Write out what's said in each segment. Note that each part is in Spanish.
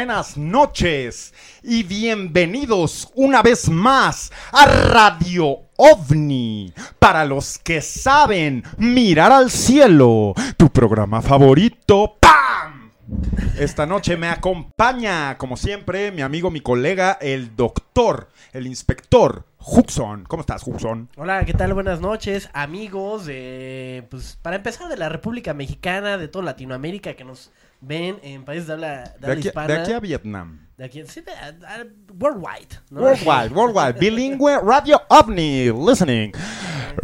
buenas noches y bienvenidos una vez más a Radio OVNI. Para los que saben mirar al cielo, tu programa favorito, ¡pam! Esta noche me acompaña, como siempre, mi amigo, mi colega, el doctor, el inspector Huxon. ¿Cómo estás, Huxon? Hola, ¿qué tal? Buenas noches, amigos. de, pues para empezar, de la República Mexicana, de toda Latinoamérica que nos ven en países de habla, de De habla aquí, hispana. de aquí a Vietnam. De aquí- sí, de- a- a- worldwide. ¿no? Worldwide, worldwide, bilingüe, Radio OVNI, listening.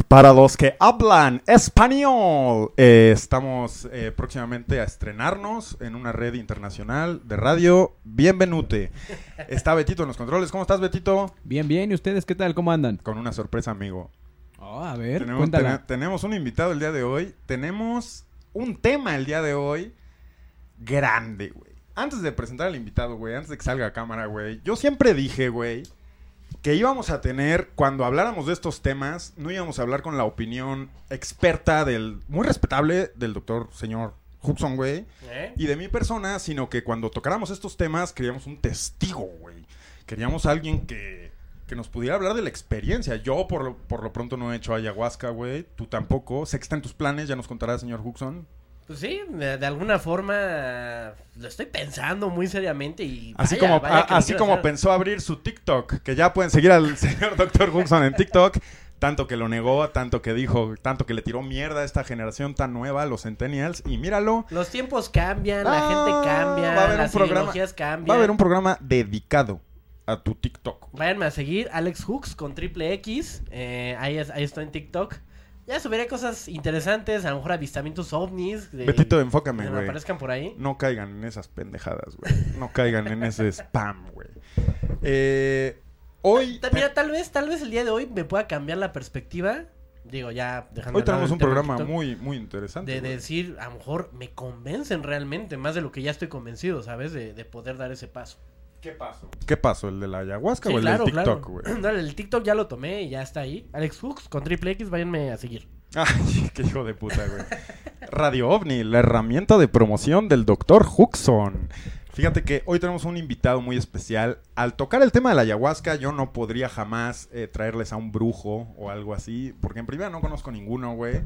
Para los que hablan español, eh, estamos eh, próximamente a estrenarnos en una red internacional de radio. Bienvenute. Está Betito en los controles. ¿Cómo estás, Betito? Bien, bien. ¿Y ustedes qué tal? ¿Cómo andan? Con una sorpresa, amigo. Oh, a ver, Tenemos, tenemos un invitado el día de hoy. Tenemos un tema el día de hoy grande, güey. Antes de presentar al invitado, güey, antes de que salga a cámara, güey, yo siempre dije, güey, que íbamos a tener, cuando habláramos de estos temas, no íbamos a hablar con la opinión experta del, muy respetable del doctor señor Hudson, güey, ¿Eh? y de mi persona, sino que cuando tocáramos estos temas queríamos un testigo, güey. Queríamos a alguien que, que nos pudiera hablar de la experiencia. Yo por lo, por lo pronto no he hecho ayahuasca, güey. Tú tampoco. Sé que está en tus planes, ya nos contará señor Huxon. Pues sí, de, de alguna forma lo estoy pensando muy seriamente y Así como, a- así como hacer. pensó abrir su TikTok, que ya pueden seguir al señor doctor Huxon en TikTok. Tanto que lo negó, tanto que dijo, tanto que le tiró mierda a esta generación tan nueva, los centennials. Y míralo, Los tiempos cambian, la Ah, gente cambia, va a haber las un programa- cambian. va a haber un programa dedicado a tu TikTok. Váyanme a seguir, Alex Hooks con triple X. eh, ahí, es- ahí estoy en TikTok. Ya subiré cosas interesantes, a lo mejor avistamientos ovnis. De, Betito, enfócame, güey. aparezcan por ahí. No caigan en esas pendejadas, güey. No caigan en ese spam, güey. Eh, hoy, Ta- Mira, tal vez, tal vez el día de hoy me pueda cambiar la perspectiva. Digo, ya dejando hoy tenemos un programa muy, muy interesante. De decir, a lo mejor me convencen realmente, más de lo que ya estoy convencido, ¿sabes? De, de poder dar ese paso. ¿Qué pasó? ¿Qué pasó? ¿El de la ayahuasca Sí, o el claro, del TikTok, claro. güey? No, el TikTok ya lo tomé y ya está ahí. Alex Hooks con triple X, váyanme a seguir. Ay, qué hijo de puta, güey. Radio OVNI, la herramienta de promoción del doctor Huxon. Fíjate que hoy tenemos un invitado muy especial. Al tocar el tema de la ayahuasca, yo no podría jamás eh, traerles a un brujo o algo así, porque en primera no conozco ninguno, güey.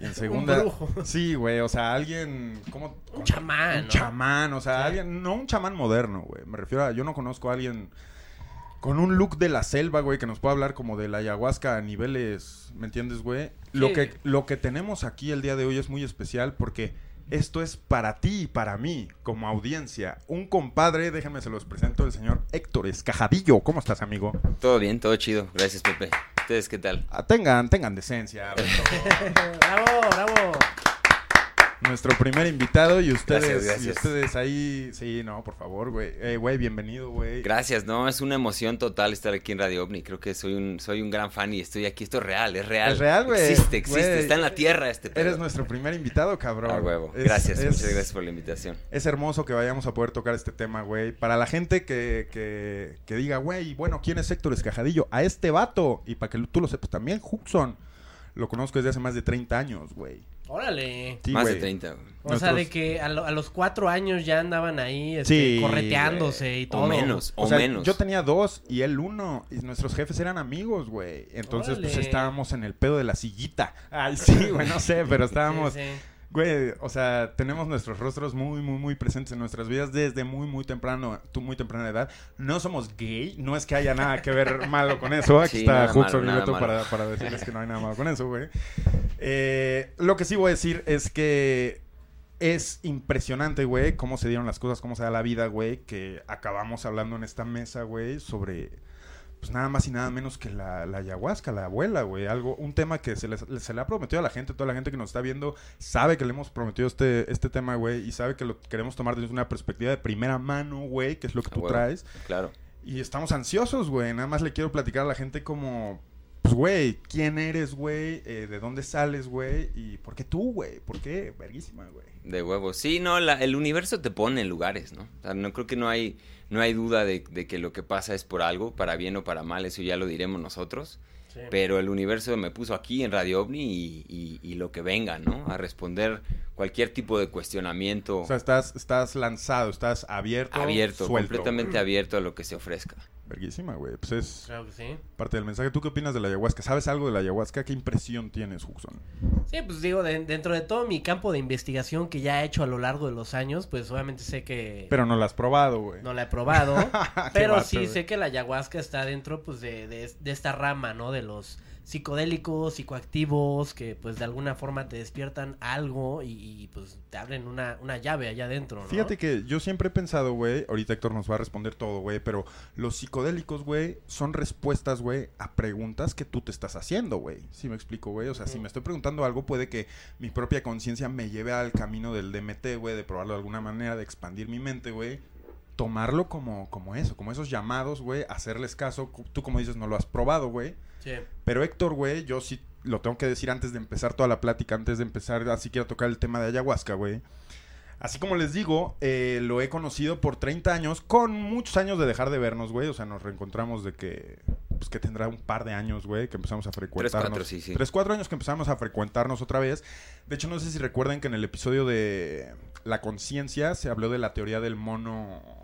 Y en segunda... brujo. Sí, güey, o sea, alguien... ¿cómo? Un chamán, Un ¿no? chamán, o sea, Sí. alguien... No un chamán moderno, güey. Me refiero a... Yo no conozco a alguien con un look de la selva, güey, que nos pueda hablar como de la ayahuasca a niveles, ¿me entiendes, güey? Lo, que, lo que tenemos aquí el día de hoy es muy especial porque esto es para ti y para mí, como audiencia. Un compadre, déjenme se los presento, el señor Héctor Escajadillo. ¿Cómo estás, amigo? Todo bien, todo chido. Gracias, Pepe. ¿Ustedes qué tal? Ah, tengan, tengan decencia. Bravo, bravo. Nuestro primer invitado y ustedes, Gracias, y gracias. ustedes ahí, sí, no, por favor, güey. Eh, güey, bienvenido, güey. Gracias, no, es una emoción total estar aquí en Radio OVNI. Creo que soy un, soy un gran fan y estoy aquí. Esto es real, es real. Es real, güey. Existe, existe. Güey. Está en la tierra este pedo. Eres nuestro primer invitado, cabrón. A huevo. Es- Gracias, es- muchas gracias por la invitación. Es hermoso que vayamos a poder tocar este tema, güey. Para la gente que, que, que diga, güey, bueno, ¿quién es Héctor Escajadillo? A este vato. Y para que tú lo sepas también, Huxon. Lo conozco desde hace más de 30 años, güey. Órale. Sí, Más güey. de 30. güey. O sea, de que a, lo- a los cuatro años ya andaban ahí este, Sí, correteándose y todo. O menos, o, O sea, menos. yo tenía dos y él uno. Y nuestros jefes eran amigos, güey. Entonces, pues estábamos en el pedo de la sillita. Ay, sí, güey, no sé, pero estábamos. Sí, sí. Güey, o sea, tenemos nuestros rostros muy, muy, muy presentes en nuestras vidas desde muy, muy temprano, tu muy temprana edad. No somos gay, no es que haya nada que ver malo con eso. Aquí Sí, está malo. para, para decirles que no hay nada malo con eso, güey. Eh, lo que sí voy a decir es que es impresionante, güey, cómo se dieron las cosas, cómo se da la vida, güey, que acabamos hablando en esta mesa, güey, sobre pues nada más y nada menos que la, la ayahuasca, la abuela, güey. Algo, un tema que se, les- se le ha prometido a la gente, toda la gente que nos está viendo sabe que le hemos prometido este, este tema, güey, y sabe que lo queremos tomar desde una perspectiva de primera mano, güey, que es lo que A tú huevo. traes. Claro. Y estamos ansiosos, güey. Nada más le quiero platicar a la gente como, pues, güey, ¿quién eres, güey? Eh, ¿De dónde sales, güey? ¿Y por qué tú, güey? ¿Por qué? Verguísima, güey. De huevos. Sí, no, la- el universo te pone en lugares, ¿no? O sea, no creo que no hay, no hay duda de, de que lo que pasa es por algo, para bien o para mal, eso ya lo diremos nosotros. Sí. Pero el universo me puso aquí en Radio OVNI y, y- y lo que venga, ¿no? A responder cualquier tipo de cuestionamiento O sea, estás, estás lanzado, estás abierto. abierto, suelto, completamente abierto a lo que se ofrezca. Verguísima, güey. Pues es Claro que sí. parte del mensaje. ¿Tú qué opinas de la ayahuasca? ¿Sabes algo de la ayahuasca? ¿Qué impresión tienes, Huxon? Sí, pues digo, de- dentro de todo mi campo de investigación que ya he hecho a lo largo de los años, pues obviamente sé que Pero no la has probado, güey. no la he probado, pero vato, sí sé que la ayahuasca está dentro pues de, de, de esta rama, ¿no? De los psicodélicos, psicoactivos, que pues de alguna forma te despiertan algo y, y, pues te abren una, una llave allá adentro, ¿no? Fíjate que yo siempre he pensado, güey, ahorita Héctor nos va a responder todo, güey, pero los psicodélicos, güey, son respuestas, güey, a preguntas que tú te estás haciendo, güey. ¿Sí me explico, güey? O sea, si me estoy preguntando algo, puede que mi propia conciencia me lleve al camino del DMT, güey, de probarlo de alguna manera, de expandir mi mente, güey. Tomarlo como, como eso, como esos llamados, güey, hacerles caso. Tú, como dices, no lo has probado, güey. Sí. Pero Héctor, güey, yo sí lo tengo que decir antes de empezar toda la plática, antes de empezar así quiero tocar el tema de ayahuasca, güey. Así como les digo, eh, lo he conocido por 30 años, con muchos años de dejar de vernos, güey. O sea, nos reencontramos de que, pues que tendrá un par de años, güey, que empezamos a frecuentarnos. cuatro, sí, sí. Tres, cuatro años que empezamos a frecuentarnos otra vez. De hecho, no sé si recuerden que en el episodio de La conciencia se habló de la teoría del mono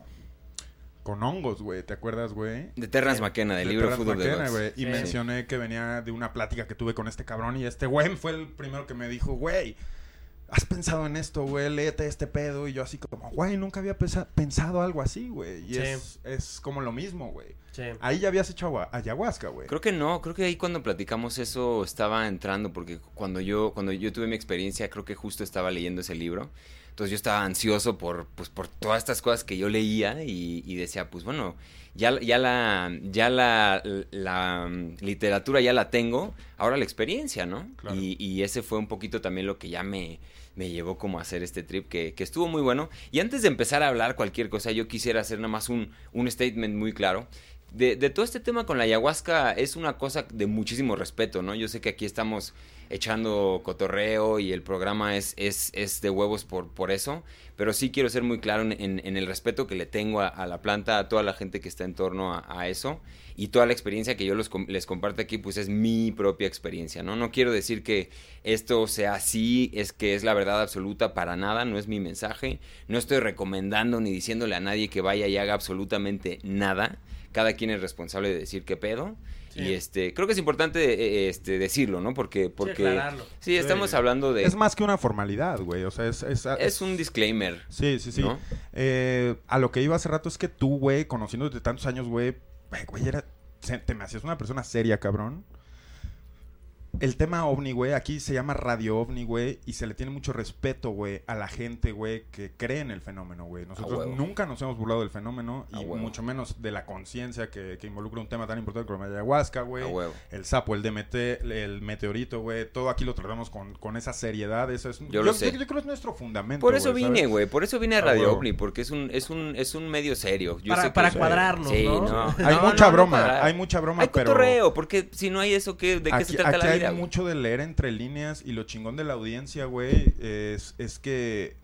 con hongos, güey. ¿Te acuerdas, güey? De Terrence Sí. McKenna, del de libro Terrence Fútbol de McKenna, Gods. güey. Y Sí. mencioné que venía de una plática que tuve con este cabrón. Y este güey fue el primero que me dijo, güey, ¿has pensado en esto, güey? Léete este pedo. Y yo así como, güey, nunca había pensado algo así, güey. Y Sí. es, es como lo mismo, güey. Sí. Ahí ya habías hecho agua- ayahuasca, güey. Creo que no, creo que ahí cuando platicamos eso estaba entrando, porque cuando yo, cuando yo tuve mi experiencia, creo que justo estaba leyendo ese libro. Entonces yo estaba ansioso por, pues, por todas estas cosas que yo leía y, y decía, pues bueno, ya, ya, la, ya la, la, mm, literatura ya la tengo, ahora la experiencia, ¿no? Claro. Y, y ese fue un poquito también lo que ya me, me llevó como a hacer este trip, que, que estuvo muy bueno. Y antes de empezar a hablar cualquier cosa, yo quisiera hacer nada más un, un statement muy claro. De, de todo este tema con la ayahuasca es una cosa de muchísimo respeto, ¿no? Yo sé que aquí estamos echando cotorreo y el programa es, es, es de huevos por, por eso, pero sí quiero ser muy claro en, en- en el respeto que le tengo a, a la planta, a toda la gente que está en torno a, a eso y toda la experiencia que yo los les comparto aquí, pues es mi propia experiencia, ¿no? No quiero decir que esto sea así, es que es la verdad absoluta para nada, no es mi mensaje, no estoy recomendando ni diciéndole a nadie que vaya y haga absolutamente nada, cada quien es responsable de decir qué pedo. Sí. Y este, creo que es importante eh, este, decirlo, ¿no? Porque, porque sí, estamos Sí. hablando de... Es más que una formalidad, güey. O sea, es... Es, es un disclaimer. Sí, sí, sí. ¿no? Eh, a lo que iba hace rato es que tú, güey, conociéndote tantos años, güey, güey, güey, era, te me hacías una persona seria, cabrón. El tema ovni, güey, aquí se llama radio ovni, güey, y se le tiene mucho respeto, güey, a la gente, güey, que cree en el fenómeno, güey. Nosotros nunca nos hemos burlado del fenómeno A y huevo. mucho menos de la conciencia que, que involucra un tema tan importante como la ayahuasca, güey. El sapo, el DMT, el meteorito, güey, todo aquí lo tratamos con, con esa seriedad. Eso es, Yo lo sé. Yo, creo que es nuestro fundamento. Por eso vine, güey. Por eso vine a Radio. OVNI, porque es un, es un, es un medio serio. Yo Para- sé para cuadrarnos, Sí, ¿no? no. Hay No, mucha broma, hay mucha broma, Hay pero cotorreo, porque si no hay eso, ¿qué, ¿de qué se trata la hay güey? mucho de leer entre líneas y lo chingón de la audiencia, güey, es, es que,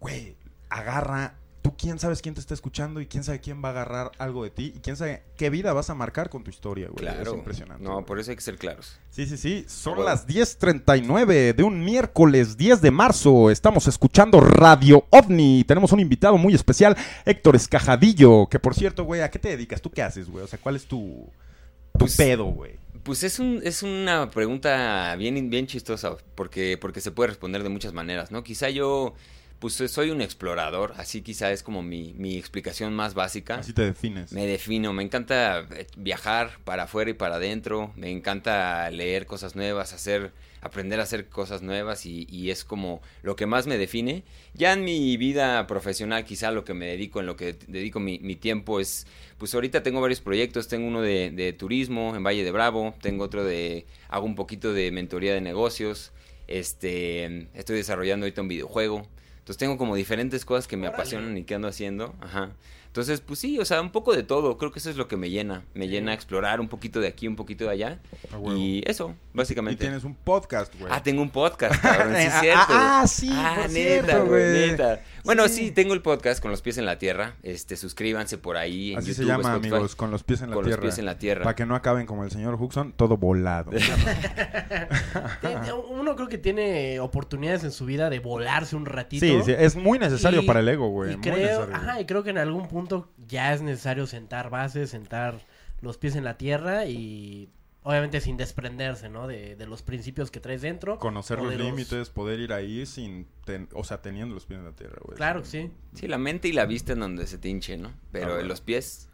güey, agarra, tú quién sabes quién te está escuchando y quién sabe quién va a agarrar algo de ti y quién sabe qué vida vas a marcar con tu historia, güey. Claro. Es impresionante. No, güey. por eso hay que ser claros. Sí, sí, sí. Son huevo. las 10.39 de un miércoles 10 de marzo. Estamos escuchando Radio OVNI. Tenemos un invitado muy especial, Héctor Escajadillo. Que por cierto, güey, ¿a qué te dedicas? ¿Tú qué haces, güey? O sea, ¿cuál es tu, tu Pues- pedo, güey? Pues es, un, es una pregunta bien, bien chistosa, porque, porque se puede responder de muchas maneras, ¿no? Quizá yo, pues soy un explorador, así quizá es como mi, mi explicación más básica. Así te defines. Me defino, me encanta eh, viajar para afuera y para adentro, me encanta leer cosas nuevas, hacer, aprender a hacer cosas nuevas y, y es como lo que más me define. Ya en mi vida profesional quizá lo que me dedico, en lo que dedico mi, mi tiempo es, pues ahorita tengo varios proyectos, tengo uno de, de turismo en Valle de Bravo, tengo otro de, hago un poquito de mentoría de negocios, este, estoy desarrollando ahorita un videojuego. Entonces tengo como diferentes cosas que me Órale. apasionan y que ando haciendo. Ajá. Entonces, pues sí, o sea, un poco de todo. Creo que eso es lo que me llena. Me Sí. llena explorar un poquito de aquí, un poquito de allá. Y eso, Y básicamente. tienes un podcast, güey. Ah, tengo un podcast, cabrón. Sí, es Ah, cierto. ah, sí, Ah, por neta, cierto, güey, neta. Bueno, Sí. sí. tengo el podcast con los pies en la tierra. Este, suscríbanse por ahí en Así se llama, Spotify. amigos, con los pies en la Con tierra. los pies en la tierra. Para que no acaben como el señor Huxon, todo volado. Uno creo que tiene oportunidades en su vida de volarse un ratito. sí, sí, es muy necesario Y- para el ego, güey. Y muy creo, necesario, güey. ajá, y creo que en algún punto ya es necesario sentar bases, sentar los pies en la tierra y obviamente sin desprenderse, ¿no? De, de los principios que traes dentro. Conocer los límites, poder ir ahí sin, ten- o sea, teniendo los pies en la tierra, güey. Claro que sí. Sí, la mente y la vista en donde se te hinche, ¿no? Pero Ah, en bueno. los pies,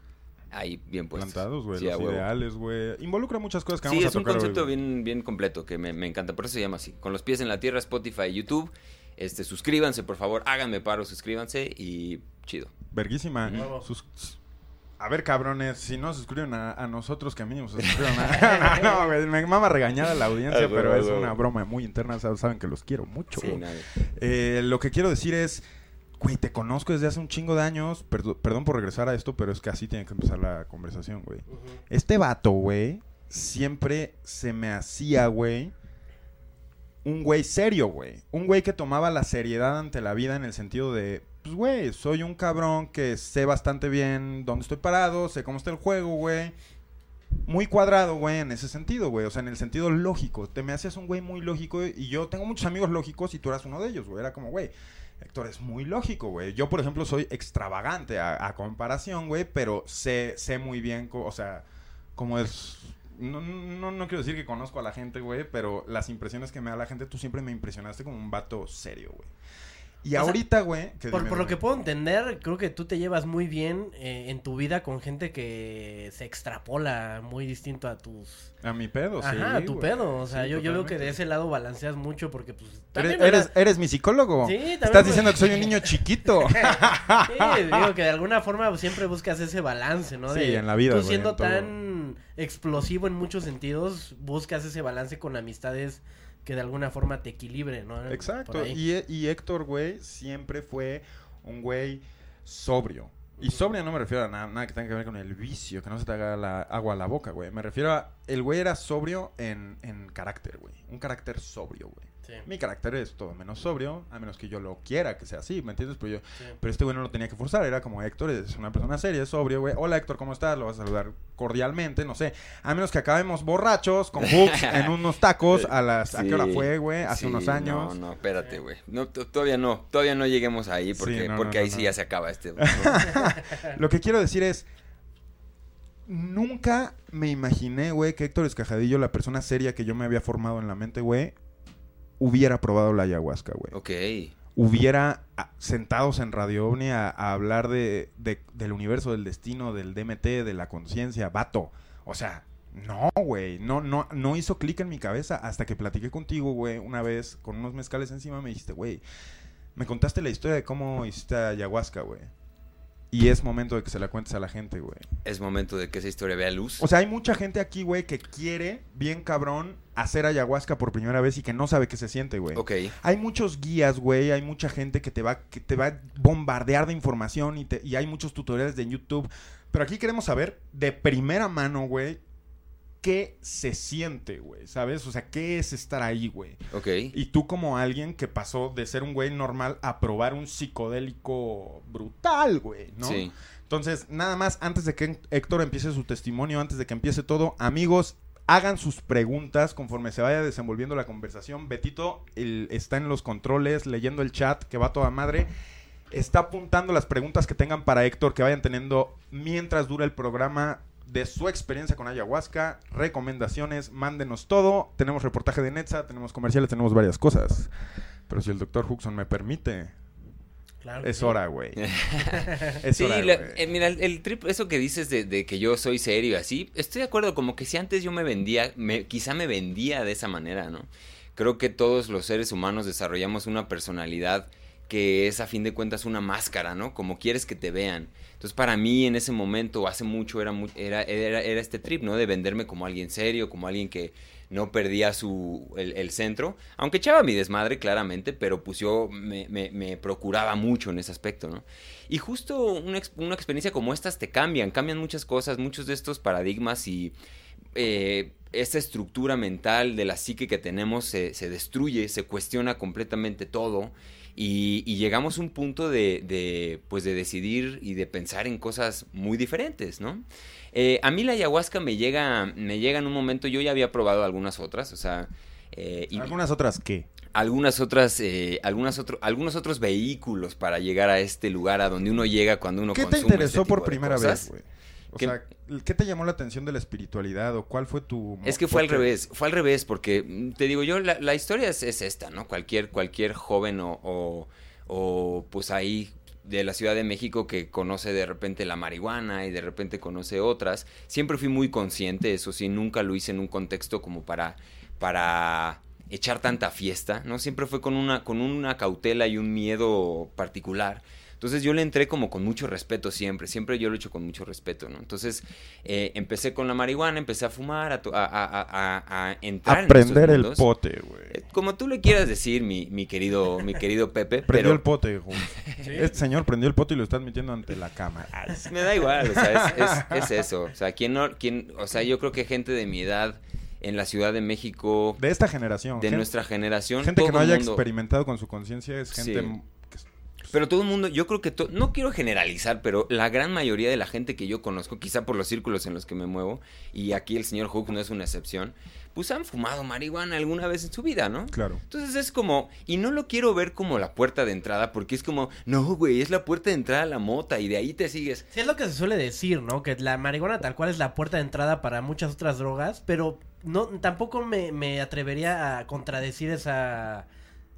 ahí bien puestos. Plantados, güey, Sí, a los huevo. ideales, güey. Involucra muchas cosas que Sí, vamos es a un tocar hoy, concepto güey. bien, bien completo que me, me encanta. Por eso se llama así. Con los pies en la tierra, Spotify, YouTube. Este, suscríbanse, por favor. Háganme paro, suscríbanse y chido. Verguísima. Sus- A ver, cabrones, si no se suscriben a, a nosotros, que mínimo se suscriban a... no, güey, me mama regañar a la audiencia, Ah, pero es una broma muy interna, sab- saben que los quiero mucho. Sí, nadie. Eh, lo que quiero decir es, güey, te conozco desde hace un chingo de años, perdo- perdón por regresar a esto, pero es que así tiene que empezar la conversación, güey. Este vato, güey, siempre se me hacía, güey, un güey serio, güey. Un güey que tomaba la seriedad ante la vida en el sentido de, pues, güey, soy un cabrón que sé bastante bien dónde estoy parado, sé cómo está el juego, güey. Muy cuadrado, güey, en ese sentido, güey. O sea, en el sentido lógico. Te me hacías un güey muy lógico y yo tengo muchos amigos lógicos y tú eras uno de ellos, güey. Era como, güey, Héctor es muy lógico, güey. Yo, por ejemplo, soy extravagante a, a comparación, güey, pero sé, sé muy bien, o sea, cómo es... No, no, no quiero decir que conozco a la gente, güey, pero las impresiones que me da la gente, tú siempre me impresionaste como un vato serio, güey. Y ahorita, güey... Por, dime, por lo que puedo entender, creo que tú te llevas muy bien eh, en tu vida con gente que se extrapola muy distinto a tus... A mi pedo, sí. Ajá, a tu pedo. O sea, Sí, yo, yo veo que de ese lado balanceas mucho porque pues... Eres, también, eres, mi psicólogo. Sí, también, Estás pues- diciendo que soy un niño chiquito. Sí, digo que de alguna forma siempre buscas ese balance, ¿no? Sí, en la vida, Tú siendo tan explosivo en muchos sentidos, buscas ese balance con amistades que de alguna forma te equilibren, ¿no? Exacto. Y, y Héctor, güey, siempre fue un güey sobrio. Y sobrio no me refiero a nada, nada que tenga que ver con el vicio, que no se te haga la agua a la boca, güey. Me refiero a. El güey era sobrio en, en carácter, güey. Un carácter sobrio, güey. Sí, Mi carácter es todo menos sobrio, a menos que yo lo quiera que sea así, ¿me entiendes? Pero yo, sí. Pero este güey no lo tenía que forzar, era como Héctor es una persona seria, es sobrio, güey. Hola Héctor, ¿cómo estás? Lo vas a saludar cordialmente, no sé. A menos que acabemos borrachos con Hooks en unos tacos a las... ¿A qué hora fue, güey? Hace sí, unos años. No, no, espérate, güey. No, todavía no, todavía no lleguemos ahí porque, Sí, no, porque no, ahí no, sí ya se acaba este. Lo que quiero decir es... Nunca me imaginé, güey, que Héctor Escajadillo, la persona seria que yo me había formado en la mente, güey, hubiera probado la ayahuasca, güey. ok. hubiera a- sentados en Radio OVNI a, a hablar de, de- del universo, del destino, del DMT, de la conciencia, vato. O sea, no, güey, no, no, no hizo clic en mi cabeza hasta que platiqué contigo, güey, una vez con unos mezcales encima, me dijiste, güey, me contaste la historia de cómo hiciste ayahuasca, güey. Y es momento de que se la cuentes a la gente, güey. Es momento de que esa historia vea luz. O sea, hay mucha gente aquí, güey, que quiere, bien cabrón, hacer ayahuasca por primera vez y que no sabe qué se siente, güey. ok. Hay muchos guías, güey, hay mucha gente que te va que te va a bombardear de información y, te- y hay muchos tutoriales de YouTube. Pero aquí queremos saber de primera mano, güey, qué se siente, güey, ¿sabes? O sea, qué es estar ahí, güey. Ok. Y tú como alguien que pasó de ser un güey normal a probar un psicodélico brutal, güey, ¿no? Sí. Entonces, nada más, antes de que Héctor empiece su testimonio, antes de que empiece todo, amigos, hagan sus preguntas conforme se vaya desenvolviendo la conversación. Betito está en los controles, leyendo el chat, que va toda madre. Está apuntando las preguntas que tengan para Héctor, que vayan teniendo mientras dura el programa de su experiencia con ayahuasca, recomendaciones, mándenos todo. Tenemos reportaje de Netza, tenemos comerciales, tenemos varias cosas. Pero si el doctor Huxon me permite, Claro es sí. hora, güey. Es Sí, hora, la- eh, mira, el, el trip, eso que dices de, de que yo soy serio y así, estoy de acuerdo, como que si antes yo me vendía, me, quizá me vendía de esa manera, ¿no? Creo que todos los seres humanos desarrollamos una personalidad que es a fin de cuentas una máscara, ¿no? Como quieres que te vean. Entonces para mí en ese momento, hace mucho, era, era, este trip, ¿no? De venderme como alguien serio, como alguien que no perdía su, el, centro, aunque echaba mi desmadre claramente, pero pues yo me, procuraba mucho en ese aspecto, ¿no? Y justo una experiencia como estas te cambian, cambian muchas cosas, muchos de estos paradigmas y eh, esta estructura mental de la psique que tenemos se, se destruye, se cuestiona completamente todo y, y llegamos a un punto de, de, pues de decidir y de pensar en cosas muy diferentes, ¿no? Eh, a mí la ayahuasca me llega, me llega en un momento, yo ya había probado algunas otras, o sea... eh, y- ¿Algunas otras qué? algunas otras, eh, algunas otro, algunos otros vehículos para llegar a este lugar a donde uno llega cuando uno ¿Qué te consume interesó este por tipo de primera vez, güey? O ¿Qué- sea, ¿qué te llamó la atención de la espiritualidad o cuál fue tu... Es que fue al revés, fue al revés, porque mm, te digo yo, la, la historia es, es esta, ¿no? Cualquier, cualquier joven o, o, o, pues ahí de la Ciudad de México que conoce de repente la marihuana y de repente conoce otras. Siempre fui muy consciente, eso sí, nunca lo hice en un contexto como para, para echar tanta fiesta, ¿no? Siempre fue con una, con una cautela y un miedo particular. Entonces yo le entré como con mucho respeto siempre, siempre yo lo he hecho con mucho respeto, ¿no? Entonces eh, empecé con la marihuana, empecé a fumar, a, a, a- a- entrar en Aprender estos el pote, güey. Eh, Como tú le quieras decir, mi, mi querido, mi querido Pepe, Prendió pero el pote, güey. Este señor prendió el pote y lo está admitiendo ante la cámara. Sí. me da igual, o sea, es, es- es eso. O sea, ¿quién no, quién, o sea, yo creo que gente de mi edad en la Ciudad de México, De esta generación. de nuestra generación, Gente que no haya mundo- experimentado con su conciencia es gente... Sí. Pero todo el mundo, yo creo que to- no quiero generalizar, pero la gran mayoría de la gente que yo conozco, quizá por los círculos en los que me muevo, y aquí el señor Hook no es una excepción, pues han fumado marihuana alguna vez en su vida, ¿no? Claro. Entonces es como, y no lo quiero ver como la puerta de entrada, porque es como, no, güey, es la puerta de entrada a la mota, y de ahí te sigues. Sí, es lo que se suele decir, ¿no? Que la marihuana tal cual es la puerta de entrada para muchas otras drogas, pero no tampoco me, me atrevería a contradecir esa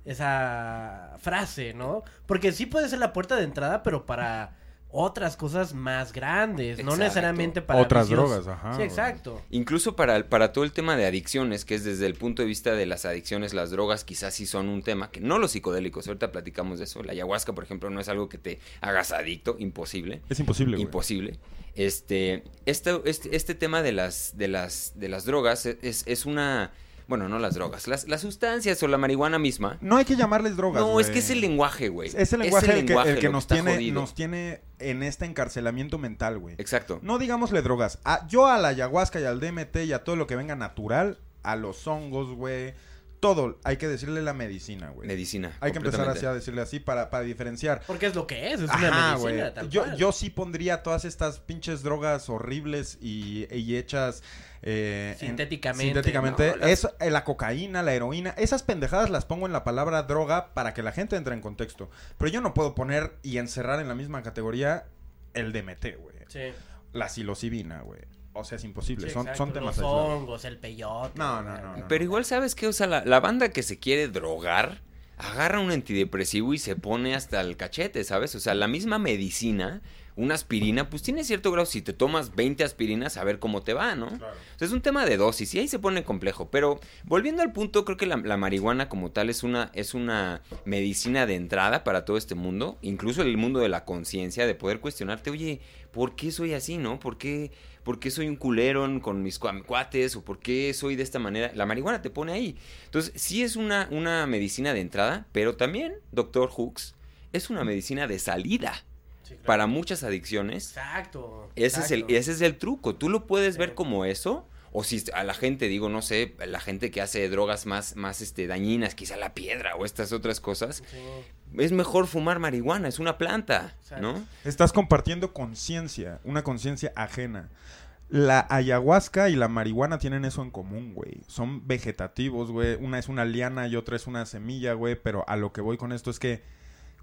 esa frase, ¿no? Porque sí puede ser la puerta de entrada, pero para otras cosas más grandes, no necesariamente para Otras vicios- drogas, ajá, Sí, exacto. Incluso para, el- para todo el tema de adicciones, que es desde el punto de vista de las adicciones, las drogas quizás sí son un tema, que no los psicodélicos, ahorita platicamos de eso. La ayahuasca, por ejemplo, no es algo que te hagas adicto, imposible. Es imposible, güey. Imposible. Este, este, este, este tema de las, de las, de las drogas es, es una, bueno, no las drogas, las, las sustancias o la marihuana misma. No hay que llamarles drogas, no, es que es el lenguaje, güey. Es el lenguaje, el que, el que lo nos, tiene, nos tiene en este encarcelamiento mental, güey. Exacto. No digámosle drogas. A- yo a la ayahuasca y al DMT y a todo lo que venga natural, a los hongos, güey. Todo, hay que decirle la medicina, güey. Medicina. Hay que empezar así a decirle así para, para diferenciar. Porque es lo que es, es Ajá, una güey. medicina, tal Yo, cual. yo sí pondría todas estas pinches drogas horribles y, y hechas eh, en- Sintéticamente, sintéticamente. ¿no? Las- Es, eh, la cocaína, la heroína, esas pendejadas las pongo en la palabra droga para que la gente entre en contexto. Pero yo no puedo poner y encerrar en la misma categoría el DMT, güey. Sí, La psilocibina, güey. O sea, es imposible. sí, son, son temas Los hongos, el peyote. No, no, no, no. Pero igual, ¿sabes qué? O sea, la, la banda que se quiere drogar agarra un antidepresivo y se pone hasta el cachete, ¿sabes? O sea, la misma medicina, una aspirina, pues tiene cierto grado. Si te tomas 20 aspirinas, a ver cómo te va, ¿no? Claro. O sea, es un tema de dosis y ahí se pone complejo. Pero volviendo al punto, creo que la, la marihuana como tal es una, es una medicina de entrada para todo este mundo, incluso el mundo de la conciencia, de poder cuestionarte, oye, ¿por qué soy así, no? ¿Por qué, por qué soy un culero en- con mis cua- cuates? ¿O por qué soy de esta manera? La marihuana te pone ahí. Entonces, sí es una, una medicina de entrada, pero también, doctor Hooks, es una medicina de salida. Sí, claro. Para muchas adicciones, Exacto. ese es, el, ese es el truco. Tú lo puedes ver como eso. O si a la gente, digo, no sé, la gente que hace drogas más, más este, dañinas, quizá la piedra o estas otras cosas, Sí. es mejor fumar marihuana, es una planta, ¿no? Estás compartiendo conciencia, una conciencia ajena. La ayahuasca y la marihuana tienen eso en común, güey. Son vegetativos, güey. Una es una liana y otra es una semilla, güey. Pero a lo que voy con esto es que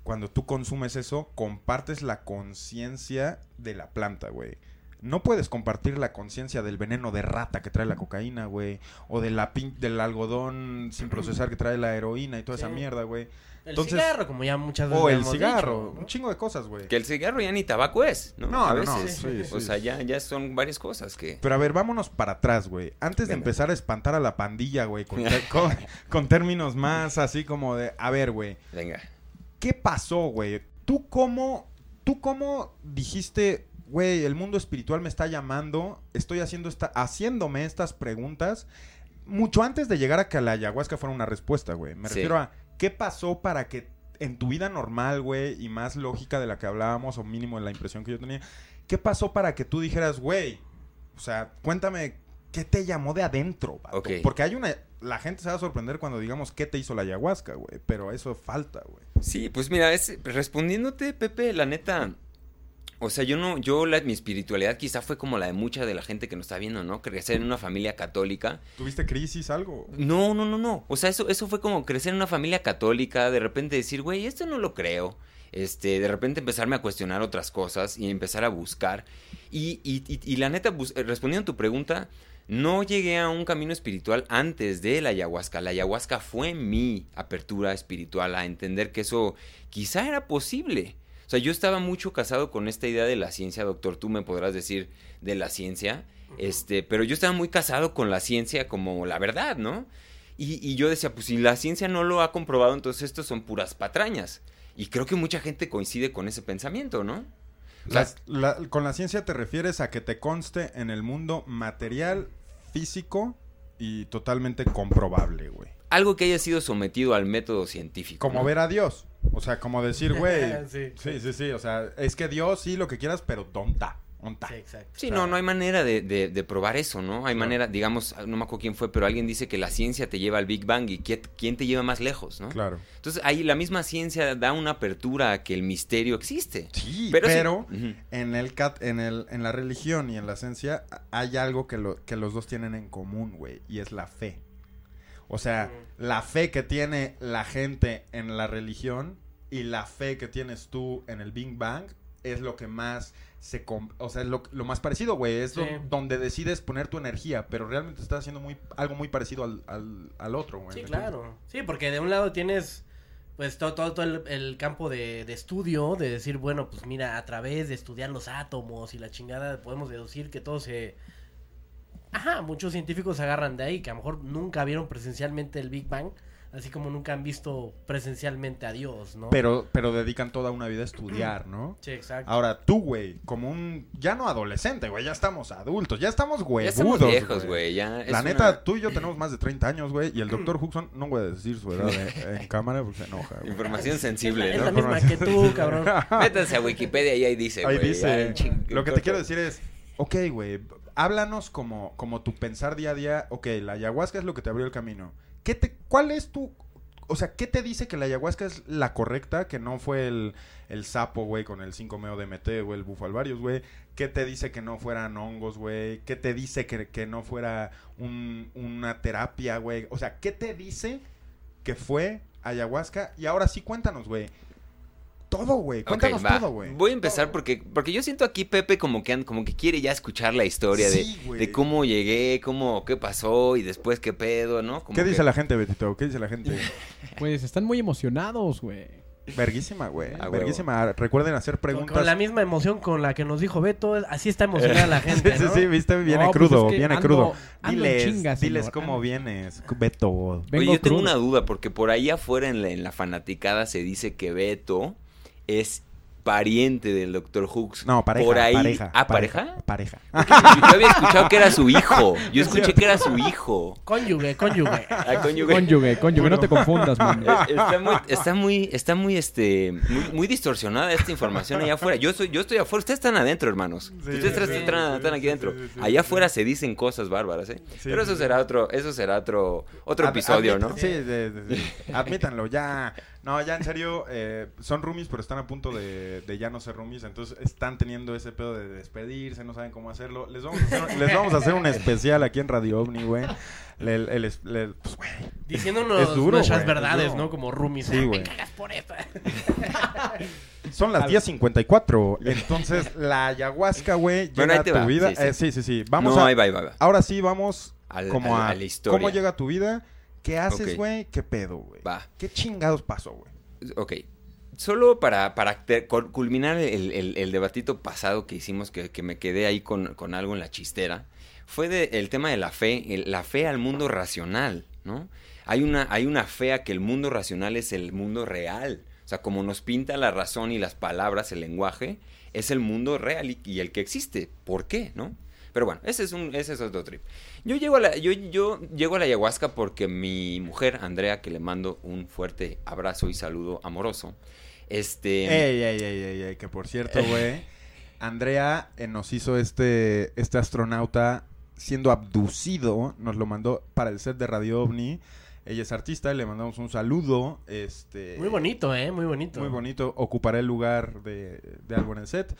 cuando tú consumes eso, compartes la conciencia de la planta, güey. No puedes compartir la conciencia del veneno de rata que trae la cocaína, güey. O de la pin- del algodón sin procesar que trae la heroína y toda esa mierda, güey. El Entonces- cigarro, como ya muchas veces O el hemos cigarro. dicho, ¿no? Un chingo de cosas, güey. Que el cigarro ya ni tabaco es, ¿no? No, a no, no, veces. sí, sí, o sea, ya, ya son varias cosas que... Pero a ver, vámonos para atrás, güey. Antes de Venga. empezar a espantar a la pandilla, güey, con- con términos más así como de, a ver, güey, Venga. ¿Qué pasó, güey? ¿Tú cómo, tú cómo dijiste, güey, el mundo espiritual me está llamando, estoy haciendo esta, haciéndome estas preguntas, mucho antes de llegar a que la ayahuasca fuera una respuesta, güey? Me Sí. refiero a, ¿qué pasó para que en tu vida normal, güey, y más lógica de la que hablábamos, o mínimo en la impresión que yo tenía, ¿qué pasó para que tú dijeras, güey, o sea, cuéntame, ¿qué te llamó de adentro? vato? Porque hay una... La gente se va a sorprender cuando digamos qué te hizo la ayahuasca, güey. Pero eso falta, güey. Sí, pues mira, es, respondiéndote, Pepe, la neta. O sea, yo no, yo la, mi espiritualidad quizá fue como la de mucha de la gente que nos está viendo, ¿no? Crecer en una familia católica. ¿Tuviste crisis, algo? No, no, no, no. O sea, eso, eso fue como crecer en una familia católica, de repente decir, güey, esto no lo creo. Este, de repente empezarme a cuestionar otras cosas y empezar a buscar. Y, y, y, y la neta, eh, respondiendo a tu pregunta, no llegué a un camino espiritual antes de la ayahuasca. La ayahuasca fue mi apertura espiritual a entender que eso quizá era posible. O sea, yo estaba mucho casado con esta idea de la ciencia, doctor. Tú me podrás decir de la ciencia. Este, pero yo estaba muy casado con la ciencia como la verdad, ¿no? Y, y yo decía, pues si la ciencia no lo ha comprobado, entonces estos son puras patrañas. Y creo que mucha gente coincide con ese pensamiento, ¿no? Las- la- con la ciencia te refieres a que te conste en el mundo material, físico y totalmente comprobable, güey. algo que haya sido sometido al método científico. Como ¿no? ver a Dios. O sea, como decir, güey. Sí. sí, sí, sí. O sea, es que Dios sí lo que quieras, pero tonta. Onta. Sí, exacto. No, no hay manera de, de- de probar eso, ¿no? Hay Claro. manera, digamos, no me acuerdo quién fue, pero alguien dice que la ciencia te lleva al Big Bang y ¿quién, quién te lleva más lejos, ¿no? Claro. Entonces ahí la misma ciencia da una apertura a que el misterio existe. Sí, Pero pero, sí- en el cat, en el, en la religión y en la ciencia hay algo que, lo, que los dos tienen en común, güey, y es la fe. O sea, la fe que tiene la gente en la religión y la fe que tienes tú en el Big Bang es lo que más se... O sea, lo, lo más parecido, güey. Es Sí. do- donde decides poner tu energía, pero realmente estás haciendo muy, algo muy parecido al, al, al otro, güey. Sí, ¿me claro. Sí, porque de un lado tienes pues todo, todo, todo el, el campo de, de estudio, de decir, bueno, pues mira, a través de estudiar los átomos y la chingada podemos deducir que todo se... Ajá, muchos científicos se agarran de ahí, que a lo mejor nunca vieron presencialmente el Big Bang, así como nunca han visto presencialmente a Dios, ¿no? Pero, pero dedican toda una vida a estudiar, ¿no? Sí, exacto. Ahora, tú, güey, como un... Ya no adolescente, güey, ya estamos adultos, ya estamos Ya huevudos, estamos viejos, güey. Ya es La una- neta, tú y yo tenemos más de 30 años, güey, y el doctor Huxon, no voy a decir su edad eh, en cámara porque se enoja, güey. Información es sensible, la, es ¿no? la misma que tú, cabrón. Métanse a Wikipedia y ahí dice, Ahí güey, dice, ya, ching- lo que te quiero decir es, ok, güey, háblanos como, como tu pensar día a día, ok, la ayahuasca es lo que te abrió el camino. ¿Qué te, ¿Cuál es tu, o sea, qué te dice que la ayahuasca es la correcta, que no fue el, el sapo, güey, con el 5-meo de MT, o el bufalvarius, güey? ¿Qué te dice que no fueran hongos, güey? ¿Qué te dice que, que no fuera un- una terapia, güey? O sea, ¿qué te dice que fue ayahuasca? Y ahora sí, cuéntanos, güey. Todo, güey. Cuéntanos va. todo, güey. Voy a empezar Todo. porque, porque yo siento aquí Pepe como que, como que quiere ya escuchar la historia de, Sí, güey. de cómo llegué, cómo, qué pasó y después qué pedo, ¿no? Como ¿Qué que- dice la gente, Betito? ¿Qué dice la gente? Pues están muy emocionados, güey. Verguísima, güey. A huevo. Verguísima. Recuerden hacer preguntas. con la misma emoción con la que nos dijo Beto, así está emocionada la gente, sí, ¿no? sí, sí, viste, viene No, pues crudo, es que viene ando- crudo. ando Diles, chinga, diles señor, cómo ando. vienes, Beto. Vengo Oye, yo tengo una duda, porque por ahí afuera en la, en la fanaticada se dice que Beto es pariente del Dr. Hooks. No, pareja, Por ahí... pareja. ¿Ah, pareja? Pareja. Yo, yo había escuchado que era su hijo. Yo escuché que era su hijo. Cónyuge, cónyuge. Ah, cónyuge. Cónyuge, cónyuge, no te confundas, man. Eh, Está muy, está muy, está muy, este, muy, muy distorsionada esta información allá afuera. Yo soy, yo estoy afuera, ustedes están adentro, hermanos. ustedes sí, tres sí, están, sí, están aquí adentro. sí, sí, allá afuera sí. se dicen cosas bárbaras, ¿eh? Sí, Pero eso será otro, eso será otro, otro Ad- episodio, admit- ¿no? Sí, admítanlo, ya. No, ya en serio, eh, son roomies, pero están a punto de, de ya no ser roomies. Entonces están teniendo ese pedo de despedirse, no saben cómo hacerlo. Les vamos a hacer, les vamos a hacer un especial aquí en Radio OVNI, güey. Pues, güey. Diciéndonos Es duro, nuestras güey, es verdades, duro. ¿no? Como roomies. Sí, Ah, güey. Cagas por. Son las 10.54. Entonces, la ayahuasca, güey, llega Bueno, ahí a tu va, vida. sí, sí. Eh, Sí, sí, sí. Vamos no, a... ahí va, ahí va, ahí va. Ahora sí, vamos Al- como al- a, a la historia. cómo llega a tu vida, qué haces, güey, qué pedo, güey. Va. ¿Qué chingados pasó, güey? Ok. Solo para, para culminar el, el- el debatito pasado que hicimos, que, que me quedé ahí con, con algo en la chistera, fue de- el tema de la fe, el- la fe al mundo racional, ¿no? Hay una, hay una fe a que el mundo racional es el mundo real. O sea, como nos pinta la razón y las palabras, el lenguaje, es el mundo real y, y el que existe. ¿Por qué, no? Pero bueno, ese es, un, ese es otro trip. Yo llego, a la, yo, yo llego a la ayahuasca porque mi mujer, Andrea, que le mando un fuerte abrazo y saludo amoroso, este... Ey, ey, ey, ey, ey, que por cierto, güey, Andrea eh, nos hizo este, este astronauta siendo abducido, nos lo mandó para el set de Radio OVNI. Ella es artista, le mandamos un saludo. Este, Muy bonito, ¿eh? Muy bonito. Muy bonito. Ocupará el lugar de, de algo en el set.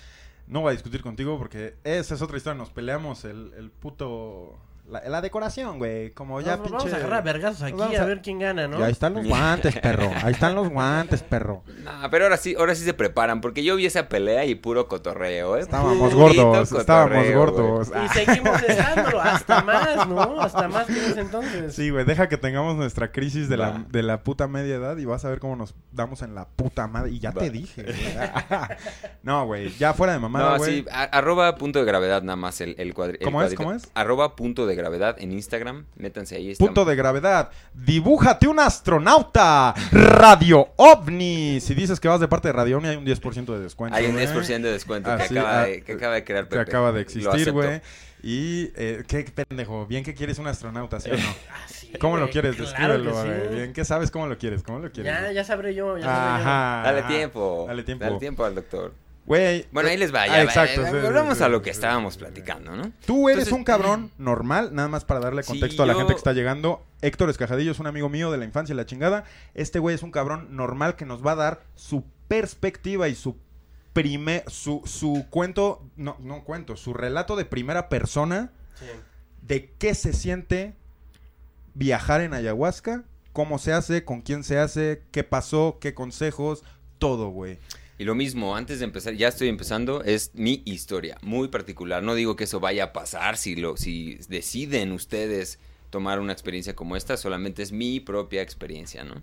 No voy a discutir contigo porque esa es otra historia. Nos peleamos el, el puto... La, la decoración, güey. Como ya Vamos, pinche... vamos a agarrar vergazos aquí Vamos a a- ver quién gana, ¿no? Y ahí están los guantes, perro. Ahí están los guantes, perro. Nah, pero ahora sí, ahora sí se preparan, porque yo vi esa pelea y puro cotorreo, ¿eh? Estábamos gordos, estábamos cotorreo, gordos. güey. Y seguimos estándolo, hasta más, ¿no? Hasta más que en ese entonces. Sí, güey, deja que tengamos nuestra crisis de la, de la puta media edad y vas a ver cómo nos damos en la puta madre. Y ya Va. te dije, güey. no, güey, ya fuera de mamada, No, güey. sí, a- arroba punto de gravedad nada más el, el cuadri- el ¿Cómo es? ¿Cómo es? Arroba punto de gravedad en Instagram, métanse ahí. Punto de gravedad. Dibújate un astronauta. Radio OVNI. Si dices que vas de parte de Radio OVNI, hay un 10% de descuento. Hay un güey. 10% de descuento que, Así, acaba ah, de, que acaba de crear Que Pepe. acaba de existir, güey. Y eh, qué pendejo. Bien que quieres un astronauta, ¿sí o no? Ah, sí, ¿Cómo lo quieres? claro Descríbelo, que sí. Bien, ¿qué sabes cómo lo quieres? ¿Cómo lo quieres? Ya, ya sabré yo, ya sabré yo. Dale tiempo. Dale tiempo. Dale tiempo al doctor. Güey. Bueno, ahí les va. Ah, Ya, exacto, sí, Volvamos sí, a lo que estábamos platicando, ¿no? Tú eres Entonces- un cabrón normal, nada más para darle Sí, contexto a la yo- gente que está llegando. Héctor Escajadillo es un amigo mío de la infancia y la chingada. Este güey es un cabrón normal que nos va a dar su perspectiva y su primer su, su cuento, no, no cuento, su relato de primera persona Sí. de qué se siente viajar en ayahuasca, cómo se hace, con quién se hace, qué pasó, qué consejos, todo, güey. Y lo mismo, antes de empezar, ya estoy empezando, es mi historia, muy particular. No digo que eso vaya a pasar si, lo, si deciden ustedes tomar una experiencia como esta, solamente es mi propia experiencia, ¿no?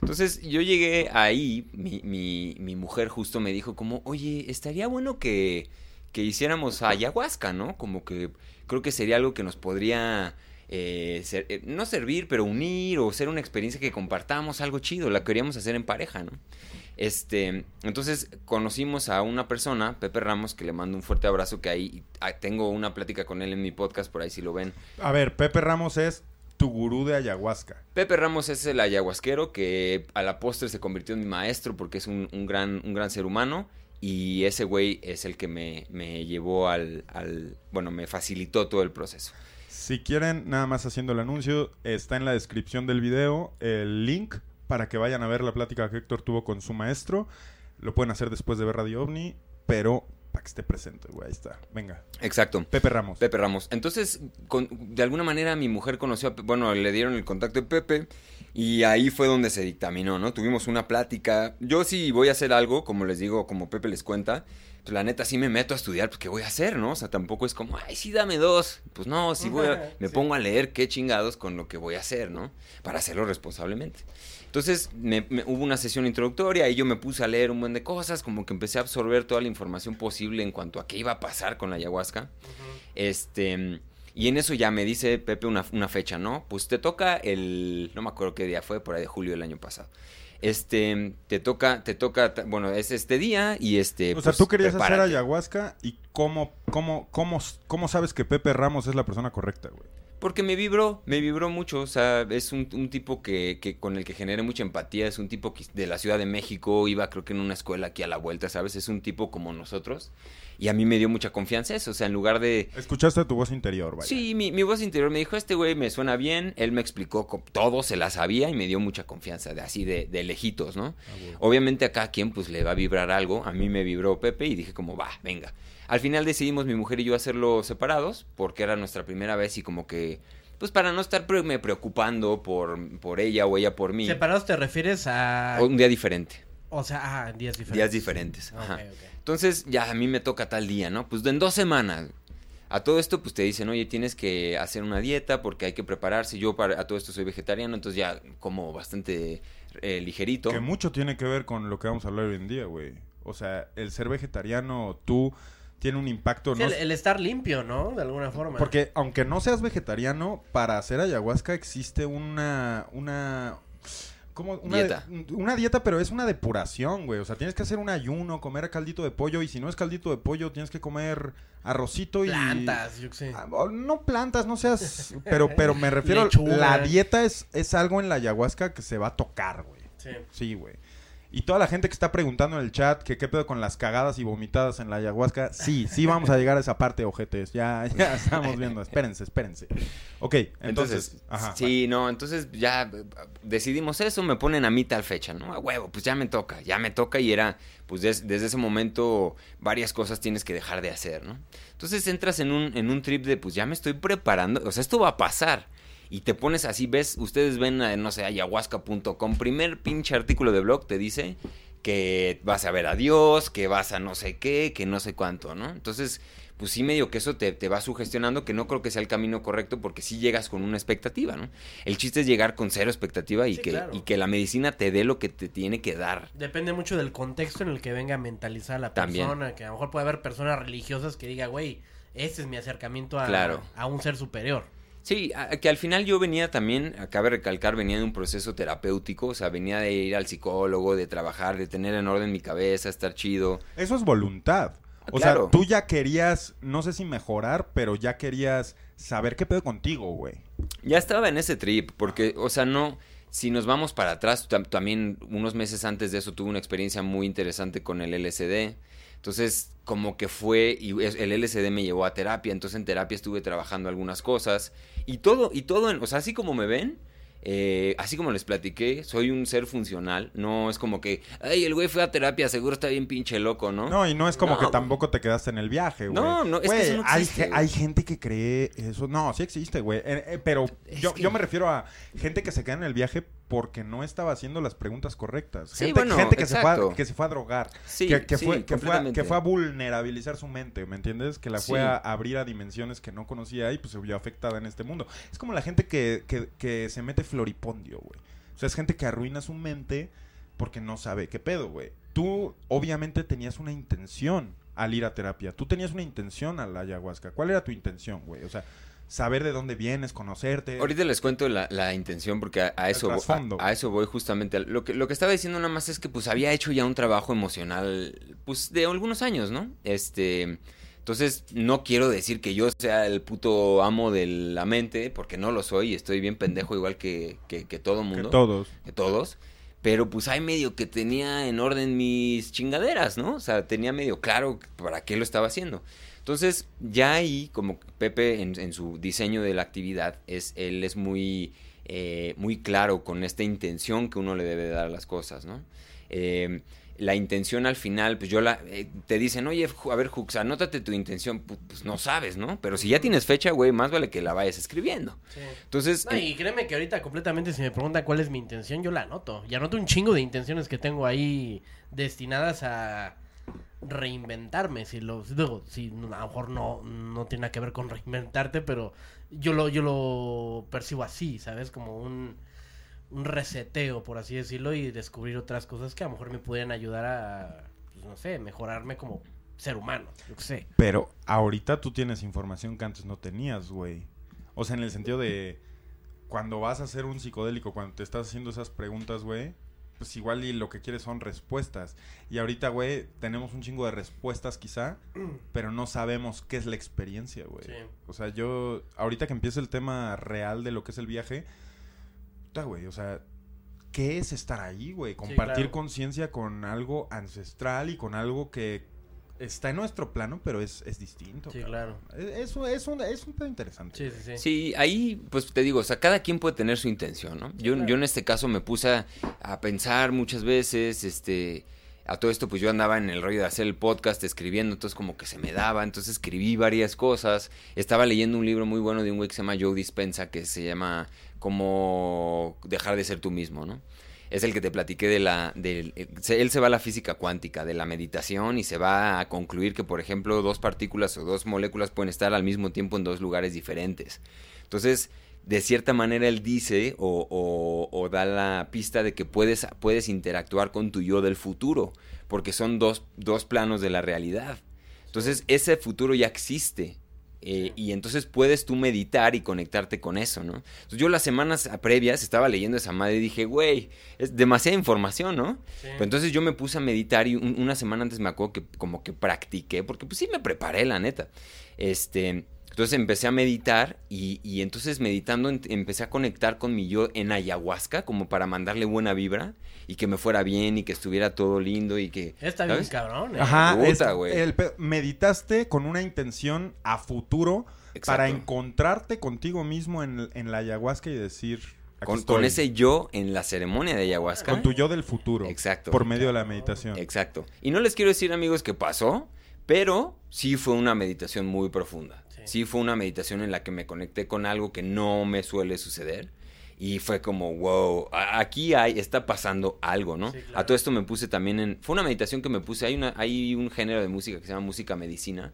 Entonces yo llegué ahí, mi, mi, mi mujer justo me dijo como, oye, estaría bueno que, que hiciéramos ayahuasca, ¿no? Como que creo que sería algo que nos podría... eh, ser- eh, no servir, pero unir o ser una experiencia que compartamos, algo chido, la queríamos hacer en pareja, ¿no? Este, entonces conocimos a una persona, Pepe Ramos, que le mando un fuerte abrazo, que ahí ah, tengo una plática con él en mi podcast, por ahí si lo ven. A ver, Pepe Ramos es tu gurú de ayahuasca. Pepe Ramos es el ayahuasquero que a la postre se convirtió en mi maestro porque es un, un gran, un gran ser humano. Y ese güey es el que me, me llevó al, al, bueno, me facilitó todo el proceso. Si quieren, nada más haciendo el anuncio, está en la descripción del video el link para que vayan a ver la plática que Héctor tuvo con su maestro. Lo pueden hacer después de ver Radio OVNI, pero para que esté presente, güey. Ahí está. Venga. Exacto. Pepe Ramos. Pepe Ramos. Entonces, con- de alguna manera mi mujer conoció a Pe- bueno, le dieron el contacto de Pepe y ahí fue donde se dictaminó, ¿no? Tuvimos una plática. Yo sí voy a hacer algo, como les digo, como Pepe les cuenta, pues la neta sí me meto a estudiar, pues ¿qué voy a hacer, no? O sea, tampoco es como, ay, sí, dame dos. Pues no, sí voy a, me Sí. pongo a leer qué chingados con lo que voy a hacer, ¿no? Para hacerlo responsablemente. Entonces me- me- hubo una sesión introductoria y yo me puse a leer un buen de cosas, como que empecé a absorber toda la información posible en cuanto a qué iba a pasar con la ayahuasca. Este, y en eso ya me dice Pepe una, una fecha, ¿no? Pues te toca el, no me acuerdo qué día fue, por ahí de julio del año pasado. Este, te toca, te toca, bueno, es este día y este. o sea, pues, tú querías hacer ayahuasca y cómo, cómo, cómo, cómo sabes que Pepe Ramos es la persona correcta, güey. Porque me vibró, me vibró mucho, o sea, es un, un tipo que, que con el que generé mucha empatía, es un tipo que- de la Ciudad de México, iba creo que en una escuela aquí a la vuelta, ¿sabes? Es un tipo como nosotros y a mí me dio mucha confianza eso, o sea, en lugar de... Escuchaste tu voz interior, vaya. Sí, mi, mi voz interior me dijo, este güey me suena bien, él me explicó todo, se la sabía y me dio mucha confianza, de así de, de lejitos, ¿no? Ah. Obviamente a cada quien pues le va a vibrar algo, a mí me vibró Pepe y dije como, va, venga. Al final decidimos mi mujer y yo hacerlo separados, porque era nuestra primera vez y como que, pues para no estar pre- me preocupando por, por ella o ella por mí, Separados te refieres a... un día diferente, O sea, ah, en días diferentes. días diferentes. Ajá. Entonces, ya a mí me toca tal día, ¿no? Pues en dos semanas. A todo esto, pues te dicen, oye, tienes que hacer una dieta porque hay que prepararse. Yo para, a todo esto soy vegetariano, entonces ya como bastante eh, ligerito. Que mucho tiene que ver con lo que vamos a hablar hoy en día, güey. O sea, el ser vegetariano, tú, tiene un impacto... Sí, no el, el estar limpio, ¿no? De alguna forma. Porque aunque no seas vegetariano, para hacer ayahuasca existe una, una, como una Dieta. de- una dieta, pero es una depuración, güey. O sea, tienes que hacer un ayuno, comer caldito de pollo. Y si no es caldito de pollo, tienes que comer arrocito y. Plantas, yo sé. Ah, o No plantas, no seas. Pero, pero me refiero. Lechuga. La dieta es, es algo en la ayahuasca que se va a tocar, güey. Sí. Sí, güey. Y toda la gente que está preguntando en el chat que qué pedo con las cagadas y vomitadas en la ayahuasca, sí, sí vamos a llegar a esa parte, ojetes. Ya, ya estamos viendo. Espérense, espérense. Ok, entonces. Entonces, ajá, sí, no, entonces ya eh, decidimos eso, me ponen a mí tal fecha, ¿no? A huevo, pues ya me toca, ya me toca y era, pues des- desde ese momento varias cosas tienes que dejar de hacer, ¿no? Entonces entras en un, en un trip de, pues ya me estoy preparando, o sea, esto va a pasar. Y te pones así, ves, ustedes ven, eh, no sé, ayahuasca.com, primer pinche artículo de blog te dice que vas a ver a Dios, que vas a no sé qué, que no sé cuánto, ¿no? Entonces, pues sí medio que eso te, te va sugestionando, que no creo que sea el camino correcto porque sí llegas con una expectativa, ¿no? El chiste es llegar con cero expectativa y, Sí, que, claro. y que la medicina te dé lo que te tiene que dar. Depende mucho del contexto en el que venga a mentalizar a la También. persona. Que a lo mejor puede haber personas religiosas que diga, güey, este es mi acercamiento a, Claro. a un ser superior. Sí, a- que al final yo venía también, acabe de recalcar, venía de un proceso terapéutico, o sea, venía de ir al psicólogo, de trabajar, de tener en orden mi cabeza, estar chido. Eso es voluntad. O Claro. sea, tú ya querías, no sé si mejorar, pero ya querías saber qué pedo contigo, güey. Ya estaba en ese trip, porque, o sea, no, si nos vamos para atrás, tam- también unos meses antes de eso tuve una experiencia muy interesante con el LSD. Entonces, como que fue, y el LSD me llevó a terapia, entonces en terapia estuve trabajando algunas cosas, y todo, y todo, en, o sea, así como me ven, eh, así como les platiqué, soy un ser funcional, no es como que, ay, el güey fue a terapia, seguro está bien pinche loco, ¿no? No, y no es como No. que tampoco te quedaste en el viaje, güey. No, no, es que Güey, eso no hay, existe, ge- güey. hay gente que cree eso. No, sí existe, güey. Eh, eh, pero yo, que- yo me refiero a gente que se queda en el viaje porque no estaba haciendo las preguntas correctas. Sí, Gente, bueno, gente que, se fue a, exacto. que se fue a drogar. Sí, que, que sí, fue, que, fue a, que fue a vulnerabilizar su mente, ¿me entiendes? Que la fue a abrir a dimensiones que no conocía y pues se vio afectada en este mundo. Es como la gente que, que, que se mete floripondio, güey. O sea, es gente que arruina su mente porque no sabe qué pedo, güey. Tú obviamente tenías una intención al ir a terapia. Tú tenías una intención a la ayahuasca. ¿Cuál era tu intención, güey? O sea, saber de dónde vienes, conocerte. Ahorita les cuento la, la intención porque a, a eso, a, a eso voy justamente. Lo que, lo que estaba diciendo nada más es que pues había hecho ya un trabajo emocional pues de algunos años, ¿no? Este, entonces no quiero decir que yo sea el puto amo de la mente porque no lo soy, estoy bien pendejo igual que, que, que todo que mundo. todos. que todos. Pero pues hay medio que tenía en orden mis chingaderas, ¿no? O sea, tenía medio claro para qué lo estaba haciendo. Entonces, ya ahí, como Pepe en, en su diseño de la actividad, es, él es muy, eh, muy claro con esta intención que uno le debe dar a las cosas, ¿no? Eh, la intención al final, pues yo la, eh, te dicen, oye, a ver, Jux, anótate tu intención, Pu- pues no sabes, ¿no? Pero si ya tienes fecha, güey, más vale que la vayas escribiendo. Sí. Entonces, No, eh, y créeme que ahorita completamente si me preguntan cuál es mi intención, yo la anoto. Y anoto un chingo de intenciones que tengo ahí destinadas a reinventarme. Si lo digo, si a lo mejor no, no tiene nada que ver con reinventarte, pero yo lo, yo lo percibo así, ¿sabes? Como un, un reseteo, por así decirlo, y descubrir otras cosas que a lo mejor me pudieran ayudar a, pues, no sé, mejorarme como ser humano, yo sé. Pero ahorita tú tienes información que antes no tenías, güey. O sea, en el sentido de cuando vas a hacer un psicodélico, cuando te estás haciendo esas preguntas, güey, pues igual y lo que quieres son respuestas. Y ahorita, güey, tenemos un chingo de respuestas quizá, pero no sabemos qué es la experiencia, güey. Sí. O sea, yo, ahorita que empieza el tema real de lo que es el viaje, puta, güey, o sea, ¿qué es estar ahí, güey? Compartir claro. conciencia con algo ancestral y con algo que está en nuestro plano, pero es, es distinto. Sí, cabrón. claro. Es, es, un- es un, pedo interesante. Sí, sí, sí. Sí, ahí, pues te digo, o sea, cada quien puede tener su intención, ¿no? Yo, claro. yo en este caso me puse a, a pensar muchas veces, este, a todo esto, pues yo andaba en el rollo de hacer el podcast, escribiendo, entonces como que se me daba, entonces escribí varias cosas. Estaba leyendo un libro muy bueno de un güey que se llama Joe Dispensa, que se llama Cómo dejar de ser tú mismo, ¿no? Es el que te platiqué de la... eh, él se va a la física cuántica, de la meditación, y se va a concluir que, por ejemplo, dos partículas o dos moléculas pueden estar al mismo tiempo en dos lugares diferentes. Entonces, de cierta manera él dice o, o- o da la pista de que puedes, puedes interactuar con tu yo del futuro, porque son dos, dos planos de la realidad. Entonces, ese futuro ya existe. Eh, y entonces puedes tú meditar y conectarte con eso, ¿no? Entonces yo las semanas previas estaba leyendo esa madre y dije, güey, es demasiada información, ¿no? Sí. Pero entonces yo me puse a meditar y un- una semana antes me acuerdo que como que practiqué, porque pues sí me preparé, la neta. Este, entonces empecé a meditar y, y entonces meditando empecé a conectar con mi yo en ayahuasca como para mandarle buena vibra y que me fuera bien y que estuviera todo lindo y que... Está bien ¿sabes? cabrón, ¿eh? Ajá, Puta, es- güey. el meditaste con una intención a futuro para encontrarte contigo mismo en, en la ayahuasca y decir... "Aquí Con, estoy", con ese yo en la ceremonia de ayahuasca. Con tu yo del futuro. Exacto. Por medio de la meditación. Exacto. Y no les quiero decir, amigos, que pasó, pero sí fue una meditación muy profunda. Sí. Fue una meditación en la que me conecté con algo que no me suele suceder. Y fue como, wow, aquí hay, está pasando algo, ¿no? Sí, claro. A todo esto me puse también en... Fue una meditación que me puse, hay, una, hay un género de música que se llama música medicina,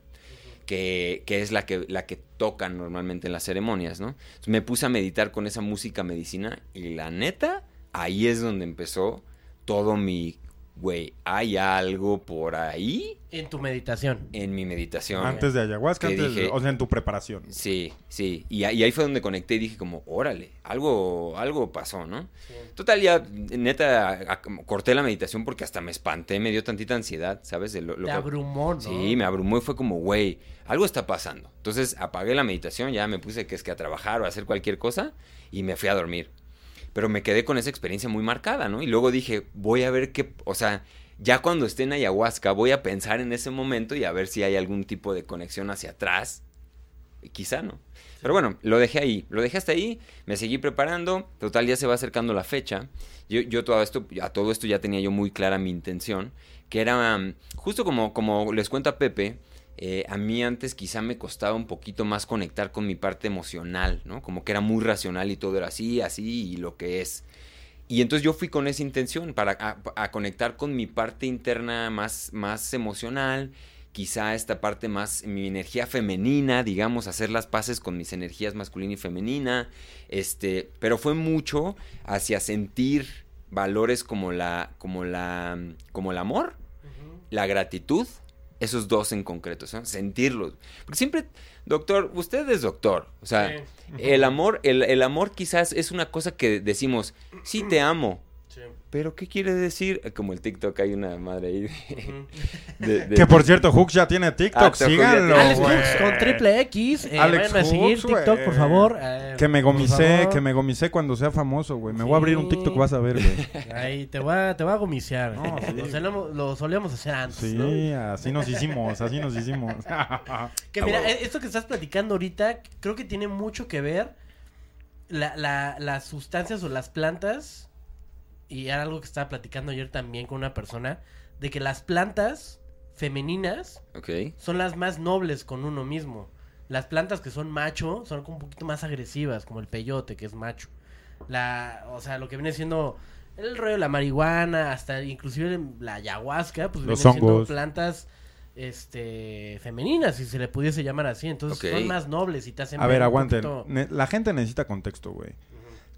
que, que es la que, la que tocan normalmente en las ceremonias, ¿no? Entonces, me puse a meditar con esa música medicina y la neta, ahí es donde empezó todo mi, güey, hay algo por ahí En tu meditación. en mi meditación. Antes de ayahuasca, antes de- o sea, en tu preparación. Sí, sí. Y, ahí fue donde conecté y dije como, órale, algo, algo pasó, ¿no? Total, ya, neta, a- a- corté la meditación porque hasta me espanté, me dio tantita ansiedad, ¿sabes? De lo- lo Te que- abrumó, ¿no? Sí, me abrumó y fue como, güey, algo está pasando. Entonces apagué la meditación, ya me puse que es que a trabajar o a hacer cualquier cosa y me fui a dormir. Pero me quedé con esa experiencia muy marcada, ¿no? Y luego dije, voy a ver qué, o sea, ya cuando esté en ayahuasca voy a pensar en ese momento y a ver si hay algún tipo de conexión hacia atrás. Y Quizá no. Pero bueno, lo dejé ahí. Lo dejé hasta ahí. Me seguí preparando. Total, ya se va acercando la fecha. Yo, yo todo esto, a todo esto ya tenía yo muy clara mi intención. Que era, um, justo como, como les cuenta Pepe, eh, a mí antes quizá me costaba un poquito más conectar con mi parte emocional, ¿no? Como que era muy racional y todo era así, así y lo que es. Y entonces yo fui con esa intención para a, a conectar con mi parte interna más, más emocional, quizá esta parte más, mi energía femenina, digamos, hacer las paces con mis energías masculina y femenina, este, pero fue mucho hacia sentir valores como la, como la, como el amor, la gratitud, esos dos en concreto, ¿no? sentirlos. Porque siempre, doctor, usted es doctor, o sea, Sí. el amor, el, el amor quizás es una cosa que decimos, sí te amo, Sí. pero ¿qué quiere decir? Como el TikTok, hay una madre ahí. Ujú. de- de- Que por cierto, Hooks ya tiene TikTok, Ah, síganlo, Alex. Hooks con triple X. Eh, Alex a seguir Hooks, TikTok, por favor. eh, Que me gomicé, que me gomicé cuando sea famoso, güey. Me voy a abrir un. TikTok, vas a ver, güey. Ahí te voy a, te voy a gomisear. No, sí. lo, solíamos hacer antes, Sí, ¿no? así nos hicimos, así nos hicimos. Que Ah, mira, eh, esto que estás platicando ahorita, creo que tiene mucho que ver la, la- las sustancias o las plantas. Y era algo que estaba platicando ayer también con una persona. De que las plantas femeninas son las más nobles con uno mismo. Las plantas que son macho son como un poquito más agresivas, como el peyote, que es macho. La, o sea, lo que viene siendo el rollo de la marihuana, hasta inclusive la ayahuasca, pues Los vienen siendo plantas este femeninas, si se le pudiese llamar así. Entonces son más nobles y te hacen A ver, aguanten. poquito- La gente necesita contexto, güey.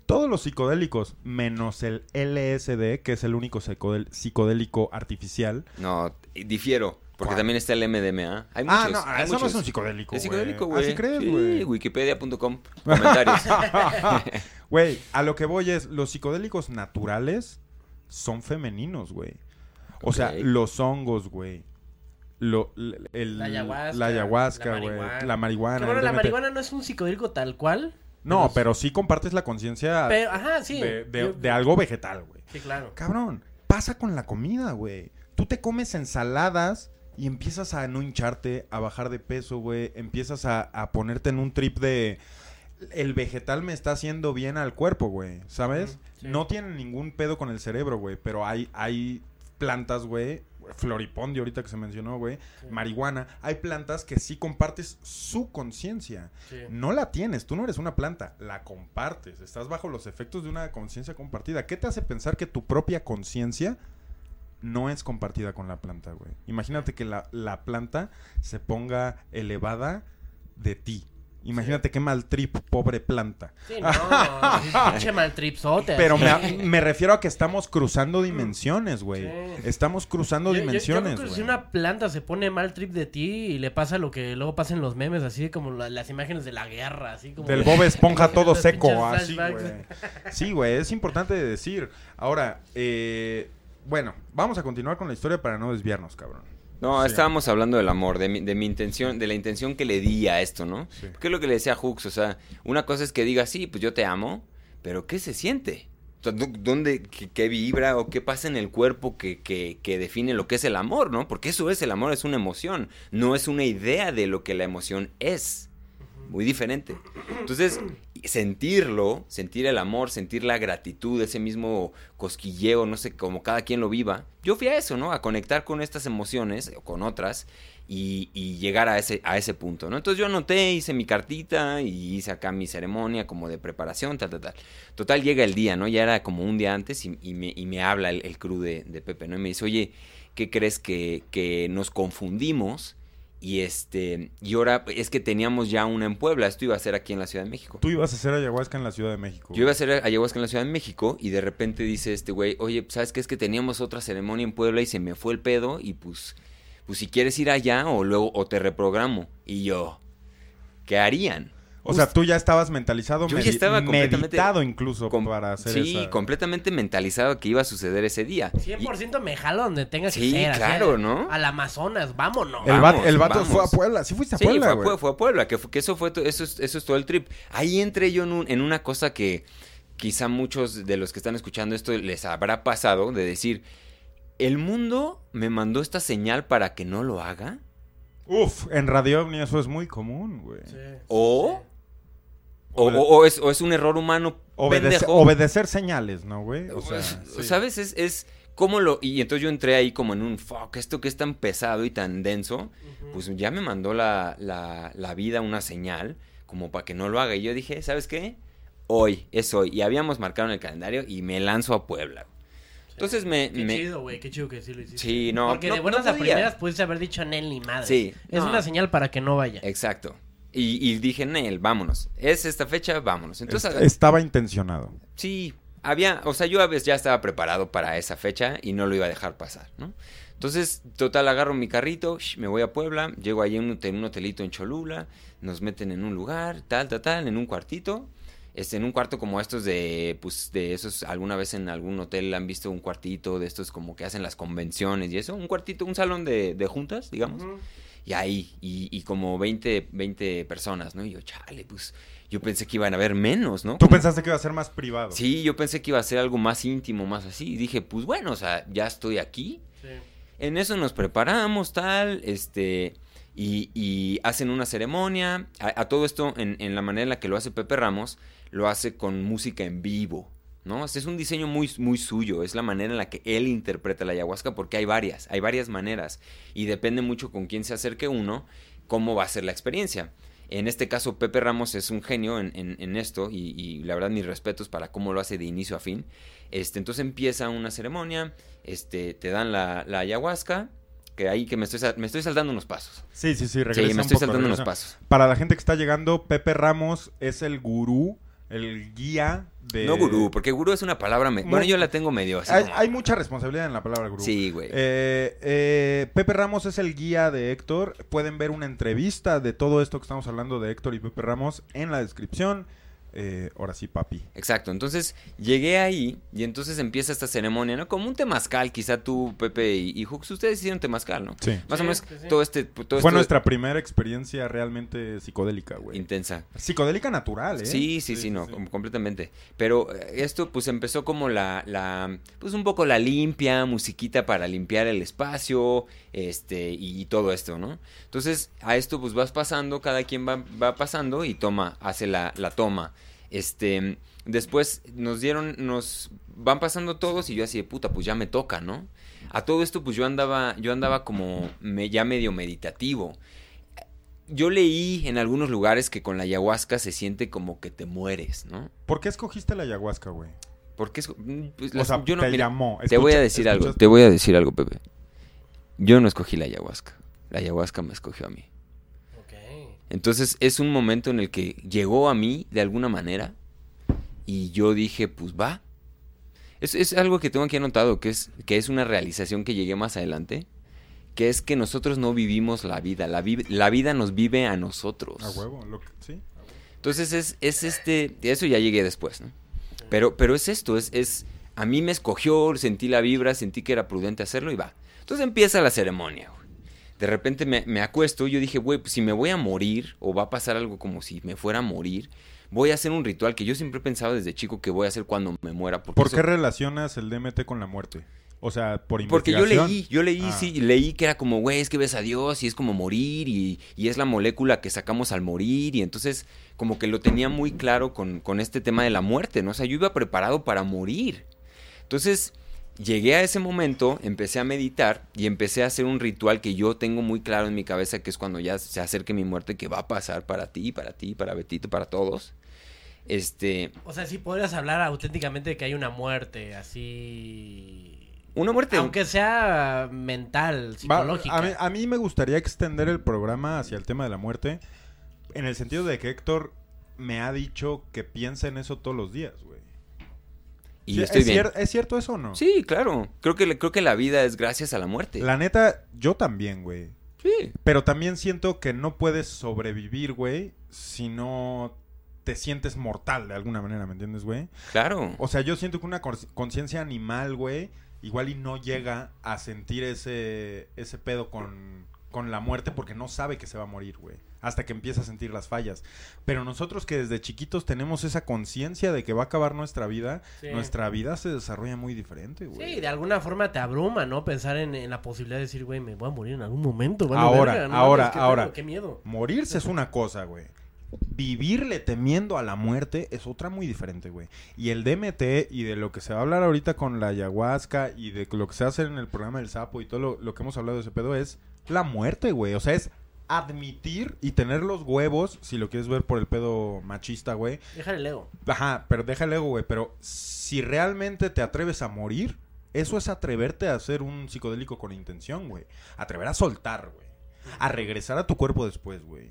Todos los psicodélicos, menos el LSD, que es el único psicodélico artificial. No, difiero. Porque ¿Cuál? también está el MDMA. Hay Ah, no, hay eso no es un psicodélico, Es psicodélico, güey. ¿Así crees, Sí, güey? wikipedia.com. Comentarios. Güey, a lo que voy es, los psicodélicos naturales son femeninos, güey. O sea, los hongos, güey. Lo, l- el- La ayahuasca, la ayahuasca, la güey. marihuana. La marihuana. Bueno, la marihuana no es un psicodélico tal cual. No, pero- pero sí compartes la conciencia sí. de, de- Yo- de algo vegetal, güey. Sí, claro. Cabrón, pasa con la comida, güey. Tú te comes ensaladas y empiezas a no hincharte, a bajar de peso, güey. Empiezas a, a ponerte en un trip de... El vegetal me está haciendo bien al cuerpo, güey. ¿Sabes? Sí. No tiene ningún pedo con el cerebro, güey. Pero hay, hay plantas, güey. Floripondio ahorita que se mencionó, güey. Sí. Marihuana. Hay plantas que sí compartes su conciencia. Sí. No la tienes, tú no eres una planta, la compartes, estás bajo los efectos de una conciencia compartida. ¿Qué te hace pensar que tu propia conciencia no es compartida con la planta, güey? Imagínate que la, la planta se ponga elevada de ti. Imagínate qué mal trip, pobre planta. Sí, no. Pero me, me refiero a que estamos cruzando dimensiones, güey. Sí. Estamos cruzando Yo- yo- yo dimensiones, creo que güey. si una planta se pone mal trip de ti y le pasa lo que luego pasa en los memes, así como la- las imágenes de la guerra, así como... Del Bob Esponja todo seco, así, güey. Sí, güey, es importante de decir. Ahora, eh, bueno, vamos a continuar con la historia para no desviarnos, cabrón. No, Sí. estábamos hablando del amor, de mi, de mi intención, de la intención que le di a esto, ¿no? Sí. ¿Qué es lo que le decía a Hooks? O sea, una cosa es que diga, sí, pues yo te amo, pero ¿qué se siente? O sea, ¿dó- ¿Dónde, qué, qué vibra o qué pasa en el cuerpo que, que, que define lo que es el amor, ¿no? Porque eso es, el amor es una emoción, no es una idea de lo que la emoción es. Muy diferente. Entonces, sentirlo, sentir el amor, sentir la gratitud, ese mismo cosquilleo, no sé, como cada quien lo viva. Yo fui a eso, ¿no? A conectar con estas emociones o con otras y, llegar a ese, a ese punto, ¿no? Entonces yo anoté, hice mi cartita y hice acá mi ceremonia como de preparación, tal, tal, tal. Total, llega el día, ¿no? Ya era como un día antes y, y me, y me habla el, el crew de, de Pepe, ¿no? Y me dice, oye, ¿qué crees que, que nos confundimos? Y este, y ahora es que teníamos ya una en Puebla, esto iba a ser aquí en la Ciudad de México. Tú ibas a hacer ayahuasca en la Ciudad de México. Yo iba a hacer ayahuasca en la Ciudad de México y de repente dice este güey, oye, ¿sabes qué? Es que teníamos otra ceremonia en Puebla y se me fue el pedo y pues, pues si quieres ir allá o luego o te reprogramo. Y yo, ¿qué harían? O sea, tú ya estabas mentalizado, Yo ya estaba completamente meditado incluso Com- para hacer sí, esa... completamente mentalizado que iba a suceder ese día. Y- 100% me jalo donde tenga que Sí, ser. así, claro, ¿no? Al Amazonas, vámonos. El, Vamos, vato, el vato vamos. fue a Puebla. Sí fuiste a Sí, Puebla, fue, güey. Fue a Puebla, que, fue- que eso fue to- eso es, eso es todo el trip. Ahí entré yo en, un- en una cosa que quizá muchos de los que están escuchando esto les habrá pasado, de decir, ¿el mundo me mandó esta señal para que no lo haga? Uf, en Radio OVNI eso es muy común, güey. Sí, ¿O, sí. O, Obede- o- o es, o es un error humano Obedece- pendejo? obedecer señales, ¿no, güey? O sea, Pues, sí. ¿Sabes? Es, es cómo lo... Y entonces yo entré ahí como en un, fuck, esto que es tan pesado y tan denso, pues ya me mandó la, la, la vida una señal como para que no lo haga. Y yo dije, ¿sabes qué? Hoy, es hoy. Y habíamos marcado en el calendario y me lanzo a Puebla. Entonces me... Qué me- chido, güey, qué chido que sí lo hiciste. Sí, no, Porque no- de buenas no a primeras pudiste haber dicho Nel ni madre. Sí, Es no. una señal para que no vaya. Exacto. Y, y dije, Nel, vámonos. Es esta fecha, vámonos. Entonces, Est- estaba intencionado. Sí, había, o sea, yo a veces ya estaba preparado para esa fecha y no lo iba a dejar pasar, ¿no? Entonces, total, agarro mi carrito, sh, me voy a Puebla, llego ahí en un, hotel- un hotelito en Cholula, nos meten en un lugar, tal, tal, tal, en un cuartito, este, en un cuarto como estos de, pues, de esos, alguna vez en algún hotel han visto un cuartito de estos como que hacen las convenciones y eso, un cuartito, un salón de, de juntas, digamos. Y ahí, y, y como 20, 20 personas, ¿no? Y yo, chale, pues, yo pensé que iban a haber menos, ¿no? Tú Como- pensaste que iba a ser más privado. Sí, yo pensé que iba a ser algo más íntimo, más así. Y dije, pues bueno, o sea, ya estoy aquí. Sí. En eso nos preparamos, tal, este, y, y hacen una ceremonia. A, a todo esto, en, en la manera en la que lo hace Pepe Ramos, lo hace con música en vivo, ¿no? Es un diseño muy, muy suyo, es la manera en la que él interpreta la ayahuasca, porque hay varias, hay varias maneras, y depende mucho con quién se acerque uno, cómo va a ser la experiencia. En este caso, Pepe Ramos es un genio en, en- en esto y, y la verdad mis respetos para cómo lo hace de inicio a fin. Este, entonces empieza una ceremonia, este, te dan la, la ayahuasca, que ahí que me estoy, me estoy saltando unos pasos. Sí, sí, sí, regresa Sí, me un estoy poco, saltando unos pasos. Para la gente que está llegando, Pepe Ramos es el gurú, el guía de... No gurú, porque gurú es una palabra... me- Bueno, yo la tengo medio así. Hay, como- hay mucha responsabilidad en la palabra gurú. Sí, güey. Eh, eh, Pepe Ramos es el guía de Héctor. Pueden ver una entrevista de todo esto que estamos hablando de Héctor y Pepe Ramos en la descripción. Eh, ahora sí, papi. Exacto, entonces llegué ahí y entonces empieza esta ceremonia, ¿no? Como un temazcal, quizá tú, Pepe y, y Hux, ustedes hicieron temazcal, ¿no? Sí. Más Sí, o menos sí, sí. todo este... Todo Fue esto nuestra primera experiencia realmente psicodélica, güey. Intensa. Psicodélica natural, ¿eh? Sí, sí, sí, no, com- completamente. Pero eh, esto pues empezó como la, la, pues un poco la limpia, musiquita para limpiar el espacio, este, y, todo esto, ¿no? Entonces a esto pues vas pasando, cada quien va, va pasando y toma, hace la, la toma. Este, después nos dieron, nos van pasando todos y yo así de puta, pues ya me toca, ¿no? A todo esto pues yo andaba, yo andaba como me, ya medio meditativo yo leí en algunos lugares que con la ayahuasca se siente como que te mueres, ¿no? ¿Por qué escogiste la ayahuasca, güey? Porque es, mm, pues, O las- sea, yo no- te mira, llamó. te voy a Escucha- decir algo, te voy a decir algo, Pepe. Yo no escogí la ayahuasca. La ayahuasca me escogió a mí. Ok. Entonces es un momento en el que llegó a mí de alguna manera y yo dije, pues va. Es, es algo que tengo aquí anotado, que es, que es una realización que llegué más adelante, que es que nosotros no vivimos la vida, la, vi- la vida nos vive a nosotros. A huevo, lo que- sí. Entonces es, es este, eso ya llegué después, ¿no? Pero, pero es esto, es, es, a mí me escogió, sentí la vibra, sentí que era prudente hacerlo y va. Entonces empieza la ceremonia, güey. De repente me, me acuesto y yo dije, güey, pues si me voy a morir o va a pasar algo como si me fuera a morir, voy a hacer un ritual que yo siempre he pensado desde chico que voy a hacer cuando me muera. Porque ¿Por eso- qué relacionas el DMT con la muerte? O sea, por porque yo leí, yo leí, Ah. sí, leí que era como, güey, es que ves a Dios y es como morir y, y es la molécula que sacamos al morir y entonces como que lo tenía muy claro con, con este tema de la muerte, ¿no? O sea, yo iba preparado para morir. Entonces llegué a ese momento, empecé a meditar y empecé a hacer un ritual que yo tengo muy claro en mi cabeza, que es cuando ya se acerque mi muerte, que va a pasar para ti, para ti, para Betito, para todos. Este, O sea, sí podrías hablar auténticamente de que hay una muerte, así... una muerte... Aunque sea mental, Va, psicológica. a, mí, a mí me gustaría extender el programa hacia el tema de la muerte. En el sentido de que Héctor me ha dicho que piensa en eso todos los días, güey. Y Sí, estoy ¿Es, bien. cier- ¿Es cierto eso o no? Sí, claro. Creo que, creo que la vida es gracias a la muerte. La neta, yo también, güey. Sí. Pero también siento que no puedes sobrevivir, güey, si no te sientes mortal de alguna manera, ¿me entiendes, güey? Claro. O sea, yo siento que una conciencia animal, güey, igual y no llega a sentir ese, ese pedo con, con la muerte porque no sabe que se va a morir, güey. Hasta que empieza a sentir las fallas. Pero nosotros que desde chiquitos tenemos esa conciencia de que va a acabar nuestra vida, Sí. nuestra vida se desarrolla muy diferente, güey. Sí, de alguna forma te abruma, ¿no? Pensar en, en la posibilidad de decir, güey, me voy a morir en algún momento. vale Ahora, verga, no ahora, ahora. Qué miedo. Morirse es una cosa, güey. Vivirle temiendo a la muerte es otra muy diferente, güey. Y el DMT y de lo que se va a hablar ahorita con la ayahuasca y de lo que se hace en el programa del sapo y todo lo, lo que hemos hablado de ese pedo es la muerte, güey. O sea, es admitir y tener los huevos, si lo quieres ver por el pedo machista, güey. Dejar el ego. Ajá, pero deja el ego, güey. Pero si realmente te atreves a morir, eso es atreverte a hacer un psicodélico con intención, güey. Atrever a soltar, güey. A regresar a tu cuerpo después, güey.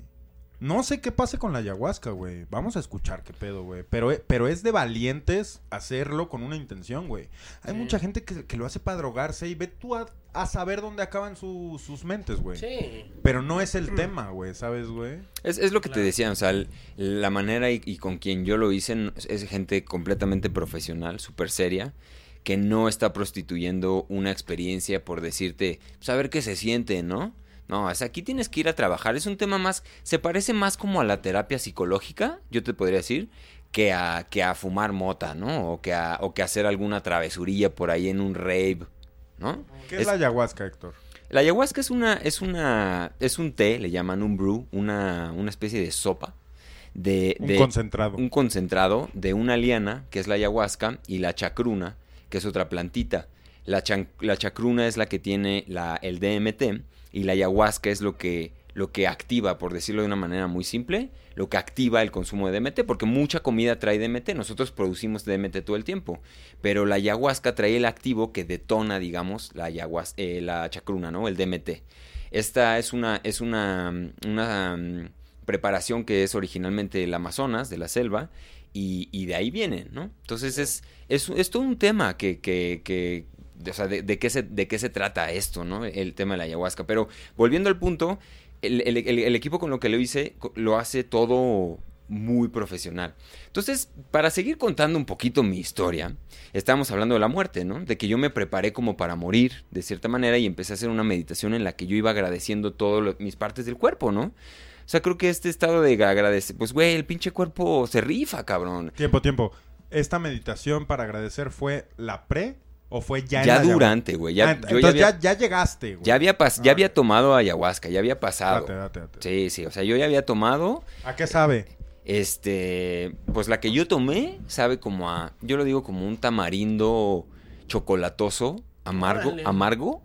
No sé qué pase con la ayahuasca, güey. Vamos a escuchar qué pedo, güey. Pero, pero es de valientes hacerlo con una intención, güey. Hay Sí. mucha gente que, que lo hace para drogarse y ve tú a, a saber dónde acaban su- sus mentes, güey. Sí. Pero no es el tema, güey, ¿sabes, güey? Es, es lo que te decía, o sea, el- la manera y, y con quien yo lo hice es gente completamente profesional, súper seria, que no está prostituyendo una experiencia por decirte, pues a ver qué se siente, ¿no? No, o sea, aquí tienes que ir a trabajar. Es un tema más, se parece más como a la terapia psicológica, yo te podría decir, que a, que a fumar mota, ¿no? O que a, o que a hacer alguna travesurilla por ahí en un rave, ¿no? ¿Qué es, Es- la ayahuasca, Héctor? La ayahuasca es una, es una, es un té, le llaman un brew, una, una especie de sopa de, Un de- concentrado. un concentrado de una liana, que es la ayahuasca, y la chacruna, que es otra plantita. La, chan- la chacruna es la que tiene la, el DMT y la ayahuasca es lo que, lo que activa, por decirlo de una manera muy simple, lo que activa el consumo de DMT, porque mucha comida trae DMT, nosotros producimos DMT todo el tiempo, pero la ayahuasca trae el activo que detona, digamos, la, ayahuas- eh, la chacruna, ¿no? El DMT. Esta es una, es una, mm, preparación que es originalmente del Amazonas, de la selva, y, de ahí viene, ¿no? Entonces es, es, es todo un tema que, que, que o sea, de, de qué se, de qué se trata esto, ¿no? El tema de la ayahuasca. Pero volviendo al punto, el, equipo con lo que lo hice lo hace todo muy profesional. Entonces, para seguir contando un poquito mi historia, estábamos hablando de la muerte, ¿no? De que yo me preparé como para morir, de cierta manera, y empecé a hacer una meditación en la que yo iba agradeciendo todas mis partes del cuerpo, ¿no? O sea, creo que este estado de agradecer, pues, güey, el pinche cuerpo se rifa, cabrón. Tiempo, tiempo. ¿Esta meditación para agradecer fue la pre o fue ya, en Ya la durante, güey. Ya, Ah, yo ya entonces había, ya, ya llegaste, güey. ya había pas- Ah, ya había tomado ayahuasca, ya había pasado. Date, date, date. Sí, sí, o sea, yo ya había tomado, ¿A qué sabe? este, pues la que yo tomé sabe como a, yo lo digo como un tamarindo chocolatoso, amargo, Órale. amargo,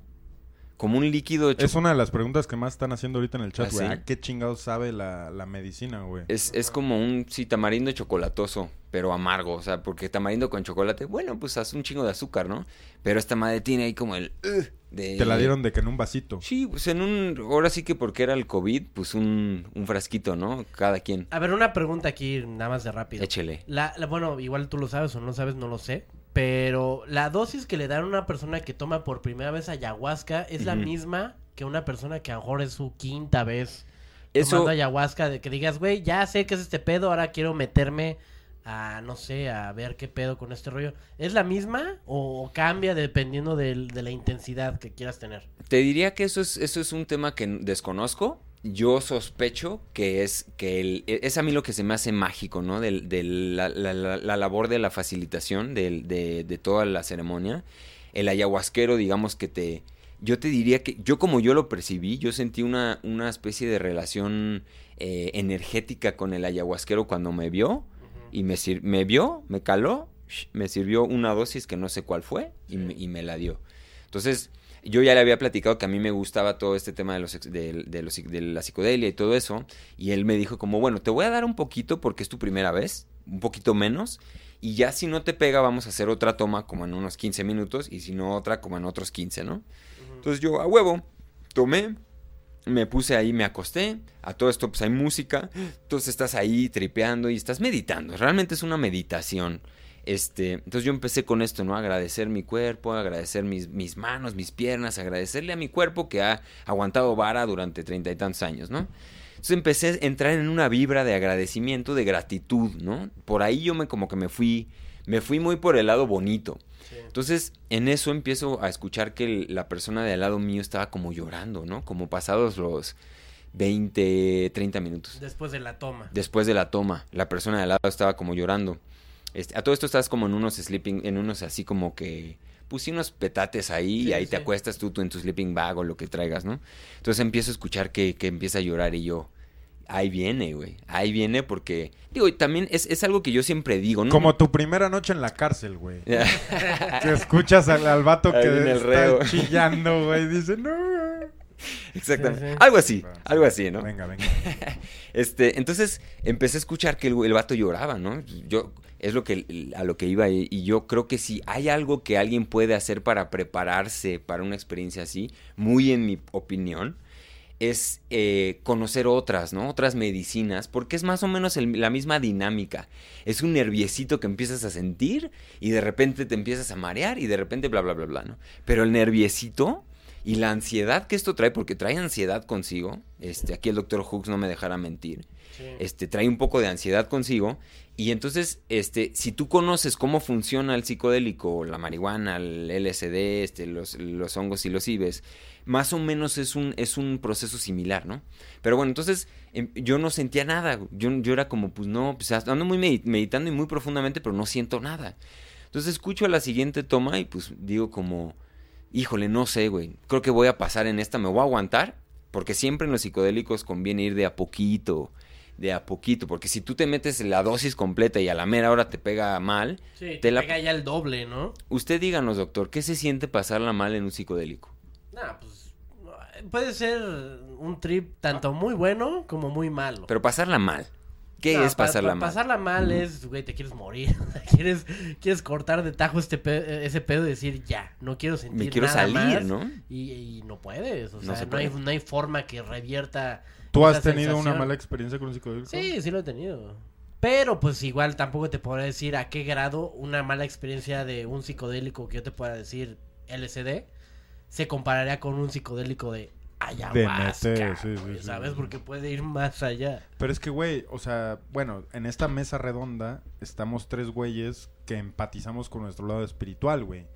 como un líquido hecho Es una de las preguntas que más están haciendo ahorita en el chat, ¿Ah, güey. sí? ¿A qué chingados sabe la, la medicina, güey? Es, es como un, sí, tamarindo chocolatoso, pero amargo, o sea, porque tamarindo con chocolate, bueno, pues hace un chingo de azúcar, ¿no? Pero esta madre tiene ahí como el... "Ugh", de... Te la dieron de que en un vasito. Sí, pues en un... Ahora sí que porque era el COVID, pues un, un frasquito, ¿no? Cada quien. A ver, una pregunta aquí, nada más de rápido. Échele. La, la- bueno, igual tú lo sabes o no lo sabes, no lo sé. Pero la dosis que le dan a una persona que toma por primera vez ayahuasca es la misma que una persona que a lo mejor es su quinta vez Eso, tomando ayahuasca. De que digas, güey, ya sé que es este pedo, ahora quiero meterme a, no sé, a ver qué pedo con este rollo. ¿Es la misma o cambia dependiendo del- de la intensidad que quieras tener? te diría que eso es, eso es un tema que desconozco. Yo sospecho que es que el, es a mí lo que se me hace mágico, ¿no? Del- de, la, la- la- la labor de la facilitación del- de, de toda la ceremonia. El ayahuasquero, digamos que te... Yo te diría que yo como yo lo percibí, yo sentí una, una especie de relación eh, energética con el ayahuasquero cuando me vio. Y me, sir- me vio, me caló, me sirvió una dosis que no sé cuál fue y, me, y me la dio. Entonces, yo ya le había platicado que a mí me gustaba todo este tema de, los, de, de los de la psicodelia y todo eso. Y él me dijo como, bueno, te voy a dar un poquito porque es tu primera vez, un poquito menos. Y ya si no te pega, vamos a hacer otra toma como en unos 15 minutos y si no otra como en otros 15, ¿no? Entonces yo, a huevo, tomé, me puse ahí, me acosté. A todo esto, pues hay música. Entonces estás ahí tripeando y estás meditando. Realmente es una meditación. Este, entonces yo empecé con esto, ¿no? Agradecer mi cuerpo, agradecer mis, mis manos, mis piernas, agradecerle a mi cuerpo que ha aguantado vara durante treinta y tantos años, ¿no? Entonces empecé a entrar en una vibra de agradecimiento, de gratitud, ¿no? Por ahí yo me como que me fui, me fui muy por el lado bonito. Entonces, en eso empiezo a escuchar que el- la persona de al lado mío estaba como llorando, ¿no? Como pasados los 20, 30 minutos. Después de la toma. Después de la toma, la persona de al lado estaba como llorando. Este, a todo esto estás como en unos sleeping, en unos así como que, sí, unos petates ahí Sí, y ahí sí, te acuestas tú, tú en tu sleeping bag o lo que traigas, ¿no? Entonces empiezo a escuchar que, que empieza a llorar y yo, ahí viene, güey, ahí viene porque, digo, y también es, es algo que yo siempre digo, ¿no? Como tu primera noche en la cárcel, güey. Que escuchas al, al vato Ahí que está reo. chillando, güey. y Dice, no. Exactamente. Sí, sí. Algo así, algo así, ¿no? Venga, venga. Este, entonces empecé a escuchar que el, el vato lloraba, ¿no? Yo, es lo que, a lo que iba y, y yo creo que si hay algo que alguien puede hacer para prepararse para una experiencia así, muy en mi opinión, es eh, conocer otras, ¿no? Otras medicinas, porque es más o menos el- la misma dinámica. Es un nerviecito que empiezas a sentir y de repente te empiezas a marear y de repente bla, bla, bla, bla, ¿no? Pero el nerviecito y la ansiedad que esto trae, porque trae ansiedad consigo, este, aquí el doctor Hooks no me dejará mentir, Sí. este, trae un poco de ansiedad consigo. Y entonces, este, si tú conoces cómo funciona el psicodélico, la marihuana, el LSD, este, los, los hongos y los ibes, más o menos es un, es un proceso similar, ¿no? Pero bueno, entonces em, yo no sentía nada. Yo, yo era como, pues no, pues ando muy medi- meditando y muy profundamente, pero no siento nada. Entonces escucho la siguiente toma y pues digo como, híjole, no sé, güey. Creo que voy a pasar en esta, me voy a aguantar, porque siempre en los psicodélicos conviene ir de a poquito, de a poquito, porque si tú te metes la dosis completa y a la mera hora te pega mal, Sí, te te la- pega ya el doble, ¿no? usted díganos, doctor, ¿qué se siente pasarla mal en un psicodélico? Nah, pues puede ser un trip tanto muy bueno como muy malo. Pero pasarla mal. ¿Qué No, es pa- pasarla pa- mal? Pasarla mal es, güey, te quieres morir. quieres, quieres cortar de tajo este pe- ese pedo y decir, ya, no quiero sentir Me quiero nada salir, más". ¿no? Y, y no puedes, o No sea, se no, hay, puede. no hay forma que revierta. ¿Tú has tenido una mala experiencia con un psicodélico? Sí, sí lo he tenido. Pero pues igual tampoco te podré decir a qué grado una mala experiencia de un psicodélico que yo te pueda decir LSD se compararía con un psicodélico de ayahuasca, meter, sí, güey, sí, ¿sabes? sí. Porque puede ir más allá. Pero es que, güey, o sea, bueno, en esta mesa redonda estamos tres güeyes que empatizamos con nuestro lado espiritual, güey.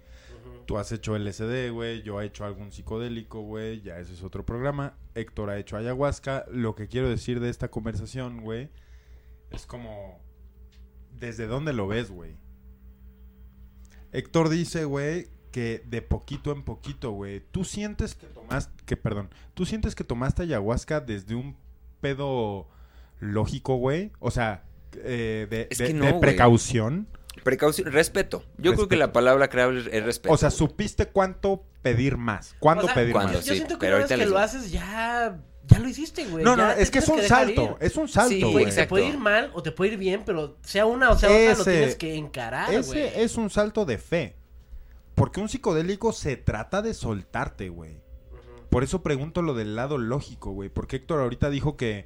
Tú has hecho LSD, güey, yo he hecho algún psicodélico, güey, ya ese es otro programa. Héctor ha hecho ayahuasca. Lo que quiero decir de esta conversación, güey, es como... ¿Desde dónde lo ves, güey? Héctor dice, güey, que de poquito en poquito, güey. ¿Tú sientes que tomaste, que perdón, tú sientes que tomaste ayahuasca desde un pedo lógico, güey? O sea, eh, de, Es de- que de no, güey. precaución. Precaución, respeto. Yo creo que la palabra clave es- es respeto. O sea, supiste cuánto pedir más. ¿Cuándo O sea, pedir más? yo Sí, siento que pero una vez que lo haces ya, ya lo hiciste, güey. No, no, Ya es que es un salto. ir. Es un salto, Sí, güey. Güey, te puede ir mal o te puede ir bien, pero sea una o sea otra, lo tienes que encarar, güey. Ese es un salto de fe. Porque un psicodélico se trata de soltarte, güey. Por eso pregunto lo del lado lógico, güey. Porque Héctor ahorita dijo que,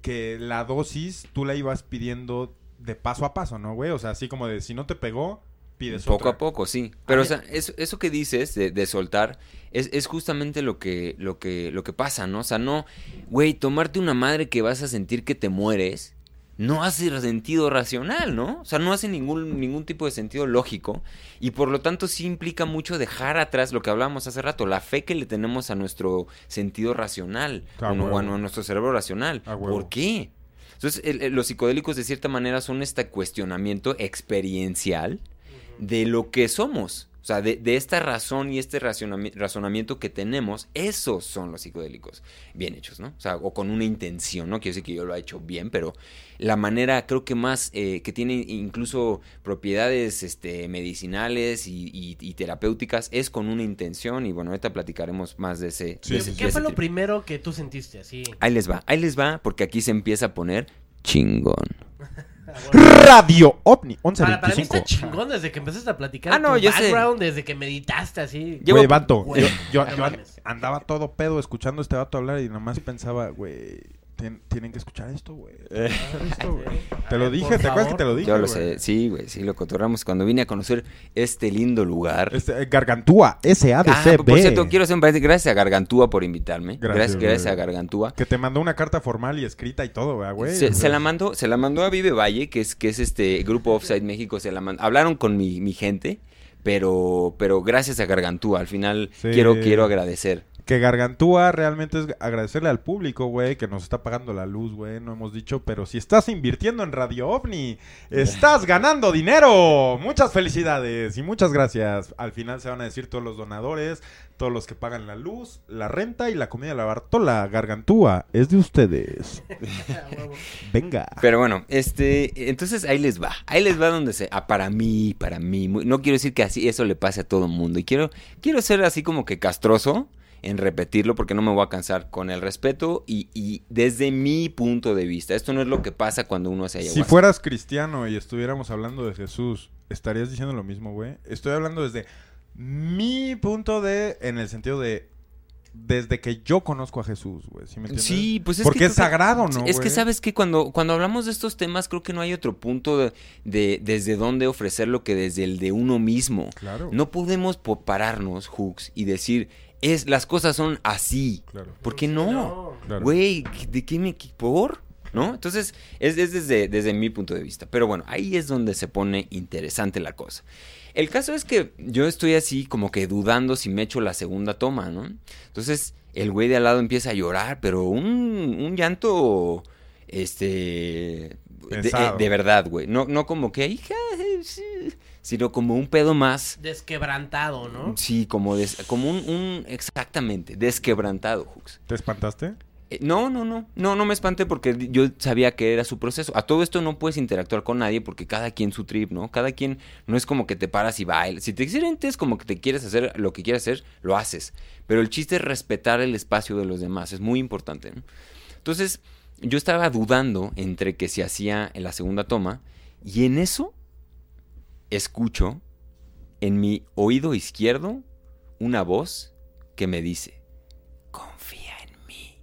que la dosis tú la ibas pidiendo de paso a paso, ¿no, güey? O sea, así como de si no te pegó, pides Poco otra. a poco, sí. Pero, A o sea, eso, eso que dices de, de soltar es, es justamente lo que, lo, que, lo que pasa, ¿no? O sea, no, güey, tomarte una madre que vas a sentir que te mueres no hace sentido racional, ¿no? O sea, no hace ningún, ningún tipo de sentido lógico y por lo tanto sí implica mucho dejar atrás lo que hablábamos hace rato, la fe que le tenemos a nuestro sentido racional, A o a nuestro cerebro racional. ¿Por qué? Entonces, el- el- los psicodélicos de cierta manera son este cuestionamiento experiencial de lo que somos. O sea, de, de esta razón y este razonamiento que tenemos, esos son los psicodélicos. Bien hechos, ¿no? O sea, o con una intención, ¿no? Quiero decir que yo lo he hecho bien, pero la manera creo que más, eh, que tiene incluso propiedades este, medicinales y, y- y terapéuticas, es con una intención. Y bueno, ahorita platicaremos más de ese. Sí, de ¿Qué, ese- sí, qué de fue ese lo trip. primero que tú sentiste así? Ahí les va, ahí les va, porque aquí se empieza a poner chingón. Radio OVNI Para, para mí 1125. está chingón desde que empezaste a platicar Ah, no, tu yo sé. background, desde que meditaste así. Llevo- Güey, vato, Güey, yo, yo- no yo andaba todo pedo escuchando a este vato hablar y nomás pensaba, güey, tien- tienen que escuchar esto, güey. A Te lo dije, ¿te acuerdas que te lo dije? Yo lo sé, sí, güey, sí, lo cotorramos cuando vine a conocer este lindo lugar. Este, eh, Gargantúa, S-A-D-C-B. Ah, por cierto, quiero hacer un paréntesis. Gracias a Gargantúa por invitarme. Gracias, Gracias, a Gargantúa. Que te mandó una carta formal y escrita y todo, ¿verdad, güey. Se, la mandó, se la mandó a Vive Valle, que es, que es este grupo Offside México, se la mandó. Hablaron con mi, mi gente, pero, pero gracias a Gargantúa. Al final Sí. quiero, quiero agradecer. Que Gargantúa realmente es agradecerle al público, güey, que nos está pagando la luz, güey, no hemos dicho, pero si estás invirtiendo en Radio OVNI, estás ganando dinero. Muchas felicidades y muchas gracias. Al final se van a decir todos los donadores, todos los que pagan la luz, la renta y la comida de la Bartola. Gargantúa, es de ustedes. Venga. Pero bueno, este, entonces ahí les va. Ahí les va donde se, ah, para mí, para mí. muy- no quiero decir que así eso le pase a todo el mundo. Y quiero, quiero ser así como que castroso en repetirlo porque no me voy a cansar con el respeto y, y desde mi punto de vista. Esto no es lo que pasa cuando uno hace Si ayahuasca. fueras cristiano y estuviéramos hablando de Jesús, ¿estarías diciendo lo mismo, güey? Estoy hablando desde mi punto de, en el sentido de, desde que yo conozco a Jesús, güey, ¿sí me entiendes? Sí, pues es Porque que es sagrado, ¿no, Es que sabes que cuando, cuando hablamos de estos temas creo que no hay otro punto de, de- desde dónde ofrecerlo que desde el de uno mismo. Claro. No podemos po- pararnos, Hooks, y decir, es, las cosas son así. Claro. ¿Por qué no? Claro. Güey, ¿de qué me... qué- ¿Por? ¿No? Entonces, es, es desde, desde mi punto de vista. Pero bueno, ahí es donde se pone interesante la cosa. El caso es que yo estoy así como que dudando si me echo la segunda toma, ¿no? Entonces, el güey de al lado empieza a llorar, pero un, un llanto, este... De, verdad, güey. No, no como que, hija, sí", sino como un pedo más... Desquebrantado, ¿no? Sí, como, des- como un, un- Exactamente, desquebrantado, Hooks. ¿Te espantaste? Eh, No, no, no, no, no me espanté porque yo sabía que era su proceso. A todo esto no puedes interactuar con nadie porque cada quien su trip, ¿no? Cada quien no es como que te paras y bailas. Si te sientes como que te quieres hacer lo que quieras hacer, lo haces. Pero el chiste es respetar el espacio de los demás, es muy importante. ¿no? Entonces, yo estaba dudando entre que se hacía en la segunda toma y en eso escucho en mi oído izquierdo una voz que me dice, confía en mí.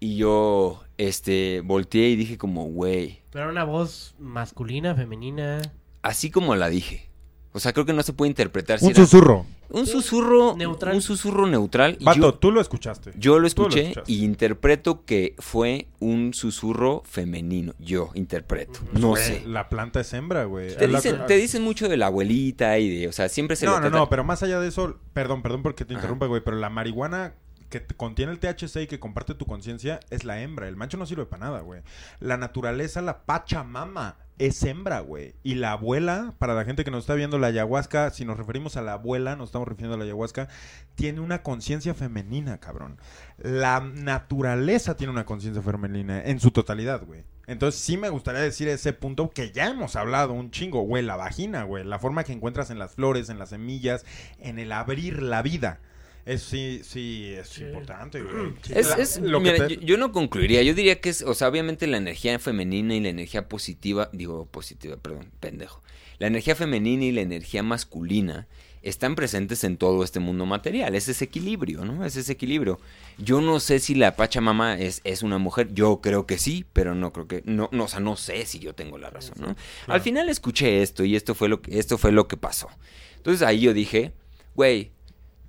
Y yo, este, volteé y dije como, güey, Pero era una voz masculina, femenina. así como la dije. O sea, creo que no se puede interpretar si Un era susurro. Un susurro Neutral. Un susurro neutral. y Vato, yo, tú lo escuchaste. yo lo escuché y interpreto que fue un susurro femenino. Yo interpreto. No Güey, sé. La planta es hembra, güey. Te la- dicen, te dicen mucho de la abuelita y de, o sea, siempre se No, le no, trata- no, pero más allá de eso, perdón, perdón porque te Ajá. interrumpa, güey, pero la marihuana que te- contiene el THC y que comparte tu conciencia es la hembra. El macho no sirve para nada, güey. La naturaleza, la Pachamama, es hembra, güey. Y la abuela, para la gente que nos está viendo, la ayahuasca, si nos referimos a la abuela, nos estamos refiriendo a la ayahuasca, tiene una conciencia femenina, cabrón. La naturaleza tiene una conciencia femenina en su totalidad, güey. Entonces sí me gustaría decir ese punto que ya hemos hablado un chingo, güey, la vagina, güey, la forma que encuentras en las flores, en las semillas, en el abrir la vida. Eso sí, sí, es Sí. importante, güey. Es, es- lo mira, te- yo, yo no concluiría. Yo diría que es, o sea, obviamente la energía femenina y la energía positiva, digo positiva, perdón, pendejo. La energía femenina y la energía masculina están presentes en todo este mundo material. Es ese equilibrio, ¿no? Es ese equilibrio. Yo no sé si la Pachamama es, es una mujer. Yo creo que sí, pero no creo que. No, no, o sea, no sé si yo tengo la razón, ¿no? Al final escuché esto y esto fue lo que, esto fue lo que pasó. Entonces ahí yo dije, güey,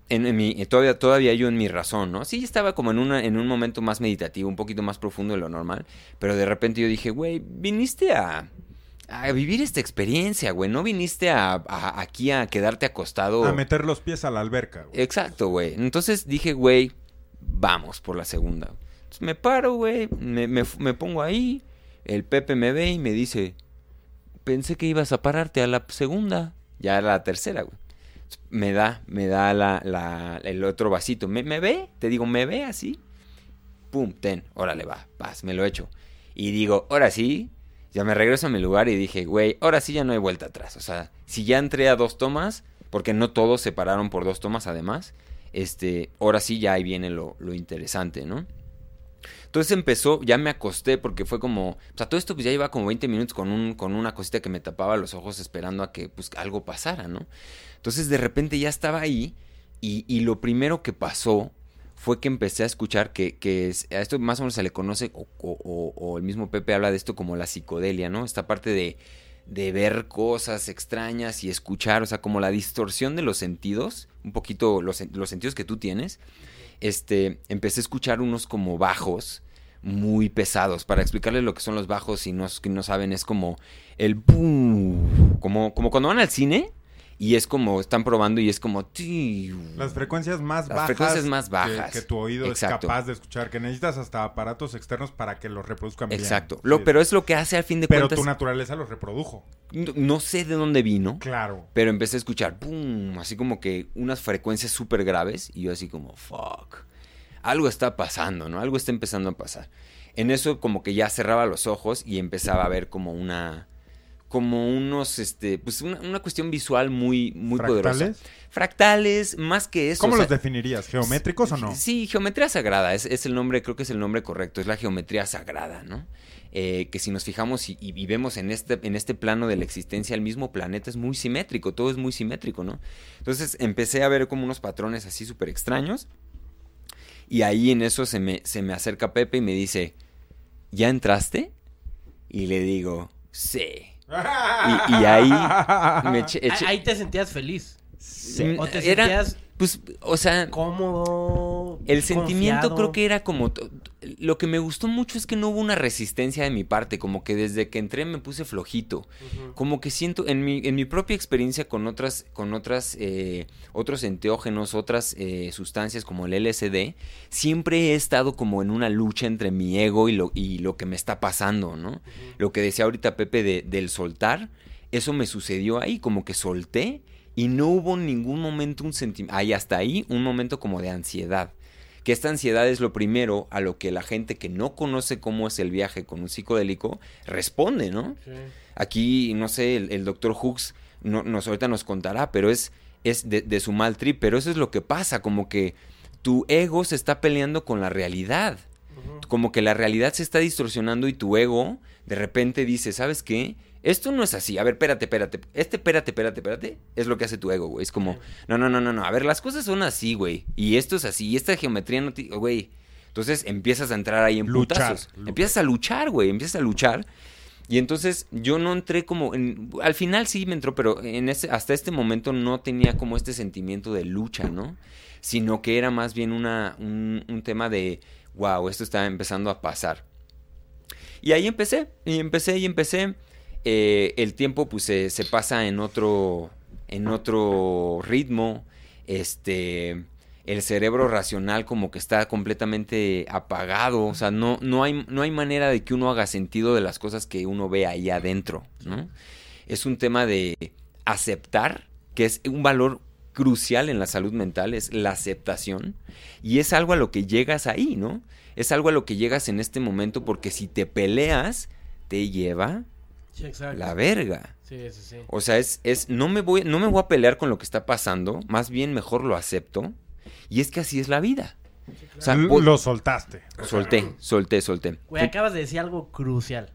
en, en mi, todavía, todavía yo en mi razón, ¿no? Sí, estaba como en, una, en un momento más meditativo, un poquito más profundo de lo normal, pero de repente yo dije, güey, viniste a, a vivir esta experiencia, güey, no viniste a, a- aquí a quedarte acostado. A meter los pies a la alberca, güey. Exacto, güey. Entonces dije, güey, vamos por la segunda. Entonces me paro, güey, me, me- me pongo ahí, el Pepe me ve y me dice, pensé que ibas a pararte a la segunda, ya era la tercera, güey. Me da, me da la, la- el otro vasito. ¿Me, ve? Te digo, ¿me ve así? Pum, ten, órale, va, vas, me lo echo. Y digo, ahora sí, ya me regreso a mi lugar y dije, güey, ahora sí ya no hay vuelta atrás. O sea, si ya entré a dos tomas, porque no todos se pararon por dos tomas además, este, ahora sí ya ahí viene lo, lo interesante, ¿no? Entonces empezó, ya me acosté porque fue como, o sea, todo esto pues ya iba como 20 minutos con, un, con una cosita que me tapaba los ojos esperando a que pues algo pasara, ¿no? Entonces de repente ya estaba ahí y, y lo primero que pasó fue que empecé a escuchar que, que es- a esto más o menos se le conoce, o, o- o- el mismo Pepe habla de esto como la psicodelia, ¿no? Esta parte de, de ver cosas extrañas y escuchar, o sea, como la distorsión de los sentidos, un poquito los, los sentidos que tú tienes, este, empecé a escuchar unos como bajos muy pesados. Para explicarles lo que son los bajos, si no, no saben, es como el como, como cuando van al cine y es como están probando y es como tiu. Las frecuencias más Las bajas. frecuencias más bajas. Que, tu oído Exacto. es capaz de escuchar. Que necesitas hasta aparatos externos para que los reproduzcan bien. Exacto. Sí. pero es lo que hace al fin de Pero cuentas. tu naturaleza los reprodujo. no, no sé de dónde vino. Claro. Pero empecé a escuchar, boom, así como que unas frecuencias súper graves y yo así como, fuck, algo está pasando, ¿no? Algo está empezando a pasar. En eso como que ya cerraba los ojos y empezaba a ver como una, como unos, este, pues una, una cuestión visual muy, muy poderosa. ¿Fractales? Fractales, más que eso. ¿Cómo o sea, los definirías? ¿Geométricos o no? Sí, geometría sagrada, es, es el nombre, creo que es el nombre correcto, es la geometría sagrada, ¿no? Eh, que si nos fijamos y, y vivemos en este, en este plano de la existencia, el mismo planeta es muy simétrico, todo es muy simétrico, ¿no? Entonces empecé a ver como unos patrones así súper extraños y ahí en eso se me, se me acerca Pepe y me dice, ¿ya entraste? Y le digo, sí. Y, y ahí me eché... eché- Ahí te sentías feliz. Mm, O te era, sentías pues, o sea, cómodo. El sentimiento confiado. creo que era como... Lo que me gustó mucho es que no hubo una resistencia de mi parte, como que desde que entré me puse flojito. Como que siento, en mi, en mi propia experiencia con otras, con otras, eh, otros enteógenos, otras eh, sustancias como el LSD, siempre he estado como en una lucha entre mi ego y lo, y lo que me está pasando, ¿no? Lo que decía ahorita Pepe de- del soltar, eso me sucedió ahí, como que solté y no hubo en ningún momento un sentimiento, ahí hasta ahí, un momento como de ansiedad. Que esta ansiedad es lo primero a lo que la gente que no conoce cómo es el viaje con un psicodélico responde, ¿no? Sí. Aquí, no sé, el, el doctor Hooks no, nos, ahorita nos contará, pero es, es de, de su mal trip, pero eso es lo que pasa, como que tu ego se está peleando con la realidad, como que la realidad se está distorsionando y tu ego de repente dice, ¿sabes qué? Esto no es así, a ver, espérate, espérate, este espérate, espérate, espérate, es lo que hace tu ego, güey, es como, no, no, no, no, no, a ver, las cosas son así, güey, y esto es así, y esta geometría no, ti- güey, entonces empiezas a entrar ahí en Luchar, putazos, luchar. empiezas a luchar, güey, empiezas a luchar, y entonces yo no entré como. en- al final sí me entró, pero en ese, hasta este momento no tenía como este sentimiento de lucha, ¿no? Sino que era más bien una, un, un tema de. Wow, esto está empezando a pasar. Y ahí empecé, y empecé, y empecé. Eh, el tiempo, pues, se, se pasa en otro. En otro ritmo. Este. el cerebro racional como que está completamente apagado, o sea, no, no, hay, no hay manera de que uno haga sentido de las cosas que uno ve ahí adentro, ¿no? Es un tema de aceptar, que es un valor crucial en la salud mental, es la aceptación, y es algo a lo que llegas ahí, ¿no? Es algo a lo que llegas en este momento porque si te peleas, te lleva Sí, exacto. la verga. Sí, sí, sí. O sea, es, es no, me voy, no me voy a pelear con lo que está pasando, más bien mejor lo acepto. Y es que así es la vida. O sea, Lo soltaste. solté, solté, solté. Güey, acabas de decir algo crucial.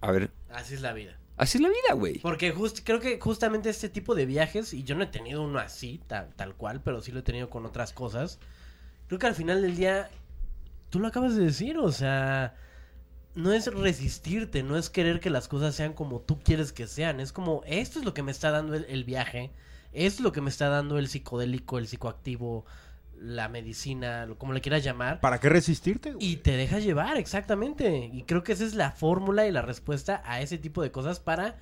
A ver, Así es la vida. así es la vida, güey. Porque just- creo que justamente este tipo de viajes, y yo no he tenido uno así, tal, tal cual, pero sí lo he tenido con otras cosas. Creo que al final del día, tú lo acabas de decir, o sea, no es resistirte, no es querer que las cosas sean como tú quieres que sean. Es como, esto es lo que me está dando el, el viaje, esto es lo que me está dando el psicodélico, el psicoactivo, la medicina, lo- como le quieras llamar. ¿Para qué resistirte? güey? Y te dejas llevar, exactamente. Y creo que esa es la fórmula y la respuesta a ese tipo de cosas para,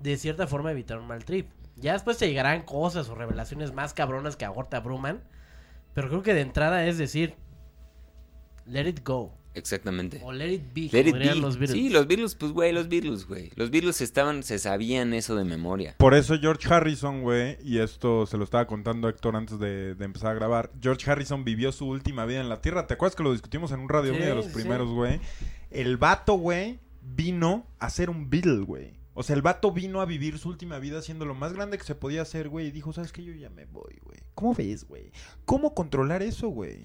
de cierta forma, evitar un mal trip. Ya después te llegarán cosas o revelaciones más cabronas que ahora te abruman. Pero creo que de entrada es decir, let it go. Exactamente. O let it be, Let it be. los Beatles. Sí, los Beatles, pues, güey, los Beatles, güey. Los Beatles estaban, se sabían eso de memoria. Por eso George Harrison, güey, y esto se lo estaba contando Héctor antes de, de empezar a grabar. George Harrison vivió su última vida en la Tierra. ¿Te acuerdas que lo discutimos en un radio Sí, Uno de los primeros, güey? El vato, güey, vino a ser un Beatle, güey. O sea, el vato vino a vivir su última vida haciendo lo más grande que se podía hacer, güey. Y dijo, ¿sabes qué? Yo ya me voy, güey. ¿Cómo ves, güey? ¿Cómo controlar eso, güey?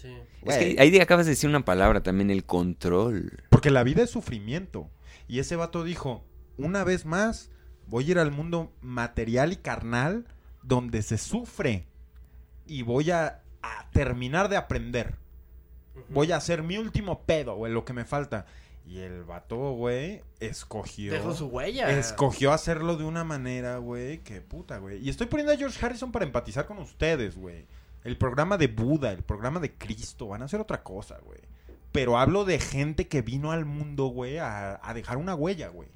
Sí. Es que ahí acabas de decir una palabra también, el control. Porque la vida es sufrimiento. Y ese vato dijo, una vez más, voy a ir al mundo material y carnal donde se sufre. Y voy a, a terminar de aprender. Voy a hacer mi último pedo, güey, lo que me falta. Y el vato, güey, escogió... Dejó su huella. Escogió hacerlo de una manera, güey, que puta, güey. Y estoy poniendo a George Harrison para empatizar con ustedes, güey. El programa de Buda, el programa de Cristo, van a hacer otra cosa, güey. Pero hablo de gente que vino al mundo, güey, a, a dejar una huella, güey.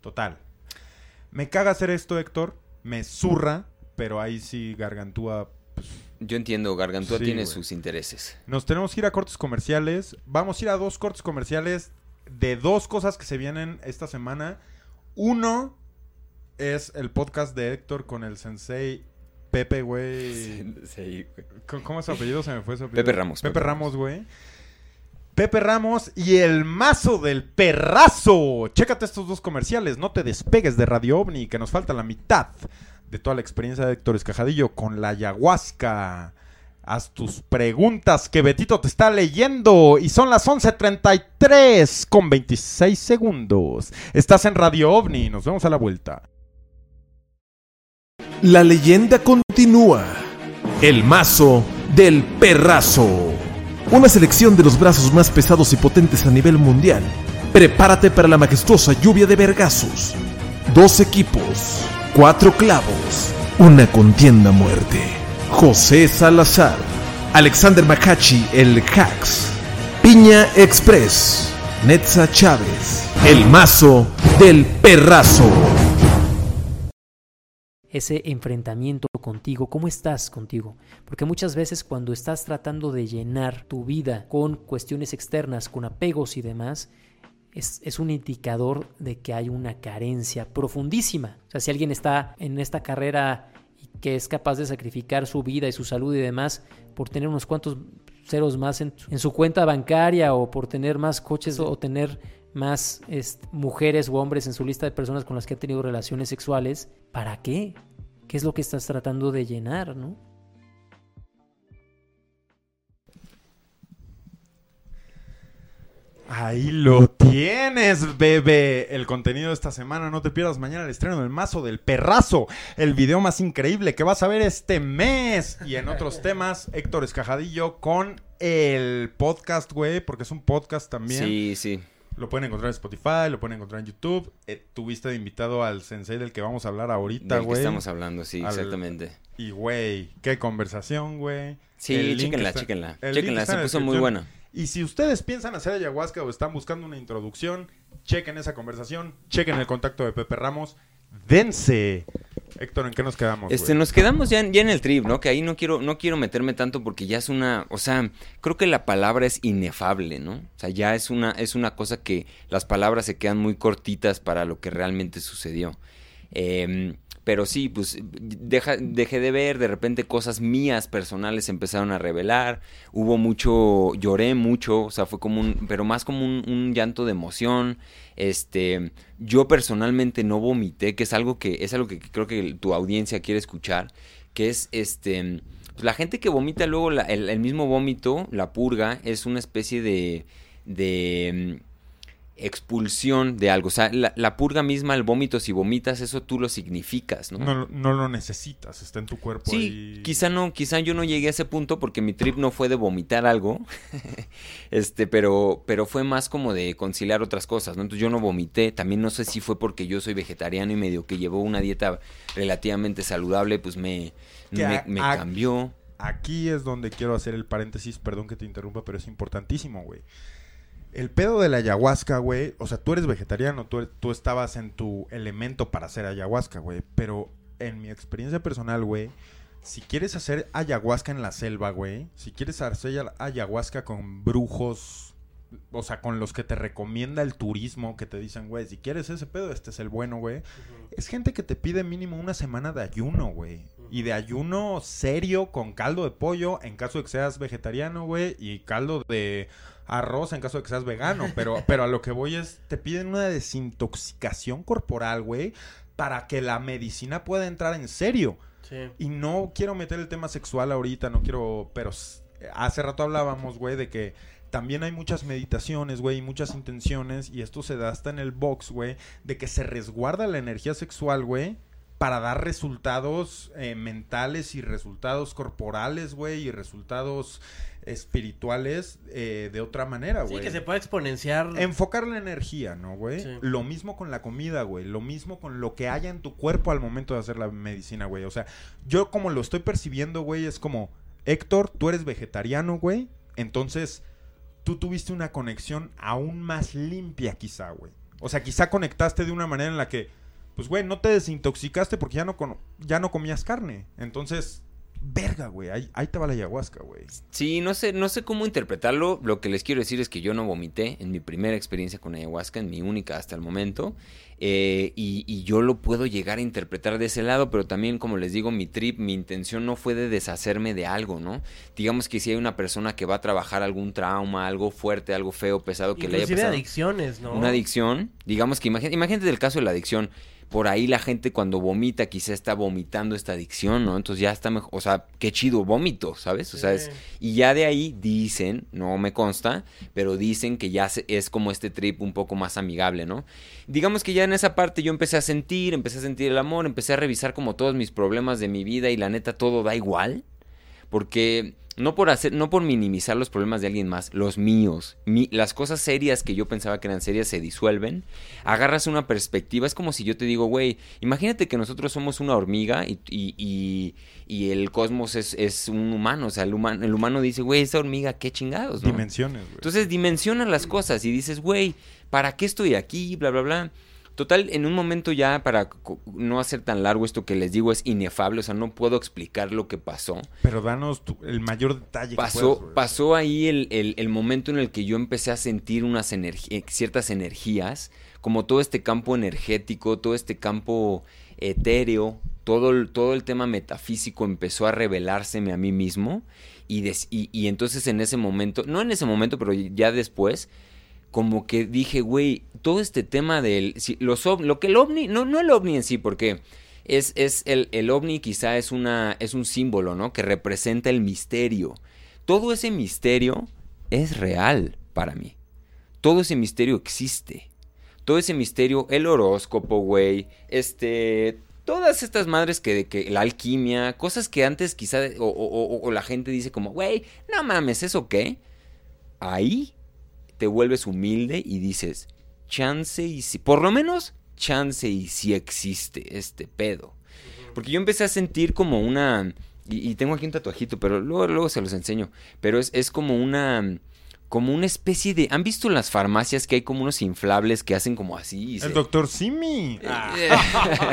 Total. Me caga hacer esto, Héctor. Me zurra, pero ahí sí Gargantúa. pues, Yo entiendo, Gargantúa Sí, tiene güey. sus intereses. Nos tenemos que ir a cortes comerciales. Vamos a ir a dos cortes comerciales de dos cosas que se vienen esta semana. Uno es el podcast de Héctor con el sensei Pepe, güey. Sí, güey. ¿Cómo- ¿Cómo es su apellido? Se me fue su apellido. Pepe Ramos, Pepe Pepe Ramos, güey. Pepe Ramos y el mazo del perrazo. Chécate estos dos comerciales. No te despegues de Radio OVNI, que nos falta la mitad de toda la experiencia de Héctor Escajadillo con la ayahuasca. Haz tus preguntas que Betito te está leyendo. Y son las 11.33 con 26 segundos. Estás en Radio OVNI. Nos vemos a la vuelta. La leyenda continúa. El mazo del perrazo. Una selección de los brazos más pesados y potentes a nivel mundial. Prepárate para la majestuosa lluvia de vergazos. Dos equipos, cuatro clavos, una contienda muerte. José Salazar, Alexander Macachi, el Hax, Piña Express, Netza Chávez, el mazo del perrazo. Ese enfrentamiento contigo, cómo estás contigo. Porque muchas veces cuando estás tratando de llenar tu vida con cuestiones externas, con apegos y demás, es, es un indicador de que hay una carencia profundísima. O sea, si alguien está en esta carrera y que es capaz de sacrificar su vida y su salud y demás por tener unos cuantos ceros más en, en su cuenta bancaria o por tener más coches o tener más este, mujeres o hombres en su lista de personas con las que ha tenido relaciones sexuales, ¿para qué? ¿Qué es lo que estás tratando de llenar, no? Ahí lo tienes, bebé. El contenido de esta semana. No te pierdas mañana el estreno del mazo del perrazo. El video más increíble que vas a ver este mes. Y en otros temas, Héctor Escajadillo con el podcast, güey. Porque es un podcast también. Sí, sí. Lo pueden encontrar en Spotify, lo pueden encontrar en YouTube. Eh, tuviste de invitado al sensei del que vamos a hablar ahorita, güey. estamos hablando, sí, Al- exactamente. Y, güey, qué conversación, güey. Sí, chéquenla, está- chéquenla. el se puso muy buena. Y si ustedes piensan hacer ayahuasca o están buscando una introducción, chequen esa conversación, chequen el contacto de Pepe Ramos, dense. Héctor, ¿en qué nos quedamos? Este, nos quedamos ya, en- el trip, ¿no? Que ahí no quiero, no quiero meterme tanto porque ya es una, o sea, creo que la palabra es inefable, ¿no? O sea, ya es una, es una cosa que las palabras se quedan muy cortitas para lo que realmente sucedió. Em, pero sí, pues deja- dejé de ver, de repente cosas mías personales empezaron a revelar, hubo mucho, lloré mucho, o sea, fue como un, pero más como un, un llanto de emoción, este, yo personalmente no vomité, que es algo que, es algo que creo que tu audiencia quiere escuchar, que es, este, pues, la gente que vomita luego la- el, el mismo vómito, la purga, es una especie de, de expulsión de algo. O sea, la, la purga misma, el vómito, si vomitas, eso tú lo significas, ¿no? No, no lo necesitas, está en tu cuerpo. Sí, ahí. quizá no, quizá yo no llegué a ese punto porque mi trip no fue de vomitar algo, este, pero, pero fue más como de conciliar otras cosas, ¿no? Entonces yo no vomité, también no sé si fue porque yo soy vegetariano y medio que llevó una dieta relativamente saludable, pues me, me, me cambió. Aquí es donde quiero hacer el paréntesis, perdón que te interrumpa, pero es importantísimo, güey. El pedo de la ayahuasca, güey, o sea, tú eres vegetariano, tú, tú estabas en tu elemento para hacer ayahuasca, güey, pero en mi experiencia personal, güey, si quieres hacer ayahuasca en la selva, güey, si quieres hacer ayahuasca con brujos, o sea, con los que te recomienda el turismo, que te dicen, güey, si quieres ese pedo, este es el bueno, güey. Es gente que te pide mínimo una semana de ayuno, güey. Y de ayuno serio con caldo de pollo en caso de que seas vegetariano, güey. Y caldo de arroz en caso de que seas vegano. Pero, pero a lo que voy es, te piden una desintoxicación corporal, güey. Para que la medicina pueda entrar en serio. Sí. Y no quiero meter el tema sexual ahorita, no quiero, pero hace rato hablábamos, güey, de que también hay muchas meditaciones, güey, y muchas intenciones, y esto se da hasta en el box, güey, de que se resguarda la energía sexual, güey, para dar resultados eh, mentales y resultados corporales, güey, y resultados espirituales eh, de otra manera, Sí, güey. que se puede exponenciar. Enfocar la energía, ¿no, güey? Sí. Lo mismo con la comida, güey. Lo mismo con lo que haya en tu cuerpo al momento de hacer la medicina, güey. O sea, yo como lo estoy percibiendo, güey, es como, Héctor, tú eres vegetariano, güey. Entonces, tú tuviste una conexión aún más limpia, quizá, güey. O sea, quizá conectaste de una manera en la que, pues, güey, no te desintoxicaste porque ya no, con- ya no comías carne. Entonces, verga, güey. Ahí, ahí te va la ayahuasca, güey. Sí, no sé, no sé cómo interpretarlo. Lo que les quiero decir es que yo no vomité en mi primera experiencia con ayahuasca, en mi única hasta el momento. Eh, y, y yo lo puedo llegar a interpretar de ese lado, pero también, como les digo, mi trip, mi intención no fue de deshacerme de algo, ¿no? Digamos que si hay una persona que va a trabajar algún trauma, algo fuerte, algo feo, pesado que le haya Inclusive pasado. adicciones, ¿no? Una adicción, digamos que imagínate, imagínate el caso de la adicción. Por ahí la gente cuando vomita quizá está vomitando esta adicción, ¿no? Entonces ya está mejor, o sea, qué chido vómito, ¿sabes? O sea, es, y ya de ahí dicen, no me consta, pero dicen que ya se- es como este trip un poco más amigable, ¿no? Digamos que ya en esa parte yo empecé a sentir, empecé a sentir el amor, empecé a revisar como todos mis problemas de mi vida y la neta todo da igual. Porque no por hacer, no por minimizar los problemas de alguien más, los míos, mi- las cosas serias que yo pensaba que eran serias se disuelven. Agarras una perspectiva, es como si yo te digo, güey, imagínate que nosotros somos una hormiga y, y, y- y el cosmos es, es un humano. O sea, el, humano el humano dice, güey, esa hormiga, qué chingados, ¿no? Dimensiones, güey. Entonces dimensionas las cosas y dices, güey, ¿para qué estoy aquí? Bla, bla, bla. Total, en un momento ya, para no hacer tan largo esto que les digo, es inefable, o sea, no puedo explicar lo que pasó. Pero danos tu- el mayor detalle que Pasó, puedas, güey. pasó ahí el, el- el momento en el que yo empecé a sentir unas energi- ciertas energías, como todo este campo energético, todo este campo etéreo, todo el, todo el tema metafísico empezó a revelárseme a mí mismo. Y, des- y, y entonces en ese momento, no en ese momento, pero ya después, como que dije, güey, todo este tema del... si- los, lo que el ovni, no, no el ovni en sí, porque es, es el, el ovni quizá es, una, es un símbolo, ¿no? Que representa el misterio. Todo ese misterio es real para mí. Todo ese misterio existe. Todo ese misterio, el horóscopo, güey, este... Todas estas madres que, que la alquimia, cosas que antes quizá, o, o- o- o la gente dice como, güey, no mames, ¿eso qué? Ahí te vuelves humilde y dices, chance y si, por lo menos, chance y si existe este pedo. Porque yo empecé a sentir como una, y, y tengo aquí un tatuajito, pero luego, luego se los enseño, pero es, es como una, como una especie de... ¿Han visto en las farmacias que hay como unos inflables que hacen como así? se- El doctor Simi.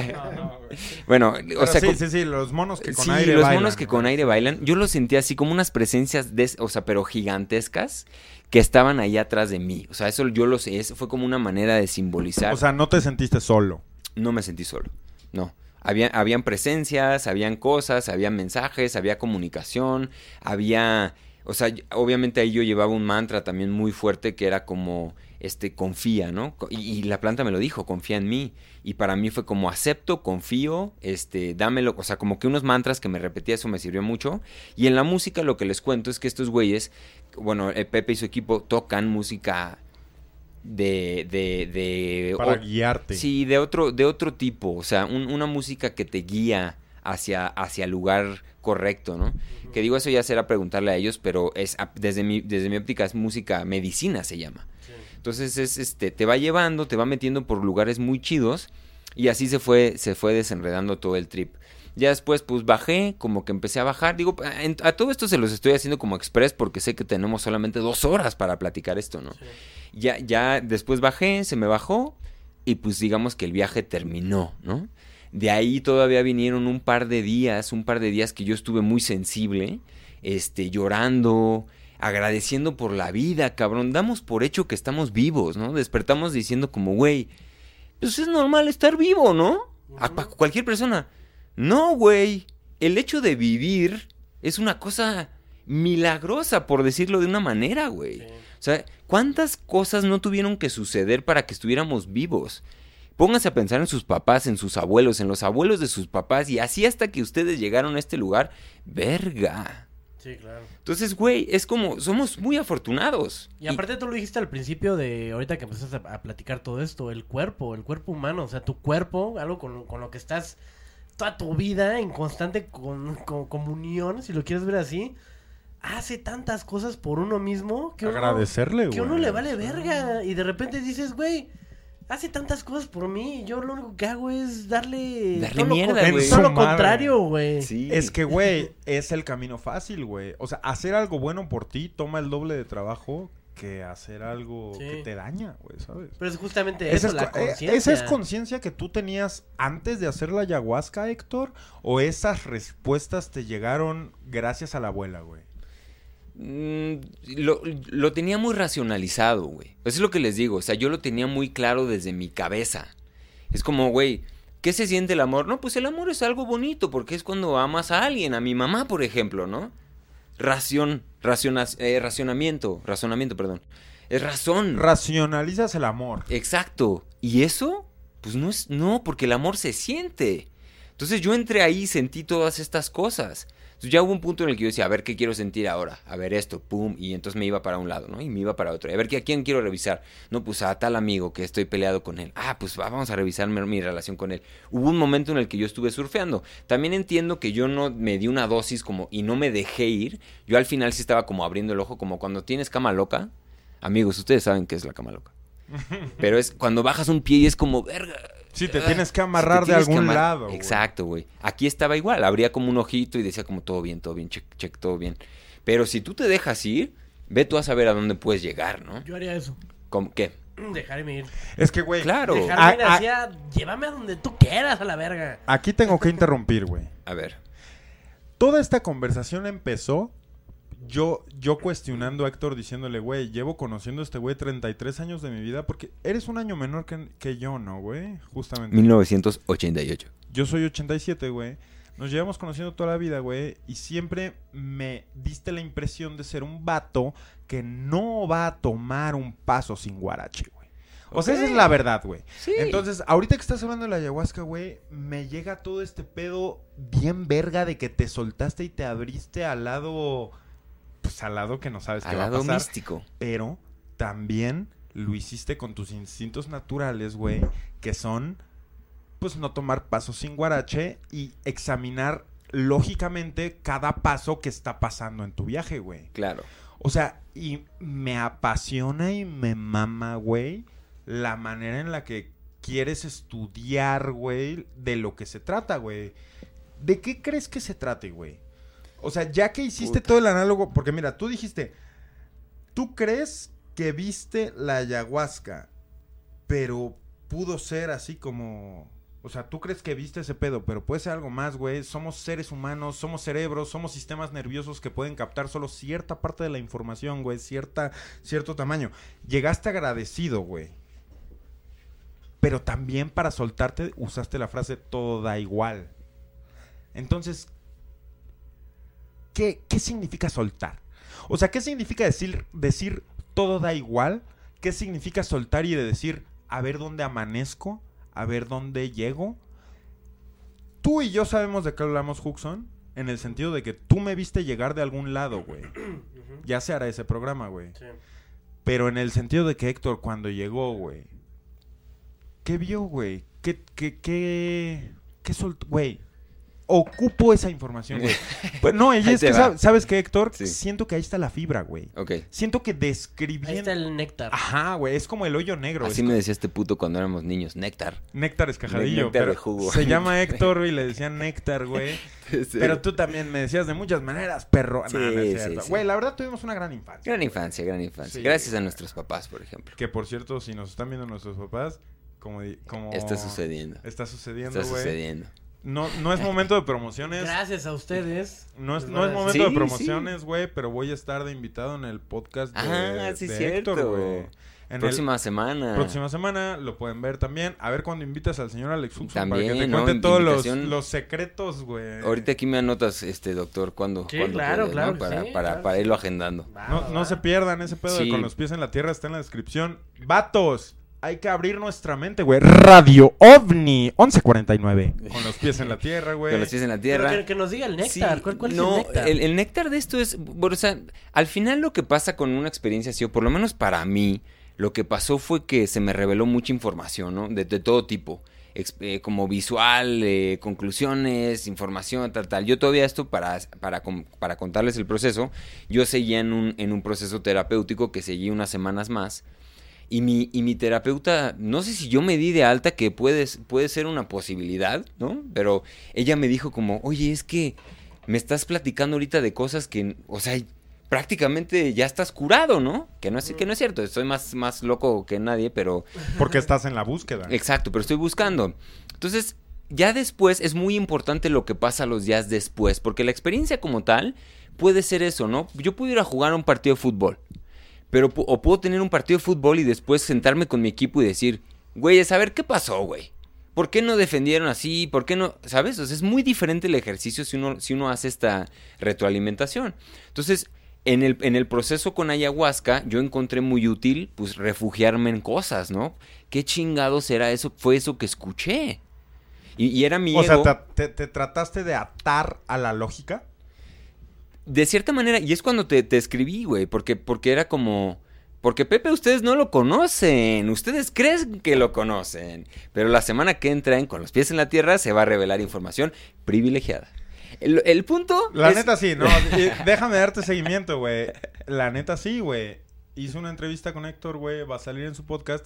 bueno, o sea, sí, sí, sí, los monos que con sí, aire los bailan, monos que con aire bailan. Yo los sentía así como unas presencias, de, o sea, pero gigantescas que estaban ahí atrás de mí. O sea, eso yo lo sé, eso fue como una manera de simbolizar. O sea, no te sentiste solo. no me sentí solo. No. Había, habían presencias, habían cosas, había mensajes, había comunicación, había... O sea, obviamente ahí yo llevaba un mantra también muy fuerte que era como, este, confía, ¿no? Y, y la planta me lo dijo, confía en mí. Y para mí fue como acepto, confío, este, dámelo. O sea, como que unos mantras que me repetía, eso me sirvió mucho. Y en la música lo que les cuento es que estos güeyes, bueno, eh, Pepe y su equipo tocan música de... de, de Para o- guiarte. Sí, de otro, de otro tipo, o sea, un- una música que te guía hacia, hacia el lugar correcto, ¿no? Que digo, eso ya será preguntarle a ellos, pero es desde mi, desde mi óptica es música medicina se llama. Entonces es este, te va llevando, te va metiendo por lugares muy chidos y así se fue, se fue desenredando todo el trip. Ya después, pues bajé, como que empecé a bajar. Digo, a todo esto se los estoy haciendo como express porque sé que tenemos solamente dos horas para platicar esto, ¿no? Ya, ya después bajé, se me bajó y pues digamos que el viaje terminó, ¿no? De ahí todavía vinieron un par de días, un par de días que yo estuve muy sensible, este, llorando, agradeciendo por la vida, cabrón. Damos por hecho que estamos vivos, ¿no? Despertamos diciendo como, güey, pues es normal estar vivo, ¿no? A cualquier persona. No, güey. El hecho de vivir es una cosa milagrosa, por decirlo de una manera, güey. O sea, ¿cuántas cosas no tuvieron que suceder para que estuviéramos vivos? Pónganse a pensar en sus papás, en sus abuelos, en los abuelos de sus papás y así hasta que ustedes llegaron a este lugar. Verga. Sí, claro. Entonces, güey, es como, somos muy afortunados. Y aparte tú lo dijiste al principio de, ahorita que empezaste a, a platicar todo esto, el cuerpo, el cuerpo humano, o sea, tu cuerpo, algo con, con lo que estás toda tu vida en constante con, con- comunión, si lo quieres ver así, hace tantas cosas por uno mismo que uno, Agradecerle, güey. que uno le vale verga y de repente dices, güey, hace tantas cosas por mí y yo lo único que hago es darle... Darle todo lo mierda, con- güey. todo lo contrario, güey. Sí. Es que, güey, es el camino fácil, güey. O sea, hacer algo bueno por ti toma el doble de trabajo que hacer algo Sí. que te daña, güey, ¿sabes? Pero es justamente Esa eso, es, la co- eh, conciencia. ¿Esa es conciencia que tú tenías antes de hacer la ayahuasca, Héctor? ¿O esas respuestas te llegaron gracias a la abuela, güey? Mm, lo, lo tenía muy racionalizado, güey. Eso es lo que les digo. O sea, yo lo tenía muy claro desde mi cabeza. Es como, güey, ¿qué se siente el amor? No, pues el amor es algo bonito porque es cuando amas a alguien, a mi mamá, por ejemplo, ¿no? Ración, raciona- eh, racionamiento, razonamiento, perdón. Es razón. Racionalizas el amor. Exacto. ¿Y eso? Pues no es, no, porque el amor se siente. Entonces yo entré ahí y sentí todas estas cosas. Entonces ya hubo un punto en el que yo decía, a ver qué quiero sentir ahora, a ver esto, pum, y entonces me iba para un lado, ¿no? Y me iba para otro. A ver, ¿qué- ¿a quién quiero revisar? No, pues a tal amigo que estoy peleado con él. Ah, pues va, vamos a revisar mi, mi relación con él. Hubo un momento en el que yo estuve surfeando. También entiendo que yo no me di una dosis como y no me dejé ir. Yo al final sí estaba como abriendo el ojo, como cuando tienes cama loca. Amigos, ustedes saben qué es la cama loca. Pero es cuando bajas un pie y es como, verga. Sí, te ah, tienes que si amarrar de tienes algún amar- lado. güey. Exacto, güey. Aquí estaba igual, abría como un ojito y decía como todo bien, todo bien, check, check, todo bien. Pero si tú te dejas ir, ve tú a saber a dónde puedes llegar, ¿no? Yo haría eso. ¿Cómo qué? Dejarme ir. Es que, güey, Claro. Dejarme ir A- llévame a donde tú quieras a la verga. aquí tengo que interrumpir, güey. A ver. Toda esta conversación empezó yo, yo cuestionando a Héctor diciéndole, güey, llevo conociendo a este güey 33 años de mi vida porque eres un año menor que, que yo, ¿no, güey? Justamente. 1988. Yo soy 87, güey. Nos llevamos conociendo toda la vida, güey. Y siempre me diste la impresión de ser un vato que no va a tomar un paso sin guarache, güey. O sea, esa es la verdad, güey. Sí. Entonces, ahorita que estás hablando de la ayahuasca, güey, me llega todo este pedo bien verga de que te soltaste y te abriste al lado, pues al lado que no sabes qué va a pasar. místico. Pero también lo hiciste con tus instintos naturales, güey, que son, pues, no tomar pasos sin guarache y examinar lógicamente cada paso que está pasando en tu viaje, güey. Claro. O sea, y me apasiona y me mama, güey, la manera en la que quieres estudiar, güey, de lo que se trata, güey. ¿De qué crees que se trate, güey? O sea, ya que hiciste Puta. todo el análogo, porque mira, tú dijiste, ¿Tú crees que viste la ayahuasca, pero pudo ser así como... O sea, tú crees que viste ese pedo, pero puede ser algo más, güey. Somos seres humanos, somos cerebros, somos sistemas nerviosos que pueden captar solo cierta parte de la información, güey, cierta, cierto tamaño. Llegaste agradecido, güey. Pero también para soltarte usaste la frase todo da igual. Entonces, ¿qué, qué significa soltar? O sea, ¿qué significa decir, decir todo da igual? ¿Qué significa soltar y de decir a ver dónde amanezco? A ver dónde llego? Tú y yo sabemos de qué hablamos, Huxon. En el sentido de que tú me viste llegar de algún lado, güey. Ya se hará ese programa, güey. Sí. Pero en el sentido de que Héctor cuando llegó, güey. ¿Qué vio, güey? ¿Qué, qué, qué, qué soltó? Güey. Ocupo esa información, güey. Pues no, y Ahí es que, va. ¿sabes qué, Héctor? Sí. Siento que ahí está la fibra, güey. Ok. Siento que Ahí describiendo... está el néctar. Ajá, güey. Es como el hoyo negro. Así es me decía este puto cuando éramos niños. Néctar. Néctar escajadillo. Néctar de jugo. Se llama Héctor y le decían Néctar, güey. Pero tú también me decías de muchas maneras, perro. Sí, No, no es sí, cierto. sí. Güey, la verdad tuvimos una gran infancia. Gran infancia, gran infancia. Sí. Gracias a nuestros papás, por ejemplo. Que por cierto, si nos están viendo nuestros papás, como... como Está sucediendo. Está sucediendo, Está güey. sucediendo. No, no es momento de promociones. Gracias a ustedes. No es, no es momento Sí, de promociones, güey, pero voy a estar de invitado en el podcast de, Ah, sí, de cierto. Héctor, güey. En Próxima semana. próxima semana lo pueden ver también. A ver cuando invitas al señor Alex Huxon para que te También, ¿no? cuente todos los, los secretos, güey. Ahorita aquí me anotas, este doctor, cuando, Sí, cuando claro, claro Para, sí, para, claro para irlo agendando. Va, No, va, no se pierdan ese pedo de con los pies en la tierra, está en la descripción. Vatos, hay que abrir nuestra mente, güey. Radio OVNI 1149. Con los pies en la tierra, güey. Con los pies en la Pero tierra. que, que nos diga el néctar. Sí, ¿Cuál, cuál no, es el néctar? El, el néctar de esto es, bueno, o sea, al final lo que pasa con una experiencia así, o por lo menos para mí, lo que pasó fue que se me reveló mucha información, ¿no? De, de todo tipo. Ex- eh, como visual, eh, conclusiones, información, tal, tal. Yo todavía esto, para, para, para contarles el proceso, yo seguía en un, en un proceso terapéutico que seguí unas semanas más. Y mi, y mi terapeuta, no sé si yo me di de alta, que puede, puede ser una posibilidad, ¿no? Pero ella me dijo como, oye, es que me estás platicando ahorita de cosas que, o sea, prácticamente ya estás curado, ¿no? Que no es, que no es cierto, estoy más, más loco que nadie, pero Porque estás en la búsqueda. Exacto, pero estoy buscando. Entonces, ya después es muy importante lo que pasa los días después, porque la experiencia como tal puede ser eso, ¿no? Yo puedo ir a jugar un partido de fútbol, pero o puedo tener un partido de fútbol y después sentarme con mi equipo y decir, güeyes, a ver qué pasó, güey. ¿Por qué no defendieron así? ¿Por qué no? ¿Sabes? O sea, es muy diferente el ejercicio si uno, si uno hace esta retroalimentación. Entonces, en el, en el proceso con ayahuasca, yo encontré muy útil, pues, refugiarme en cosas, ¿no? ¿Qué chingados era eso? Fue eso que escuché. Y, y era mi O sea, ego. ¿te, te- te trataste de atar a la lógica? De cierta manera, y es cuando te, te escribí, güey, porque, porque era como... Porque Pepe, ustedes no lo conocen, ustedes creen que lo conocen, pero la semana que entran con los pies en la tierra se va a revelar información privilegiada. El, el punto... La es- neta sí, no. déjame darte seguimiento, güey. La neta sí, güey. Hice una entrevista con Héctor, güey. Va a salir en su podcast.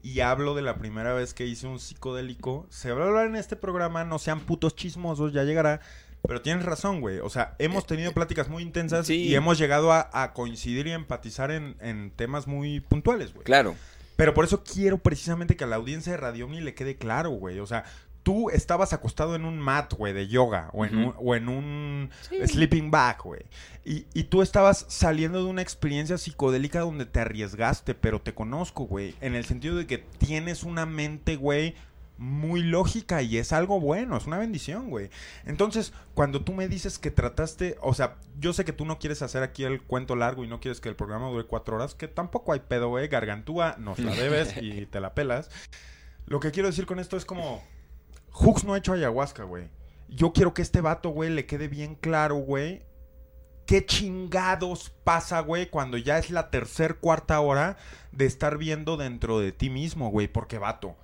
Y hablo de la primera vez que hice un psicodélico. Se va a hablar en este programa. No sean putos chismosos, ya llegará. Pero tienes razón, güey. O sea, hemos tenido pláticas muy intensas Sí. y hemos llegado a, a coincidir y empatizar en, en temas muy puntuales, güey. Claro. Pero por eso quiero precisamente que a la audiencia de Radio Omni le quede claro, güey. O sea, tú estabas acostado en un mat, güey, de yoga. O en un, o en un Sí. sleeping bag, güey. Y, y tú estabas saliendo de una experiencia psicodélica donde te arriesgaste, pero te conozco, güey. En el sentido de que tienes una mente, güey, muy lógica y es algo bueno, es una bendición, güey. Entonces, cuando tú me dices que trataste, o sea, yo sé que tú no quieres hacer aquí el cuento largo y no quieres que el programa dure cuatro horas, que tampoco hay pedo, güey, gargantúa, nos la debes y te la pelas. Lo que quiero decir con esto es como, Hooks no ha hecho ayahuasca, güey. Yo quiero que este vato, güey, le quede bien claro, güey, qué chingados pasa, güey, cuando ya es la tercer, cuarta hora de estar viendo dentro de ti mismo, güey, porque vato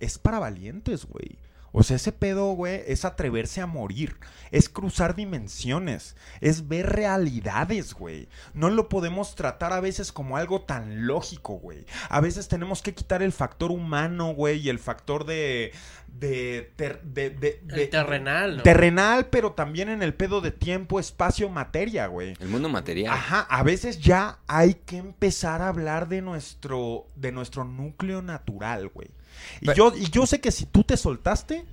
es para valientes, güey. O sea, ese pedo, güey, es atreverse a morir, es cruzar dimensiones, es ver realidades, güey. No lo podemos tratar a veces como algo tan lógico, güey. A veces tenemos que quitar el factor humano, güey, y el factor de... de, ter- de, de- de- El terrenal, ¿no? Terrenal, pero también en el pedo de tiempo, espacio, materia, güey. El mundo material. Ajá, a veces ya hay que empezar a hablar de nuestro, de nuestro núcleo natural, güey. Y yo, y yo sé que si tú te soltaste,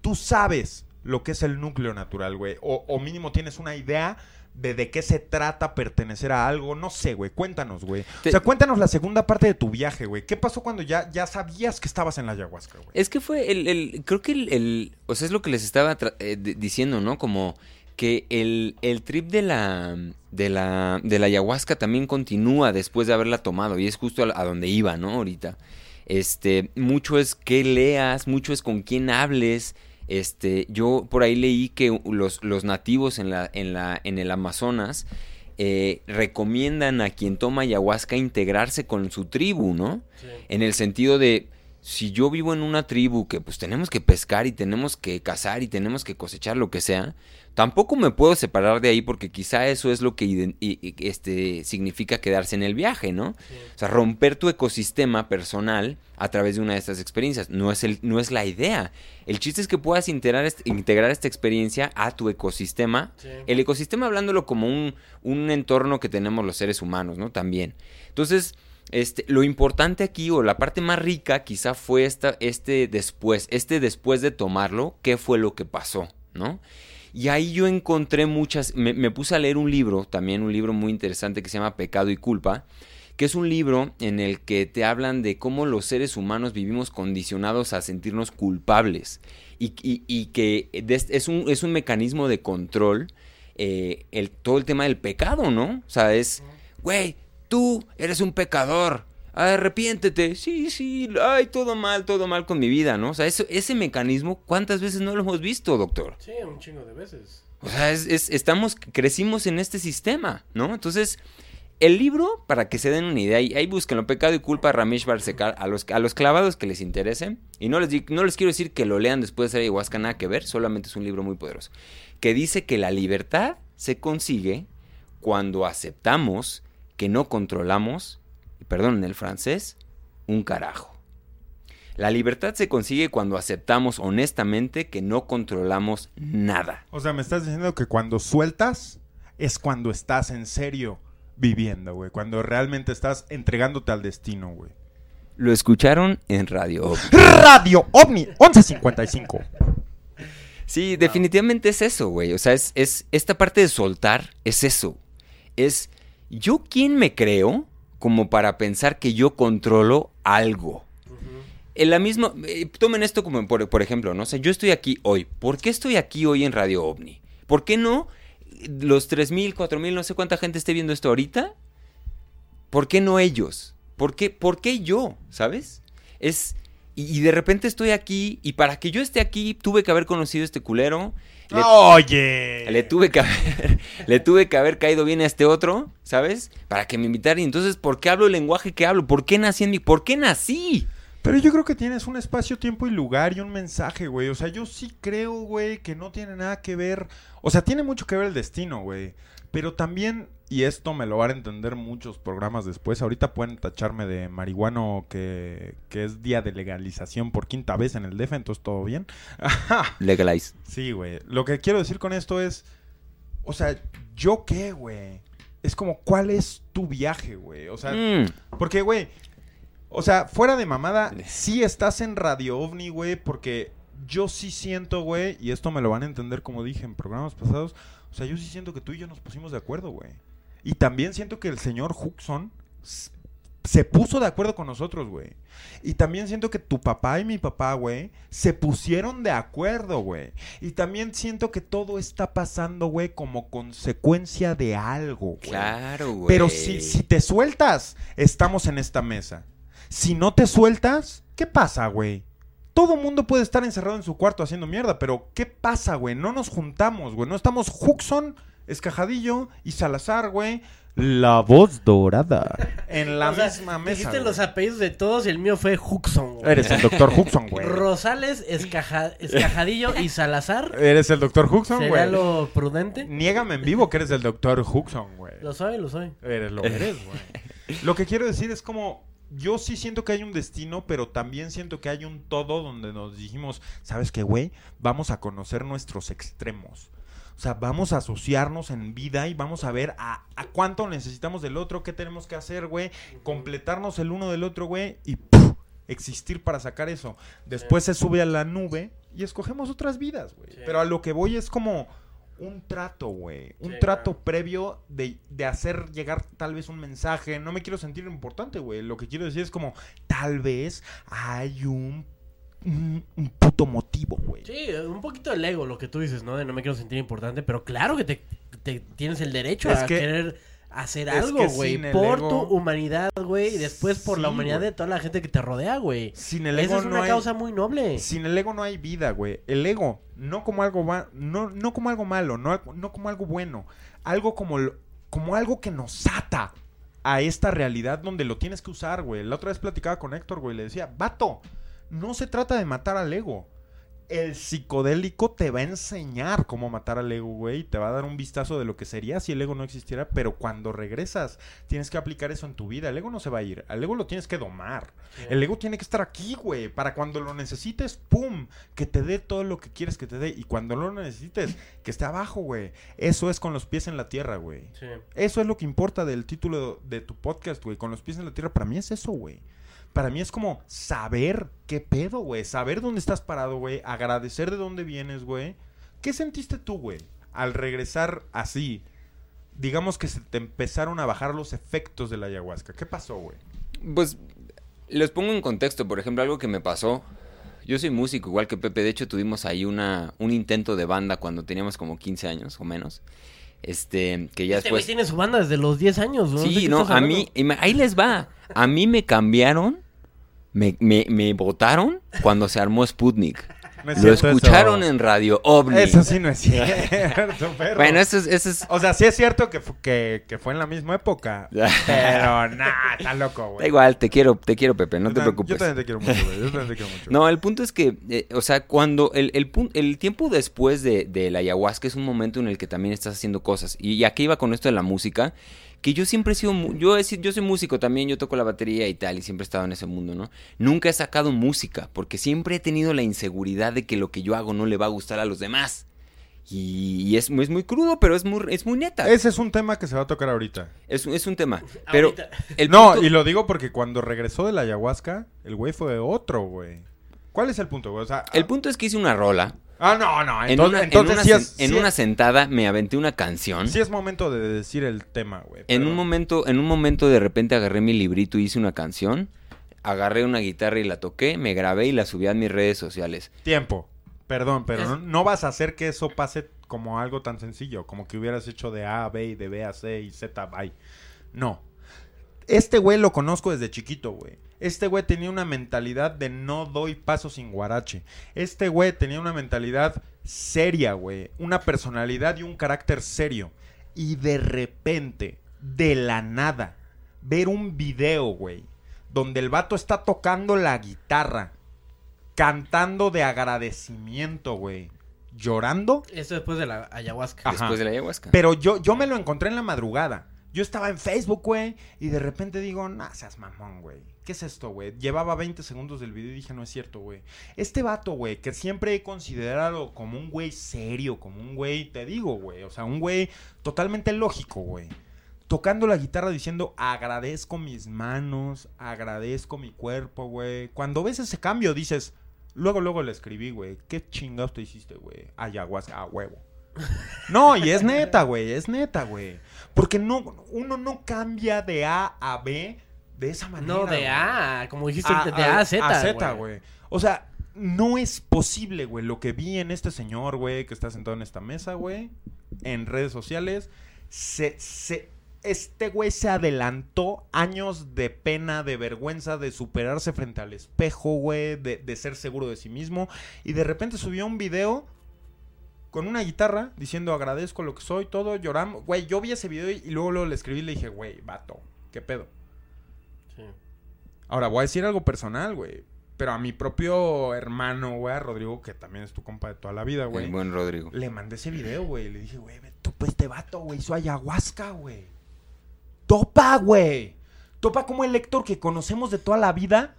tú sabes lo que es el núcleo natural, güey. O, o mínimo tienes una idea de de qué se trata pertenecer a algo. No sé, güey. Cuéntanos, güey. Te- O sea, cuéntanos la segunda parte de tu viaje, güey. ¿Qué pasó cuando ya, ya sabías que estabas en la ayahuasca, güey? Es que fue el, el- creo que el, el- o sea, es lo que les estaba eh, di- diciendo, ¿no? Como que el, el trip de la, de la, de la ayahuasca también continúa después de haberla tomado y es justo a, a donde iba, ¿no? Ahorita. Este, mucho es que leas, mucho es con quién hables. Este, yo por ahí leí que los, los nativos en la, en la, en el Amazonas eh, recomiendan a quien toma ayahuasca integrarse con su tribu, ¿no? Sí. En el sentido de, si yo vivo en una tribu que pues tenemos que pescar y tenemos que cazar y tenemos que cosechar lo que sea, tampoco me puedo separar de ahí porque quizá eso es lo que este, significa quedarse en el viaje, ¿no? O sea, romper tu ecosistema personal a través de una de estas experiencias. No es, el, no es la idea. El chiste es que puedas integrar, integrar esta experiencia a tu ecosistema. Sí. El ecosistema hablándolo como un, un entorno que tenemos los seres humanos, ¿no? También. Entonces, este, lo importante aquí, o la parte más rica, quizá fue esta, este después, este después de tomarlo, qué fue lo que pasó, ¿no? Y ahí yo encontré muchas, me, puse a leer un libro, también un libro muy interesante que se llama Pecado y Culpa, que es un libro en el que te hablan de cómo los seres humanos vivimos condicionados a sentirnos culpables y, y- y que es un, es un mecanismo de control eh, el, todo el tema del pecado, ¿no? O sea, es, güey, tú eres un pecador, arrepiéntete, sí, sí, ay, todo mal, todo mal con mi vida, ¿no? O sea, eso, ese mecanismo, ¿cuántas veces no lo hemos visto, doctor? Sí, un chingo de veces. O sea, es, es- estamos, crecimos en este sistema, ¿no? Entonces, el libro, para que se den una idea, y ahí búsquenlo, Pecado y Culpa, Ramesh Barsekar, a los, a los clavados que les interesen, y no les, no les quiero decir que lo lean después de hacer ayahuasca, nada que ver, solamente es un libro muy poderoso, que dice que la libertad se consigue cuando aceptamos que no controlamos, y perdón el francés, un carajo. La libertad se consigue cuando aceptamos honestamente que no controlamos nada. O sea, me estás diciendo que cuando sueltas es cuando estás en serio viviendo, güey. Cuando realmente estás entregándote al destino, güey. Lo escucharon en Radio OVNI. Radio OVNI 1155. Sí, definitivamente es eso, güey. O sea, es, es esta parte de soltar, es eso. Es yo quién me creo como para pensar que yo controlo algo. En la misma, eh, tomen esto como por, por ejemplo, ¿no? O sea, yo estoy aquí hoy. ¿Por qué estoy aquí hoy en Radio OVNI? ¿Por qué no los 3.000, 4.000, no sé cuánta gente esté viendo esto ahorita? ¿Por qué no ellos? ¿Por qué, por qué yo? ¿Sabes? Es... Y, y de repente estoy aquí y para que yo esté aquí tuve que haber conocido este culero. Le, Oye. le tuve que haber, le tuve que haber caído bien a este otro, ¿sabes? Para que me invitara. Y entonces, ¿por qué hablo el lenguaje que hablo? ¿Por qué nací en mi... ¿Por qué nací? Pero yo creo que tienes un espacio, tiempo y lugar y un mensaje, güey. O sea, yo sí creo, güey, que no tiene nada que ver. O sea, tiene mucho que ver el destino, güey. Pero también, y esto me lo van a entender muchos programas después. Ahorita pueden tacharme de marihuano que, que es día de legalización por quinta vez en el DF, entonces todo bien. Legalize. Sí, güey. Lo que quiero decir con esto es, o sea, ¿yo qué, güey? Es como, ¿cuál es tu viaje, güey? O sea, Mm. porque, güey, o sea, fuera de mamada, sí estás en Radio OVNI, güey, porque yo sí siento, güey, y esto me lo van a entender como dije en programas pasados, o sea, yo sí siento que tú y yo nos pusimos de acuerdo, güey. Y también siento que el señor Huxon se puso de acuerdo con nosotros, güey. Y también siento que tu papá y mi papá, güey, se pusieron de acuerdo, güey. Y también siento que todo está pasando, güey, como consecuencia de algo, güey. Claro, güey. Pero si, si te sueltas, estamos en esta mesa. Si no te sueltas, ¿qué pasa, güey? Todo mundo puede estar encerrado en su cuarto haciendo mierda, pero ¿qué pasa, güey? No nos juntamos, güey. No estamos Huxon, Escajadillo y Salazar, güey. La voz dorada. en la O sea, misma mesa. Dijiste güey. los apellidos de todos y el mío fue Huxon. güey. Eres el doctor Huxon, güey. Rosales, Escaja- Escajadillo y Salazar. Eres el doctor Huxon, ¿Será güey. lo prudente? Niégame en vivo que eres el doctor Huxon, güey. Lo soy, lo soy. Eres lo que eres, güey. Lo que quiero decir es como. Yo sí siento que hay un destino, pero también siento que hay un todo donde nos dijimos, ¿sabes qué, güey? Vamos a conocer nuestros extremos. O sea, vamos a asociarnos en vida y vamos a ver a, a cuánto necesitamos del otro, qué tenemos que hacer, güey. Completarnos el uno del otro, güey. Y ¡puf! existir para sacar eso. Después se sube a la nube y escogemos otras vidas, güey. Sí. Pero a lo que voy es como un trato, güey. Un Sí, trato previo de, de hacer llegar tal vez un mensaje. No me quiero sentir importante, güey. Lo que quiero decir es como, tal vez hay un, un, un puto motivo, güey. Sí, un poquito del ego, lo que tú dices, ¿no? De no me quiero sentir importante, pero claro que te, te tienes el derecho Es a que- querer hacer es algo, güey. Por ego- tu humanidad, güey, y después por la humanidad de toda la gente que te rodea, güey. Sin el Esa ego es una no hay... causa muy noble. Sin el ego no hay vida, güey. El ego, no como algo va- no, no como algo malo, no, no como algo bueno. Algo como, lo- como algo que nos ata a esta realidad donde lo tienes que usar, güey. La otra vez platicaba con Héctor, güey. Le decía, vato, no se trata de matar al ego. El psicodélico te va a enseñar cómo matar al ego, güey. y Te va a dar un vistazo de lo que sería si el ego no existiera. Pero cuando regresas, tienes que aplicar eso en tu vida. El ego no se va a ir. Al ego lo tienes que domar. El ego tiene que estar aquí, güey. Para cuando lo necesites, ¡pum! Que te dé todo lo que quieres que te dé. Y cuando no lo necesites, que esté abajo, güey. Eso es con los pies en la tierra, güey. Sí. Eso es lo que importa del título de tu podcast, güey. Con los pies en la tierra, para mí es eso, güey. Para mí es como saber qué pedo, güey. Saber dónde estás parado, güey. Agradecer de dónde vienes, güey. ¿Qué sentiste tú, güey? Al regresar así. Digamos que se te empezaron a bajar los efectos de la ayahuasca. ¿Qué pasó, güey? Pues les pongo en contexto, por ejemplo, algo que me pasó. Yo soy músico, igual que Pepe. De hecho, tuvimos ahí una, un intento de banda cuando teníamos como 15 años o menos. Este, que ya Este güey después. tiene su banda desde los 10 años, ¿no? Sí, no, a mí, ahí les va. A mí me cambiaron, me, me, me votaron cuando se armó Sputnik. No es Lo escucharon eso. en Radio OVNI. Eso sí no es cierto, perro. Bueno, eso es, eso es- O sea, sí es cierto que, fu- que, que fue en la misma época. Pero nah, está loco, güey. Da igual, te quiero, te quiero, Pepe, no Yo te también- preocupes. Yo también te quiero mucho, güey. Yo también te quiero mucho. No, el punto es que, eh, o sea, cuando el, el, el tiempo después de, de la ayahuasca es un momento en el que también estás haciendo cosas. Y, y aquí iba con esto de la música, que yo siempre he sido, mu- yo, he yo soy músico también, yo toco la batería y tal, y siempre he estado en ese mundo, ¿no? Nunca he sacado música, porque siempre he tenido la inseguridad de que lo que yo hago no le va a gustar a los demás. Y, y es, es muy crudo, pero es muy, es muy neta. Es, Ese es un tema que se va a tocar ahorita. es, un tema. Pero no, y lo digo porque cuando regresó de la ayahuasca, el güey fue otro, güey. ¿Cuál es el punto, güey? O sea, el punto es que hice una rola. Ah, no, no. En Entonces, en una sí, sen- es, en sí una es- sentada me aventé una canción. sí es momento de decir el tema, güey. En un momento, en un momento de repente agarré mi librito y hice una canción, agarré una guitarra y la toqué, me grabé y la subí a mis redes sociales. Tiempo. Perdón, pero no, no vas a hacer que eso pase como algo tan sencillo, como que hubieras hecho de A a B y de B a C y Z a Y. No. Este güey lo conozco desde chiquito, güey. Este güey tenía una mentalidad de no doy paso sin guarache. Este güey tenía una mentalidad seria, güey. Una personalidad y un carácter serio. Y de repente, de la nada, ver un video, güey, donde el vato está tocando la guitarra, cantando de agradecimiento, güey. Llorando. Eso después de la ayahuasca. Ajá. Después de la ayahuasca. Pero yo, yo me lo encontré en la madrugada. Yo estaba en Facebook, güey, y de repente digo, nah, seas mamón, güey. ¿Qué es esto, güey? Llevaba 20 segundos del video y dije, no es cierto, güey. Este vato, güey, que siempre he considerado como un güey serio, como un güey, te digo, güey, o sea, un güey totalmente lógico, güey. Tocando la guitarra diciendo, agradezco mis manos, agradezco mi cuerpo, güey. Cuando ves ese cambio dices, luego, luego le escribí, güey, ¿qué chingados te hiciste, güey? Ayahuasca, a huevo. No, y es neta, güey, es neta, güey. Porque no, uno no cambia de A a B de esa manera. No, de güey. A, como dijiste, A- de A a Z. A Z, güey. O sea, no es posible, güey, lo que vi en este señor, güey, que está sentado en esta mesa, güey, en redes sociales. Se, se, este güey se adelantó años de pena, de vergüenza, de superarse frente al espejo, güey, de, de ser seguro de sí mismo. Y de repente subió un video con una guitarra diciendo agradezco lo que soy, todo, lloramos. Güey, yo vi ese video y, y luego, luego le escribí y le dije, güey, vato, ¿qué pedo? Ahora, voy a decir algo personal, güey. Pero a mi propio hermano, güey, a Rodrigo, que también es tu compa de toda la vida, güey. El buen Rodrigo. Le mandé ese video, güey. Le dije, güey, ve, topa este vato, güey. Hizo ayahuasca, güey. Topa, güey. Topa como el Héctor que conocemos de toda la vida.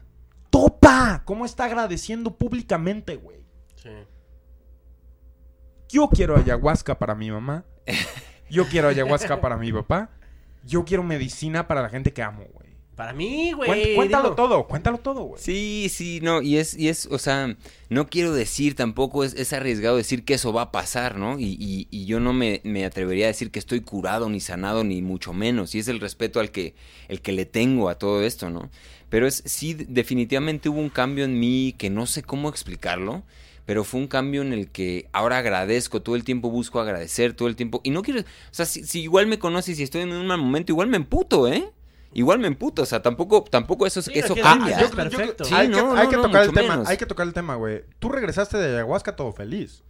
Topa. ¿Cómo está agradeciendo públicamente, güey? Sí. Yo quiero ayahuasca para mi mamá. Yo quiero ayahuasca para mi papá. Yo quiero medicina para la gente que amo, güey. Para mí, güey. Cuént- cuéntalo digo, todo, cuéntalo todo, güey. Sí, sí, no, y es, y es, o sea, no quiero decir tampoco, es, es arriesgado decir que eso va a pasar, ¿no? Y, y- y yo no me, me atrevería a decir que estoy curado, ni sanado, ni mucho menos. Y es el respeto al que, el que le tengo a todo esto, ¿no? Pero es, sí, definitivamente hubo un cambio en mí que no sé cómo explicarlo, pero fue un cambio en el que ahora agradezco, todo el tiempo busco agradecer, todo el tiempo. Y no quiero, o sea, si, si igual me conoces y estoy en un mal momento, igual me emputo, ¿eh? Igual me emputo, o sea, tampoco, tampoco eso, Sí, eso cambia. perfecto. Sí, hay que, no, hay no, que no, tocar el tema, menos. hay que tocar el tema, güey. Tú regresaste de ayahuasca todo feliz.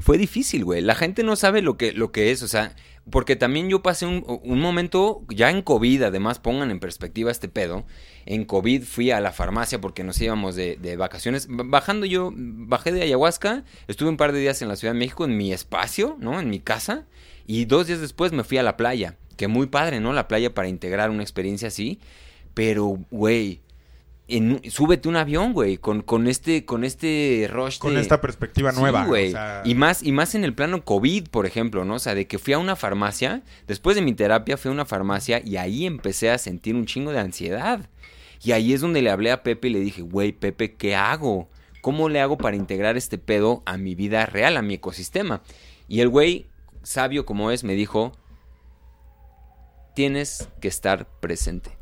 Fue difícil, güey. La gente no sabe lo que, lo que es, o sea, porque también yo pasé un, un momento, ya en COVID, además pongan en perspectiva este pedo. En COVID fui a la farmacia porque nos íbamos de, de vacaciones. Bajando yo, bajé de ayahuasca, estuve un par de días en la Ciudad de México, en mi espacio, ¿no? En mi casa. Y dos días después me fui a la playa. Que muy padre, ¿no? La playa para integrar una experiencia así. Pero, güey, en súbete un avión, güey, con, con este, con este rush Con de- esta perspectiva Sí, nueva. güey. o sea, Y más, y más en el plano COVID, por ejemplo, ¿no? O sea, de que fui a una farmacia, después de mi terapia fui a una farmacia y ahí empecé a sentir un chingo de ansiedad. Y ahí es donde le hablé a Pepe y le dije, güey, Pepe, ¿qué hago? ¿Cómo le hago para integrar este pedo a mi vida real, a mi ecosistema? Y el güey, sabio como es, me dijo, tienes que estar presente.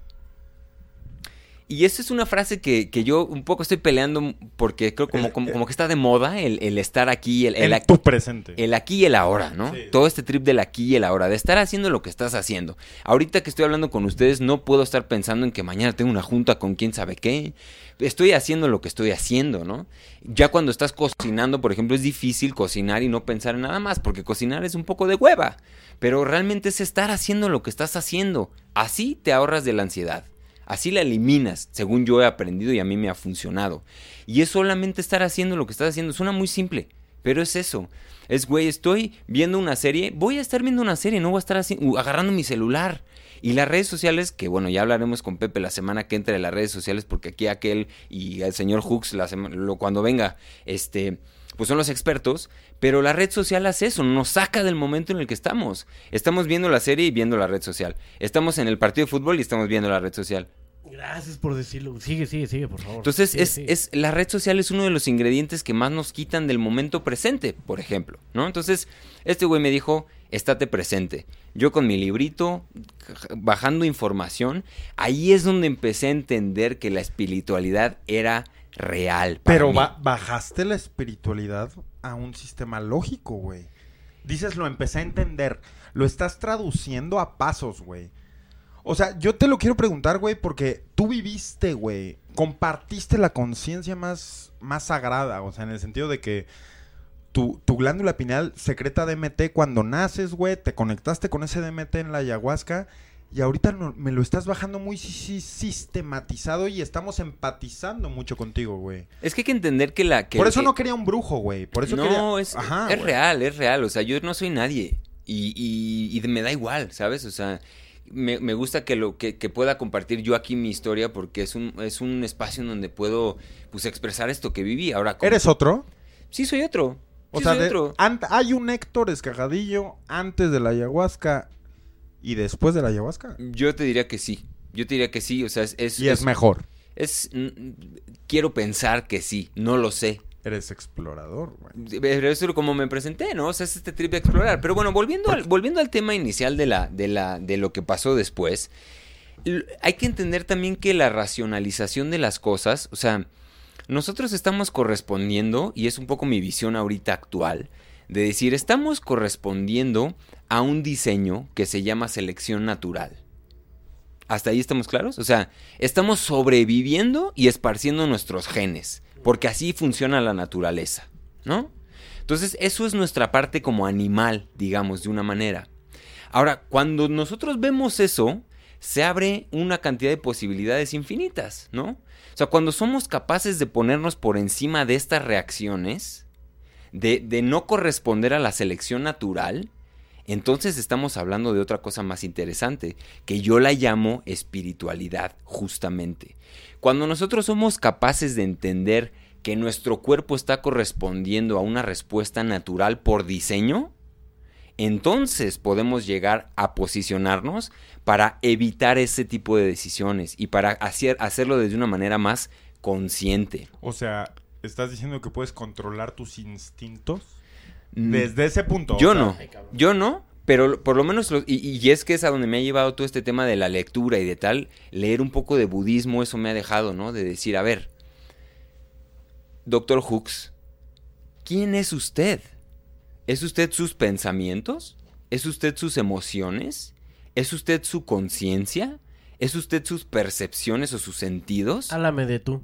Y esa es una frase que, que yo un poco estoy peleando porque creo como, como, como que está de moda el, el estar aquí, el, el ac- tu presente. el aquí y el ahora, ¿no? Sí. Todo este trip del aquí y el ahora, de estar haciendo lo que estás haciendo. Ahorita que estoy hablando con ustedes, no puedo estar pensando en que mañana tengo una junta con quién sabe qué. Estoy haciendo lo que estoy haciendo, ¿no? Ya cuando estás cocinando, por ejemplo, es difícil cocinar y no pensar en nada más, porque cocinar es un poco de hueva. Pero realmente es estar haciendo lo que estás haciendo. Así te ahorras de la ansiedad. Así la eliminas, según yo he aprendido y a mí me ha funcionado. Y es solamente estar haciendo lo que estás haciendo. Suena muy simple, pero es eso. Es, güey, estoy viendo una serie, voy a estar viendo una serie, no voy a estar así, agarrando mi celular. Y las redes sociales, que bueno, ya hablaremos con Pepe la semana que entra de las redes sociales, porque aquí aquel y el señor Hooks, la lo, cuando venga, este, pues son los expertos, pero la red social hace eso, nos saca del momento en el que estamos. Estamos viendo la serie y viendo la red social. Estamos en el partido de fútbol y estamos viendo la red social. Gracias por decirlo. Sigue, sigue, sigue, por favor. Entonces, Sigue, es, sigue. es, la red social es uno de los ingredientes que más nos quitan del momento presente, por ejemplo, ¿no? Entonces, este güey me dijo, estate presente. Yo con mi librito, bajando información, ahí es donde empecé a entender que la espiritualidad era real. para Pero mí. ba- bajaste la espiritualidad a un sistema lógico, güey. Dices, lo empecé a entender. Lo estás traduciendo a pasos, güey. O sea, yo te lo quiero preguntar, güey, porque tú viviste, güey. Compartiste la conciencia más, más sagrada. O sea, en el sentido de que tu, tu glándula pineal secreta DMT cuando naces, güey. Te conectaste con ese DMT en la ayahuasca. Y ahorita no- me lo estás bajando muy si- si- sistematizado y estamos empatizando mucho contigo, güey. Es que hay que entender que la... Que, Por eso que- no quería un brujo, güey. Por eso no, quería... es, Ajá, es güey. real, es real. O sea, yo no soy nadie. Y, y- y me da igual, ¿sabes? O sea, me, me gusta que, lo, que, que pueda compartir yo aquí mi historia porque es un, es un espacio en donde puedo pues, expresar esto que viví. Ahora, ¿cómo- ¿Eres otro? Sí, soy otro. O Sí, sea, soy de- otro. hay un Héctor Escajadillo antes de la ayahuasca y después de la ayahuasca. Yo te diría que sí. Yo te diría que sí. O sea, es... es, Y es mejor. es- mm, quiero pensar que sí. No lo sé. Eres explorador, güey. Pero eso es como me presenté, ¿no? O sea, es este trip de explorar. Pero bueno, volviendo al, volviendo al tema inicial de, la, de, la, de lo que pasó después, hay que entender también que la racionalización de las cosas, o sea, nosotros estamos correspondiendo, y es un poco mi visión ahorita actual, de decir, estamos correspondiendo a un diseño que se llama selección natural. ¿Hasta ahí estamos claros? O sea, estamos sobreviviendo y esparciendo nuestros genes, porque así funciona la naturaleza, ¿no? Entonces, eso es nuestra parte como animal, digamos, de una manera. Ahora, cuando nosotros vemos eso, se abre una cantidad de posibilidades infinitas, ¿no? O sea, cuando somos capaces de ponernos por encima de estas reacciones, de, no corresponder a la selección natural, entonces estamos hablando de otra cosa más interesante, que yo la llamo espiritualidad, justamente. Cuando nosotros somos capaces de entender que nuestro cuerpo está correspondiendo a una respuesta natural por diseño, entonces podemos llegar a posicionarnos para evitar ese tipo de decisiones y para hacer, hacerlo desde una manera más consciente. O sea, ¿estás diciendo que puedes controlar tus instintos? Mm, Desde ese punto. Yo o sea, no, yo no, pero por lo menos, lo- y, y es que es a donde me ha llevado todo este tema de la lectura y de tal, leer un poco de budismo, eso me ha dejado, ¿no? De decir, a ver, Doctor Hooks, ¿quién es usted? ¿Es usted sus pensamientos? ¿Es usted sus emociones? ¿Es usted su conciencia? ¿Es usted sus percepciones o sus sentidos? Háblame de tú.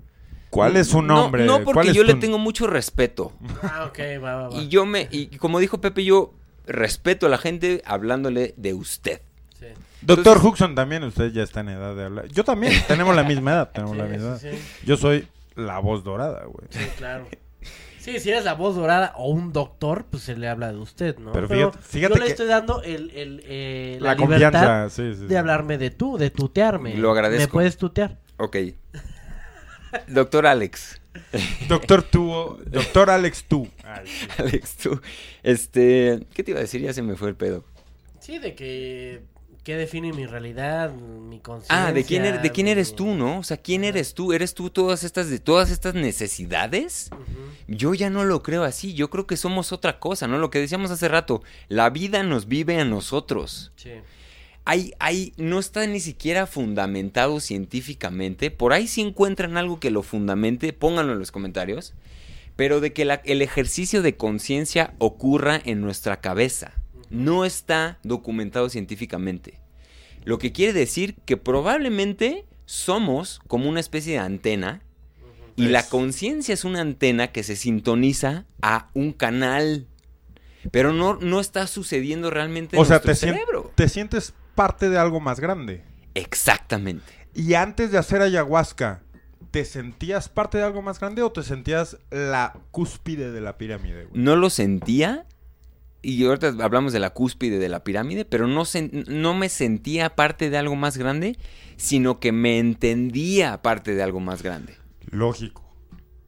¿Cuál es su No, nombre? No, ¿Cuál porque es yo le tengo mucho respeto. Ah, ok, va, va, va. Y yo me, y como dijo Pepe, yo respeto a la gente hablándole de usted. Sí. Doctor Entonces- Huxon también, usted ya está en edad de hablar. Yo también, tenemos la misma edad, tenemos la misma edad. sí, sí. Yo soy la voz dorada, güey. Sí, claro. Sí, si eres la voz dorada o un doctor, pues se le habla de usted, ¿no? Pero fíjate- fíjate yo le que- estoy dando el, el, eh, La, la, libertad confianza, sí, sí. sí. de hablarme de tú, de tutearme. Lo agradezco. ¿Me puedes tutear? Ok. Doctor Alex. Doctor Tú, Doctor Alex Tú. Ay, sí. Alex, tú. Este. ¿Qué te iba a decir? Ya se me fue el pedo. Sí, de que... ¿Qué define mi realidad, mi conciencia? Ah, ¿de quién, er- de quién eres mi- tú, no? O sea, ¿quién eres tú? ¿Eres tú todas estas, de todas estas necesidades? Yo ya no lo creo así. Yo creo que somos otra cosa, ¿no? Lo que decíamos hace rato. La vida nos vive a nosotros. Sí. Hay, hay, no está ni siquiera fundamentado científicamente. Por ahí si encuentran algo que lo fundamente, pónganlo en los comentarios. Pero de que la- el ejercicio de conciencia ocurra en nuestra cabeza. No está documentado científicamente. Lo que quiere decir que probablemente somos como una especie de antena. Y la conciencia es una antena que se sintoniza a un canal. Pero no, no está sucediendo realmente en O sea, nuestro te, sien- cerebro. te sientes parte de algo más grande. Exactamente. Y antes de hacer ayahuasca, ¿te sentías parte de algo más grande o te sentías la cúspide de la pirámide, güey? No lo sentía. Y ahorita hablamos de la cúspide de la pirámide, pero no, no me sentía parte de algo más grande, sino que me entendía parte de algo más grande. Lógico.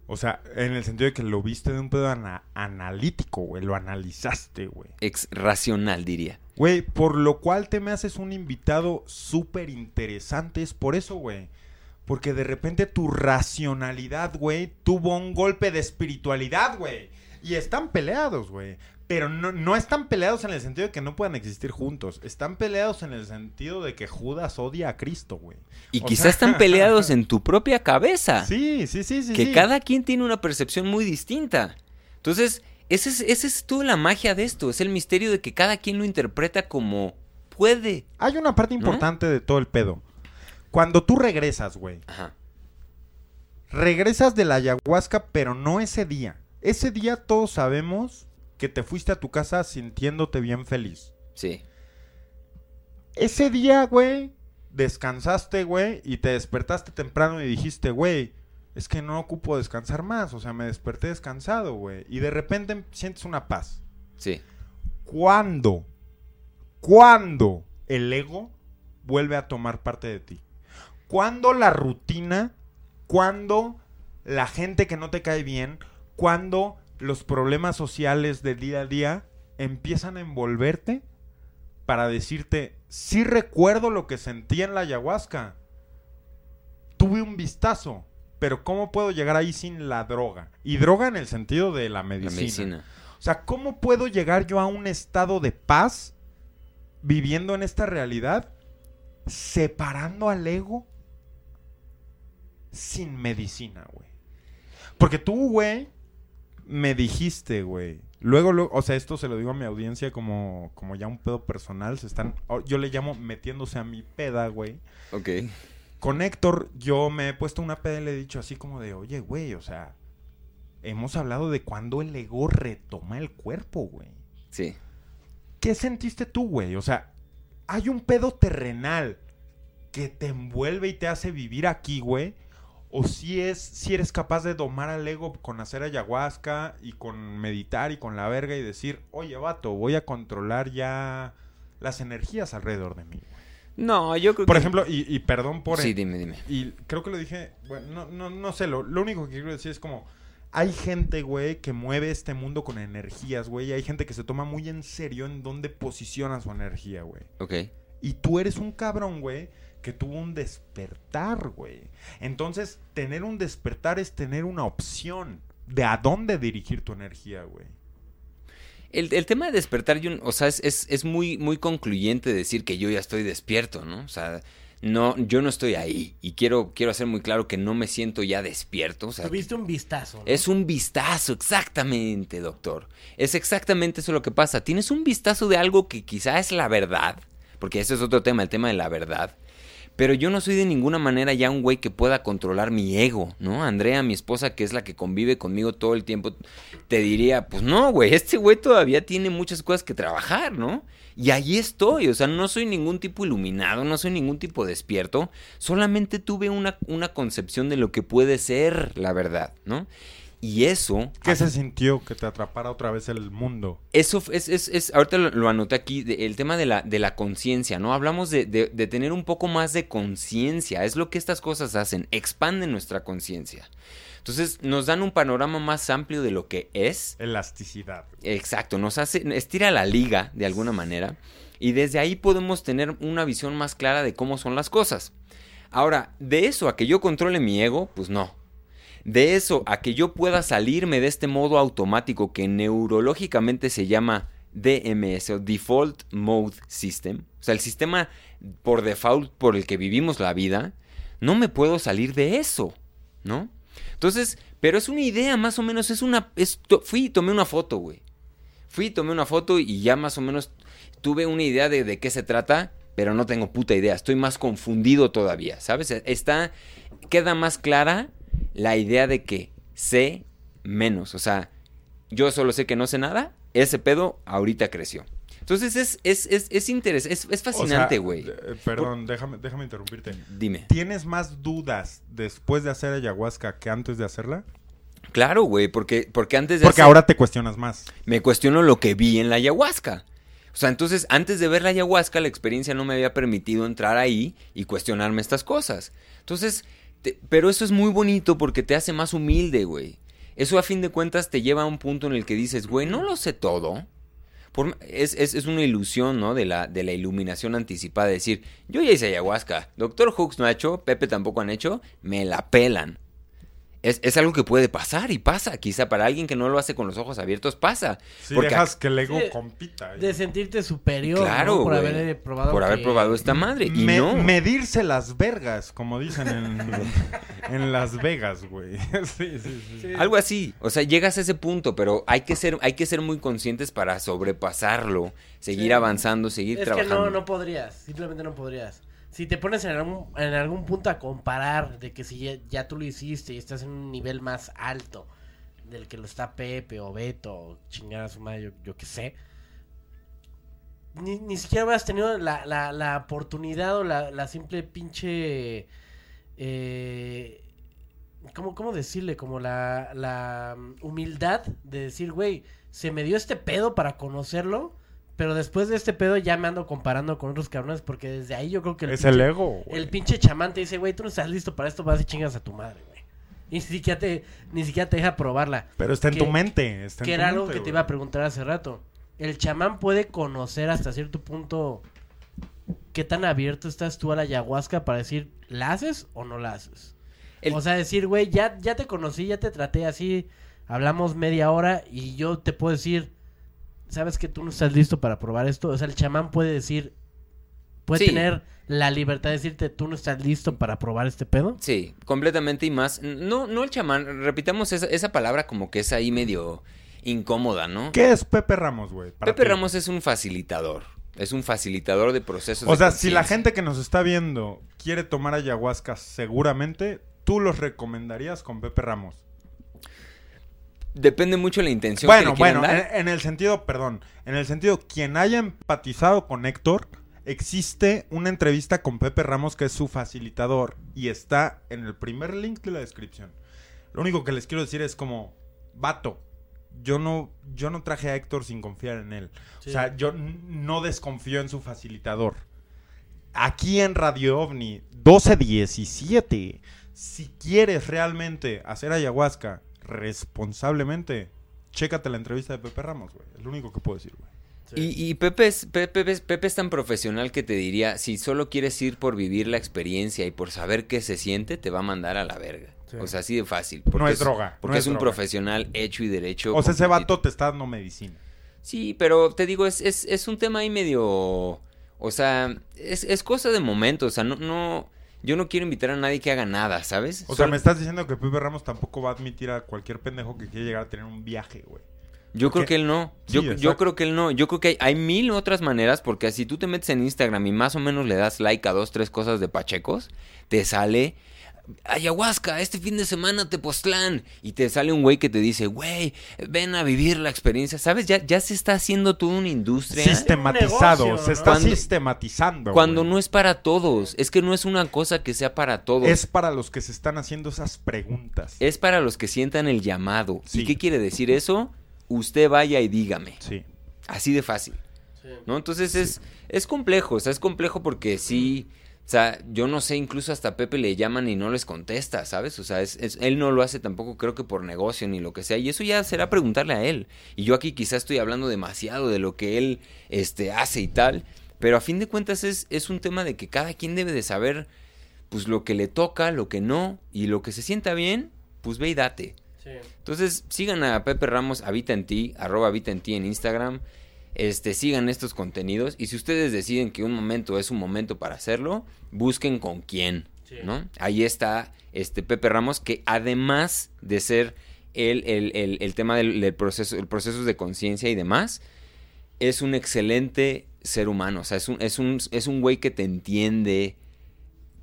O sea, en el sentido de que lo viste de un pedo ana- analítico, güey. Lo analizaste, güey. Ex racional, diría. Güey, por lo cual te me haces un invitado súper interesante. Es por eso, güey. Porque de repente tu racionalidad, güey, tuvo un golpe de espiritualidad, güey. Y están peleados, güey. Pero no, no están peleados en el sentido de que no puedan existir juntos. Están peleados en el sentido de que Judas odia a Cristo, güey. Y O quizás sea- están peleados en tu propia cabeza. Sí, sí, sí, sí. que sí. cada quien tiene una percepción muy distinta. Entonces, esa es, esa es toda la magia de esto. Es el misterio de que cada quien lo interpreta como puede. Hay una parte importante de todo el pedo. Cuando tú regresas, güey. Ajá. Regresas de la ayahuasca, pero no ese día. Ese día todos sabemos que te fuiste a tu casa sintiéndote bien feliz. Sí. Ese día, güey, descansaste, güey, y te despertaste temprano y dijiste, güey, es que no ocupo descansar más. O sea, me desperté descansado, güey. Y de repente sientes una paz. Sí. ¿Cuándo? ¿Cuándo el ego vuelve a tomar parte de ti? ¿Cuándo la rutina? ¿Cuándo la gente que no te cae bien? ¿Cuándo los problemas sociales de día a día empiezan a envolverte para decirte, sí recuerdo lo que sentí en la ayahuasca? Tuve un vistazo, pero ¿cómo puedo llegar ahí sin la droga? Y droga en el sentido de la La medicina. medicina. O sea, ¿cómo puedo llegar yo a un estado de paz viviendo en esta realidad separando al ego sin medicina, güey? Porque tú, güey, me dijiste, güey. Luego, luego, o sea, esto se lo digo a mi audiencia como, como ya un pedo personal. Se están, o- yo le llamo metiéndose a mi peda, güey. Ok. Con Héctor, yo me he puesto una peda y le he dicho así como de, oye, güey, o sea, hemos hablado de cuando el ego retoma el cuerpo, güey. Sí. ¿Qué sentiste tú, güey? O sea, hay un pedo terrenal que te envuelve y te hace vivir aquí, güey. O si es, si eres capaz de domar al ego con hacer ayahuasca y con meditar y con la verga y decir, oye, vato, voy a controlar ya las energías alrededor de mí. güey". No, yo creo Por que... ejemplo, y, y perdón por... Sí, dime, dime. Y creo que lo dije, bueno, no, no, no sé, lo, lo único que quiero decir es como, hay gente, güey, que mueve este mundo con energías, güey, y hay gente que se toma muy en serio en dónde posiciona su energía, güey. Ok. Y tú eres un cabrón, güey, que tuvo un despertar, güey. Entonces, tener un despertar es tener una opción de a dónde dirigir tu energía, güey. El, el tema de despertar, yo- o sea, es, es, es muy, muy concluyente decir que yo ya estoy despierto, ¿no? O sea, no, yo no estoy ahí. Y quiero, quiero hacer muy claro que no me siento ya despierto. O sea, Tuviste un vistazo. ¿no? es un vistazo, exactamente, doctor. Es exactamente eso lo que pasa. Tienes un vistazo de algo que quizá es la verdad, porque ese es otro tema, el tema de la verdad. Pero yo no soy de ninguna manera ya un güey que pueda controlar mi ego, ¿no? Andrea, mi esposa, que es la que convive conmigo todo el tiempo, te diría, pues no, güey, este güey todavía tiene muchas cosas que trabajar, ¿no? Y ahí estoy, o sea, no soy ningún tipo iluminado, no soy ningún tipo despierto, solamente tuve una, una concepción de lo que puede ser la verdad, ¿no? Y eso, ¿Qué se sintió que te atrapara otra vez el mundo? eso es, es, es ahorita lo, lo anoté aquí, de- el tema de la, de la conciencia, ¿no? Hablamos de, de- de tener un poco más de conciencia, es lo que estas cosas hacen, expanden nuestra conciencia. Entonces nos dan un panorama más amplio de lo que es, Elasticidad. exacto, nos hace, estira la liga de alguna manera, y desde ahí podemos tener una visión más clara de cómo son las cosas. Ahora, de eso a que yo controle mi ego, pues no. De eso a que yo pueda salirme de este modo automático que neurológicamente se llama DMS o Default Mode System, o sea, el sistema por default por el que vivimos la vida, no me puedo salir de eso, ¿no? Entonces, pero es una idea más o menos, es una... fui y tomé una foto, güey. Fui y tomé una foto y ya más o menos tuve una idea de, de qué se trata, pero no tengo puta idea. Estoy más confundido todavía, ¿sabes? Está, queda más clara la idea de que sé menos. O sea, yo solo sé que no sé nada, ese pedo ahorita creció. Entonces es, es, es, es interesante, es, es fascinante, O sea, güey. eh, perdón, déjame, déjame interrumpirte. Dime. ¿Tienes más dudas después de hacer ayahuasca que antes de hacerla? Claro, güey, porque, porque antes de Porque hacer- ahora te cuestionas más. me cuestiono lo que vi en la ayahuasca. O sea, entonces, antes de ver la ayahuasca, la experiencia no me había permitido entrar ahí y cuestionarme estas cosas. Entonces, pero eso es muy bonito porque te hace más humilde, güey. Eso a fin de cuentas te lleva a un punto en el que dices, güey, no lo sé todo. Es, es- es una ilusión, ¿no? De la, de la iluminación anticipada. De decir, yo ya hice ayahuasca, Doctor Hooks no ha hecho, Pepe tampoco han hecho, me la pelan. Es, es algo que puede pasar y pasa. Quizá para alguien que no lo hace con los ojos abiertos pasa. Si Porque dejas que el ego Sí, compita. De sentirte superior. Claro, ¿no? Por haber probado. Por haber probado esta madre. Y Me- no. Medirse las vergas, como dicen en, en Las Vegas, güey. sí, sí, sí. Algo así. O sea, llegas a ese punto, pero hay que ser, hay que ser muy conscientes para sobrepasarlo. Seguir Sí. avanzando, seguir Es trabajando. que no, no podrías. Simplemente no podrías. Si te pones en algún, en algún punto a comparar de que si ya, tú lo hiciste y estás en un nivel más alto del que lo está Pepe o Beto o chingar a su madre, yo, yo qué sé. Ni, ni siquiera hubieras tenido la, la, la oportunidad o la, la simple pinche... Eh, ¿cómo, ¿Cómo decirle? Como la, la mm, humildad de decir, güey, se me dio este pedo para conocerlo, pero después de este pedo ya me ando comparando con otros cabrones porque desde ahí yo creo que el, Es pinche, el ego, güey. el pinche chamán te dice, güey, tú no estás listo para esto, vas y chingas a tu madre, güey. Y ni siquiera te, ni siquiera te deja probarla. Pero está en que- tu mente. Está en Que tu era algo que te iba a preguntar hace rato. El chamán puede conocer hasta cierto punto qué tan abierto estás tú a la ayahuasca para decir, ¿la haces o no la haces? El- O sea, decir, güey, ya, ya te conocí, ya te traté así, hablamos media hora y yo te puedo decir, ¿sabes que tú no estás listo para probar esto? O sea, el chamán puede decir, puede Sí. tener la libertad de decirte, tú no estás listo para probar este pedo. Sí, completamente y más. No, no el chamán. Repitamos esa, esa palabra como que es ahí medio incómoda, ¿no? ¿Qué es Pepe Ramos, güey? Pepe ti? Ramos es un facilitador. Es un facilitador de procesos. O de sea, si la gente que nos está viendo quiere tomar ayahuasca, seguramente tú los recomendarías con Pepe Ramos. Depende mucho de la intención Bueno, que bueno, dar. en, en el sentido, perdón, en el sentido, quien haya empatizado con Héctor Existe una entrevista con Pepe Ramos que es su facilitador y está en el primer link de la descripción. Lo único que les quiero decir es como, vato, yo no, yo no traje a Héctor sin confiar en él. Sí. O sea, yo no desconfío en su facilitador. Aquí en Radio OVNI 1217, si quieres realmente hacer ayahuasca responsablemente, chécate la entrevista de Pepe Ramos, güey. Es lo único que puedo decir, güey. Sí. Y, y Pepe, es, Pepe, es- Pepe es tan profesional que te diría, si solo quieres ir por vivir la experiencia y por saber qué se siente, te va a mandar a la verga. Sí. O sea, así de fácil. No es droga, Porque no es, es un droga. profesional hecho y derecho. O sea, ese vato te está dando medicina. Sí, pero te digo, es, es, es un tema ahí medio... O sea, es, es cosa de momento. O sea, no, no... Yo no quiero invitar a nadie que haga nada, ¿sabes? O sea, me estás diciendo que Pepe Ramos tampoco va a admitir a cualquier pendejo que quiera llegar a tener un viaje, güey. Yo creo que él no. Sí, Yo, yo creo que él no. Yo creo que hay, hay mil otras maneras, porque si tú te metes en Instagram y más o menos le das like a dos, tres cosas de Pachecos, te sale ayahuasca, este fin de semana Tepoztlán. Y te sale un güey que te dice, güey, ven a vivir la experiencia. ¿Sabes? Ya, ya se está haciendo toda una industria. Sistematizado, Un negocio, se está Cuando- sistematizando. Cuando güey. no es para todos. Es que no es una cosa que sea para todos. Es para los que se están haciendo esas preguntas. Es para los que sientan el llamado. Sí. ¿Y qué quiere decir eso? Usted vaya y dígame. Sí. Así de fácil. Sí. ¿no? Entonces es, es complejo, o sea, es complejo porque sí, o sea, yo no sé, incluso hasta Pepe le llaman y no les contesta, ¿sabes? O sea, es, es- él no lo hace tampoco creo que por negocio ni lo que sea, y eso ya será preguntarle a él. Y yo aquí quizás estoy hablando demasiado de lo que él este, hace y tal, pero a fin de cuentas es, es un tema de que cada quien debe de saber, pues lo que le toca, lo que no, y lo que se sienta bien, pues ve y date. Sí. Entonces, sigan a Pepe Ramos, habita en ti, arroba habita en ti en Instagram. Este, sigan estos contenidos. Y si ustedes deciden que un momento es un momento para hacerlo, busquen con quién. Sí. ¿no? Ahí está este Pepe Ramos, que además de ser el, el- el- el tema del, del proceso, el proceso de conciencia y demás, es un excelente ser humano. O sea, es un, es un, es un güey que te entiende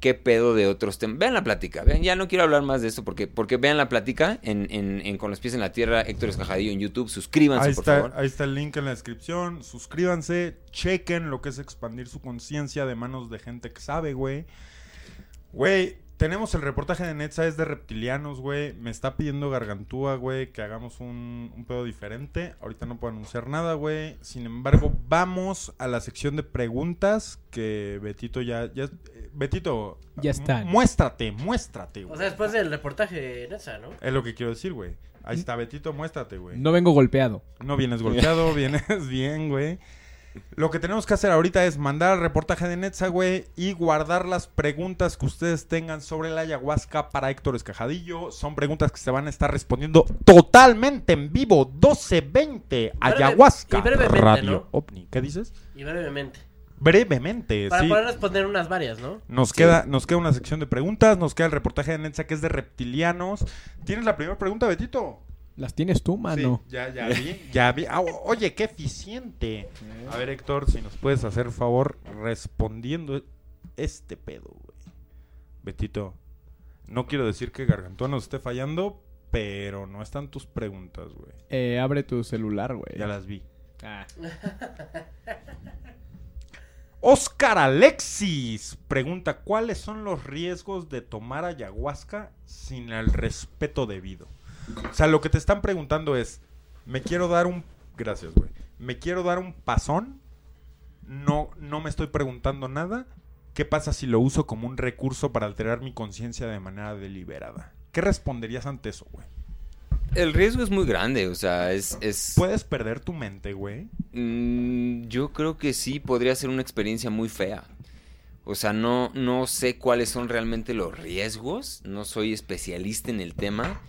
qué pedo de otros temas. Vean la plática, vean, ya no quiero hablar más de esto porque, porque vean la plática en, en- en Con los pies en la tierra, Héctor Escajadillo en YouTube, suscríbanse Ahí por está, favor. ahí está el link en la descripción. Suscríbanse, chequen lo que es expandir su conciencia de manos de gente que sabe, güey. Güey, tenemos el reportaje de Netza, es de reptilianos, güey. Me está pidiendo Gargantúa, güey, que hagamos un, un pedo diferente. Ahorita no puedo anunciar nada, güey. Sin embargo, vamos a la sección de preguntas que Betito ya... ya Betito, Ya están. mu- Muéstrate, muéstrate, O güey. sea, después del reportaje en esa, ¿no? Es lo que quiero decir, güey. Ahí está, Betito, muéstrate, güey. No vengo golpeado. No vienes golpeado, vienes bien, güey. Lo que tenemos que hacer ahorita es mandar el reportaje de Netza, güey, y guardar las preguntas que ustedes tengan sobre la ayahuasca para Héctor Escajadillo. Son preguntas que se van a estar respondiendo totalmente en vivo, 12.20, ayahuasca. y brevemente, Radio ¿no? OVNI. ¿Qué dices? Y brevemente. Brevemente, Para sí. poder responder unas varias, ¿no? Nos, Sí. queda, nos queda una sección de preguntas, nos queda el reportaje de Netza que es de reptilianos. ¿Tienes la primera pregunta, Betito? Las tienes tú, mano. Sí, ya, ya vi, ya vi. Ah, oye, qué eficiente. A ver, Héctor, si nos puedes hacer favor respondiendo este pedo, güey. Betito, no quiero decir que Gargantúa nos esté fallando, pero no están tus preguntas, güey. Eh, abre tu celular, güey. Ya las vi. Ah. Oscar Alexis pregunta, ¿cuáles son los riesgos de tomar ayahuasca sin el respeto debido? O sea, lo que te están preguntando es, me quiero dar un... Gracias, güey. Me quiero dar un pasón. No, no me estoy preguntando nada. ¿Qué pasa si lo uso como un recurso para alterar mi conciencia de manera deliberada? ¿Qué responderías ante eso, güey? El riesgo es muy grande, o sea, es... es Puedes perder tu mente, güey. Mm, yo creo que sí podría ser una experiencia muy fea. O sea, no, no sé cuáles son realmente los riesgos, no soy especialista en el tema,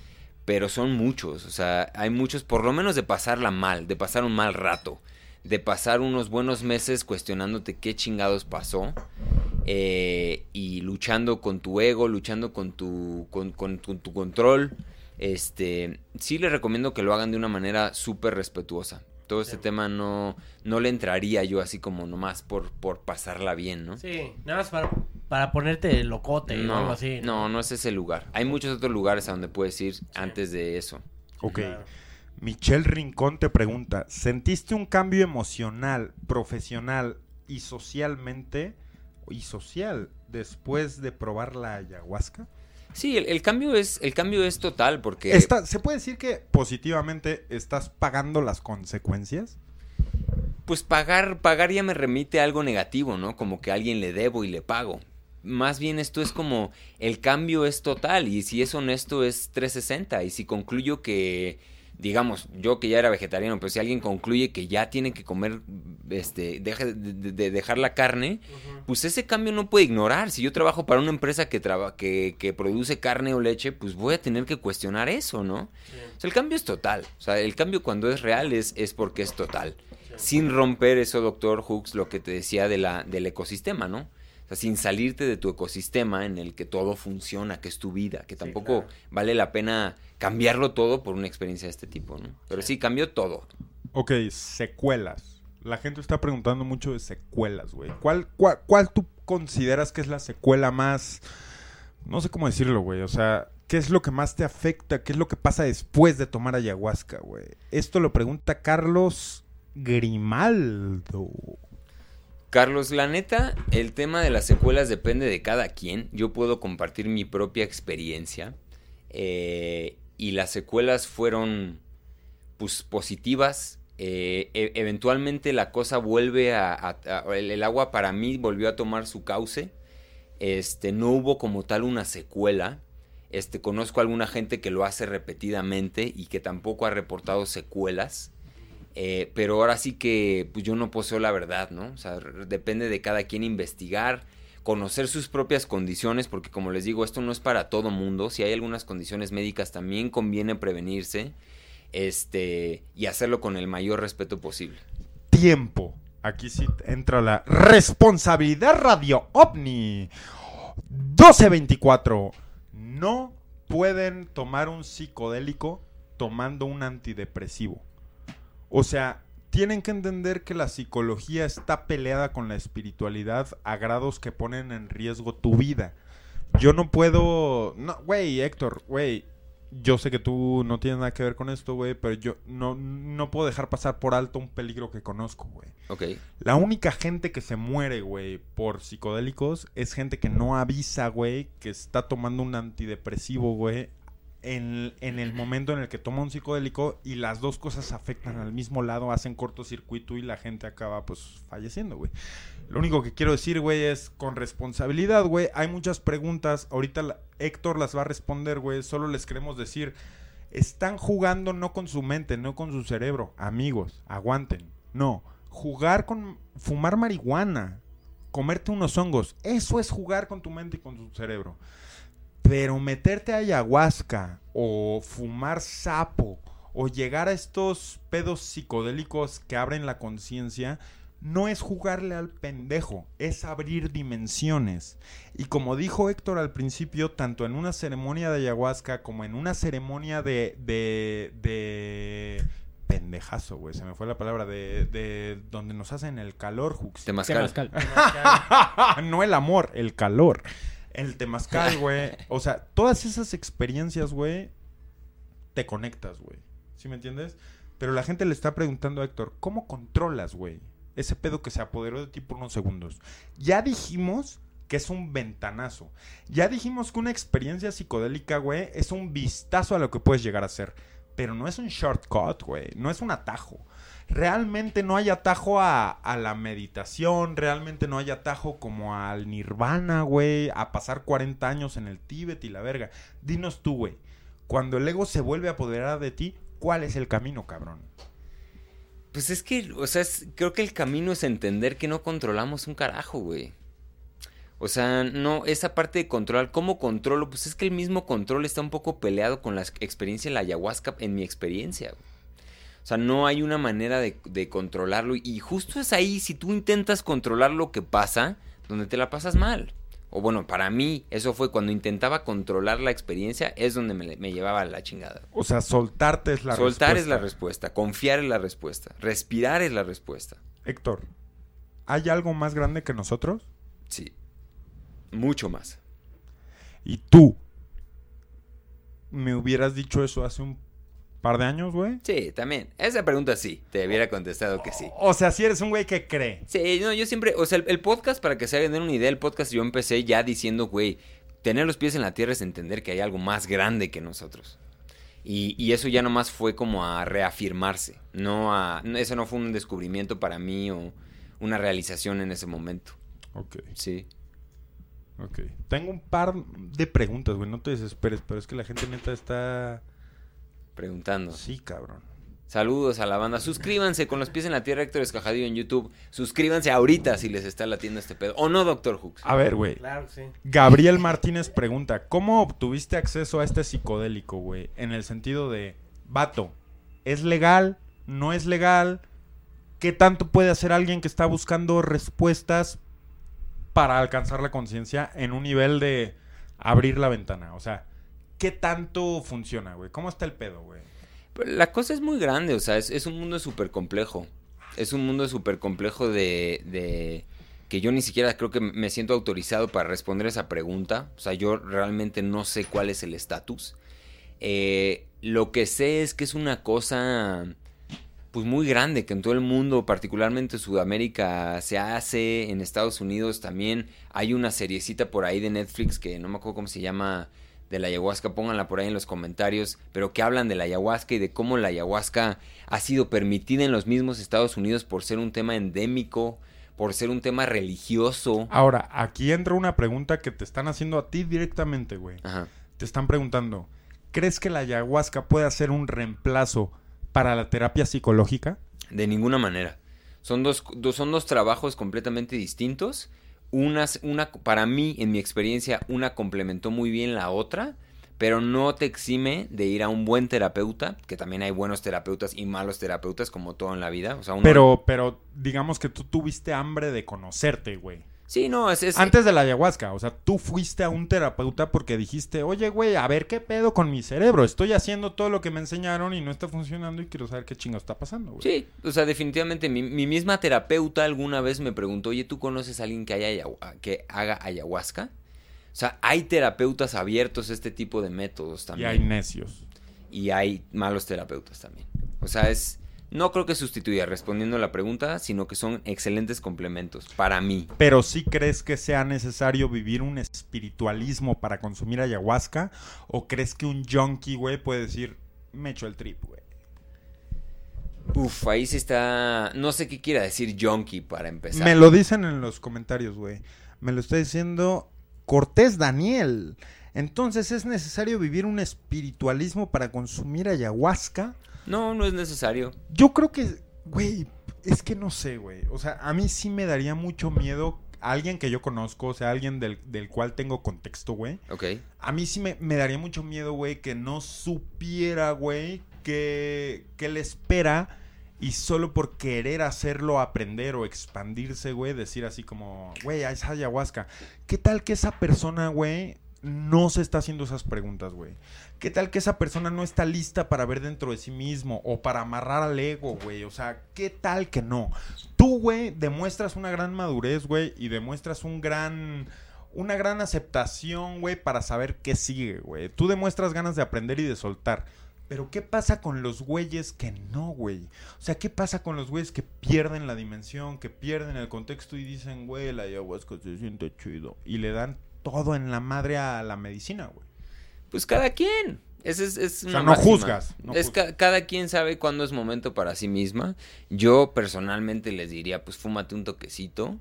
pero son muchos. O sea, hay muchos, por lo menos de pasarla mal, de pasar un mal rato, de pasar unos buenos meses cuestionándote qué chingados pasó eh, y luchando con tu ego, luchando con tu, con, con tu, tu control. Este, sí les recomiendo que lo hagan de una manera súper respetuosa. Todo este Sí. tema no, no le entraría yo así como nomás por, por pasarla bien, ¿no? Sí, nada más para, para ponerte locote o algo No, así. no, no es ese lugar. Hay muchos otros lugares a donde puedes ir antes de eso. Ok. Claro. Michelle Rincón te pregunta, ¿sentiste un cambio emocional, profesional y socialmente y social después de probar la ayahuasca? Sí, el, el cambio es el cambio es total porque Está- ¿Se puede decir que positivamente estás pagando las consecuencias? pues pagar pagar ya me remite a algo negativo, ¿no? Como que a alguien le debo y le pago. Más bien esto es como el cambio es total y si es honesto es 360 y si concluyo que digamos, yo que ya era vegetariano, pero si alguien concluye que ya tiene que comer este deje de, de- de dejar la carne, pues ese cambio no puede ignorar. Si yo trabajo para una empresa que, traba- que, que produce carne o leche, pues voy a tener que cuestionar eso, ¿no? O sea, el cambio es total. O sea, el cambio cuando es real es, es porque es total. Sin romper eso, doctor Hooks, lo que te decía de la, del ecosistema, ¿no? O sea, sin salirte de tu ecosistema en el que todo funciona, que es tu vida, que tampoco claro. vale la pena cambiarlo todo por una experiencia de este tipo, ¿no? Pero sí, cambió todo. Ok, secuelas. La gente está preguntando mucho de secuelas, güey. ¿Cuál, cuál, cuál tú consideras que es la secuela más... No sé cómo decirlo, güey. O sea, ¿qué es lo que más te afecta? ¿Qué es lo que pasa después de tomar ayahuasca, güey? Esto lo pregunta Carlos Grimaldo. Carlos, la neta, el tema de las secuelas depende de cada quien. Yo puedo compartir mi propia experiencia. eh, y las secuelas fueron pues, positivas. Eh, e- eventualmente la cosa vuelve a, el, el agua para mí volvió a tomar su cauce. Este, no hubo como tal una secuela. Este, conozco a alguna gente que lo hace repetidamente y que tampoco ha reportado secuelas. Eh, pero ahora sí que pues yo no poseo la verdad, ¿no? O sea, depende de cada quien investigar, conocer sus propias condiciones, porque como les digo, esto no es para todo mundo. Si hay algunas condiciones médicas, también conviene prevenirse este, y hacerlo con el mayor respeto posible. Tiempo. Aquí sí entra la responsabilidad Radio OVNI. 1224. No pueden tomar un psicodélico tomando un antidepresivo. O sea, tienen que entender que la psicología está peleada con la espiritualidad a grados que ponen en riesgo tu vida. Yo no puedo... No, güey, Héctor, güey. Yo sé que tú no tienes nada que ver con esto, güey, pero yo no, no puedo dejar pasar por alto un peligro que conozco, güey. Ok. La única gente que se muere, güey, por psicodélicos es gente que no avisa, güey, que está tomando un antidepresivo, güey, en, en el momento en el que toma un psicodélico y las dos cosas afectan al mismo lado, hacen cortocircuito y la gente acaba, pues, falleciendo, güey. Lo único que quiero decir, güey, es con responsabilidad, güey. Hay muchas preguntas. Ahorita Héctor las va a responder, güey. Solo les queremos decir, están jugando no con su mente, no con su cerebro. Amigos, aguanten. No, jugar con fumar marihuana, comerte unos hongos, eso es jugar con tu mente y con tu cerebro. Pero meterte a ayahuasca o fumar sapo o llegar a estos pedos psicodélicos que abren la conciencia no es jugarle al pendejo, es abrir dimensiones. Y como dijo Héctor al principio, tanto en una ceremonia de ayahuasca como en una ceremonia de. de. de. pendejazo, güey. Se me fue la palabra. De. de donde nos hacen el calor, Hux. Temazcal. no el amor, el calor. El temazcal, güey. O sea, todas esas experiencias, güey, te conectas, güey. ¿Sí me entiendes? Pero la gente le está preguntando a Héctor, ¿cómo controlas, güey? Ese pedo que se apoderó de ti por unos segundos. Ya dijimos que es un ventanazo. Ya dijimos que una experiencia psicodélica, güey, es un vistazo a lo que puedes llegar a ser. Pero no es un shortcut, güey. No es un atajo. Realmente no hay atajo a, la meditación. Realmente no hay atajo como al nirvana, güey. A pasar 40 años en el Tíbet y la verga. Dinos tú, güey. Cuando el ego se vuelve a apoderar de ti, ¿cuál es el camino, cabrón? Pues es que, o sea, creo que el camino es entender que no controlamos un carajo, güey. O sea, no, esa parte de controlar, ¿cómo controlo? Pues es que el mismo control está un poco peleado con la ex- experiencia de la ayahuasca, en mi experiencia. güey. O sea, no hay una manera de, de controlarlo. Y justo es ahí, si tú intentas controlar lo que pasa, donde te la pasas mal. O bueno, para mí, eso fue cuando intentaba controlar la experiencia, es donde me, me llevaba la chingada. O sea, soltarte es la Soltar es la respuesta. respuesta, confiar es la respuesta, respirar es la respuesta. Héctor, ¿hay algo más grande que nosotros? Sí. Mucho más. Y tú me hubieras dicho eso hace un ¿Par de años, güey? Sí, también. Esa pregunta sí, te hubiera contestado que sí. O sea, si eres un güey que cree. Sí, no, yo siempre, o sea, el, el podcast, para que se hagan una idea, el podcast yo empecé ya diciendo, güey, tener los pies en la tierra es entender que hay algo más grande que nosotros. Y, y eso ya nomás fue como a reafirmarse, no a, eso no fue un descubrimiento para mí o una realización en ese momento. Ok, Sí. ok. Tengo un par de preguntas, güey. No te desesperes, pero es que la gente neta está... Preguntando. Sí, cabrón. Saludos a la banda. Suscríbanse con los pies en la tierra, Héctor Escajadillo en YouTube. Suscríbanse ahorita si les está latiendo este pedo. ¿O no, Doctor Hooks? A ver, güey. Claro que sí. Gabriel Martínez pregunta, ¿cómo obtuviste acceso a este psicodélico, güey? En el sentido de, vato, ¿es legal? ¿No es legal? ¿Qué tanto puede hacer alguien que está buscando respuestas para alcanzar la conciencia en un nivel de abrir la ventana? O sea, ¿qué tanto funciona, güey? ¿Cómo está el pedo, güey? Pero La cosa es muy grande, o sea, es, es un mundo súper complejo. Es un mundo súper complejo de, de... que yo ni siquiera creo que me siento autorizado para responder esa pregunta. O sea, yo realmente no sé cuál es el estatus. Eh, lo que sé es que es una cosa pues muy grande que en todo el mundo, particularmente Sudamérica, se hace, en Estados Unidos también hay una seriecita por ahí de Netflix que no me acuerdo cómo se llama de la ayahuasca, pónganla por ahí en los comentarios, pero que hablan de la ayahuasca y de cómo la ayahuasca ha sido permitida en los mismos Estados Unidos por ser un tema endémico, por ser un tema religioso. Ahora, aquí entra una pregunta que te están haciendo a ti directamente, güey. Ajá. Te están preguntando, ¿crees que la ayahuasca puede ser un reemplazo para la terapia psicológica? De ninguna manera. Son dos, dos- son dos trabajos completamente distintos. Unas, una, para mí, en mi experiencia, una complementó muy bien la otra, pero no te exime de ir a un buen terapeuta, que también hay buenos terapeutas y malos terapeutas, como todo en la vida. O sea, uno- Pero, pero digamos que tú tuviste hambre de conocerte, güey. Sí, no, es... es- Antes de la ayahuasca, o sea, tú fuiste a un terapeuta porque dijiste, oye, güey, a ver qué pedo con mi cerebro. Estoy haciendo todo lo que me enseñaron y no está funcionando y quiero saber qué chingo está pasando, güey. Sí, o sea, definitivamente mi, mi misma terapeuta alguna vez me preguntó, oye, ¿tú conoces a alguien que, haya que haga ayahuasca? O sea, hay terapeutas abiertos a este tipo de métodos Y también. hay necios. y hay malos terapeutas también. O sea, es no creo que sustituya respondiendo a la pregunta, sino que son excelentes complementos para mí. Pero sí crees que sea necesario vivir un espiritualismo para consumir ayahuasca? ¿O crees que un junkie, güey, puede decir, me echo el trip, güey? Uf, ahí sí está, no sé qué quiera decir junkie para empezar. Me lo dicen en los comentarios, güey. Me lo está diciendo Cortés Daniel. Entonces, ¿es necesario vivir un espiritualismo para consumir ayahuasca? No, no es necesario. Yo creo que, güey, es que no sé, güey. O sea, a mí sí me daría mucho miedo alguien que yo conozco, o sea, alguien del, del cual tengo contexto, güey. Ok. A mí sí me, me daría mucho miedo, güey, que no supiera, güey, que, que le espera y solo por querer hacerlo aprender o expandirse, güey, decir así como, güey, es ayahuasca. ¿Qué tal que esa persona, güey, no se está haciendo esas preguntas, güey? ¿Qué tal que esa persona no está lista para ver dentro de sí mismo o para amarrar al ego, güey? O sea, ¿qué tal que no? Tú, güey, demuestras una gran madurez, güey, y demuestras un gran una gran aceptación, güey, para saber qué sigue, güey. Tú demuestras ganas de aprender y de soltar. Pero ¿qué pasa con los güeyes que no, güey? O sea, ¿qué pasa con los güeyes que pierden la dimensión, que pierden el contexto y dicen, güey, la ayahuasca se siente chido? Y le dan todo en la madre a la medicina, güey. Pues cada quien. Es, es O sea, no máxima. juzgas, no es juzgas. ca- cada quien sabe cuándo es momento para sí misma. Yo personalmente les diría, pues fúmate un toquecito.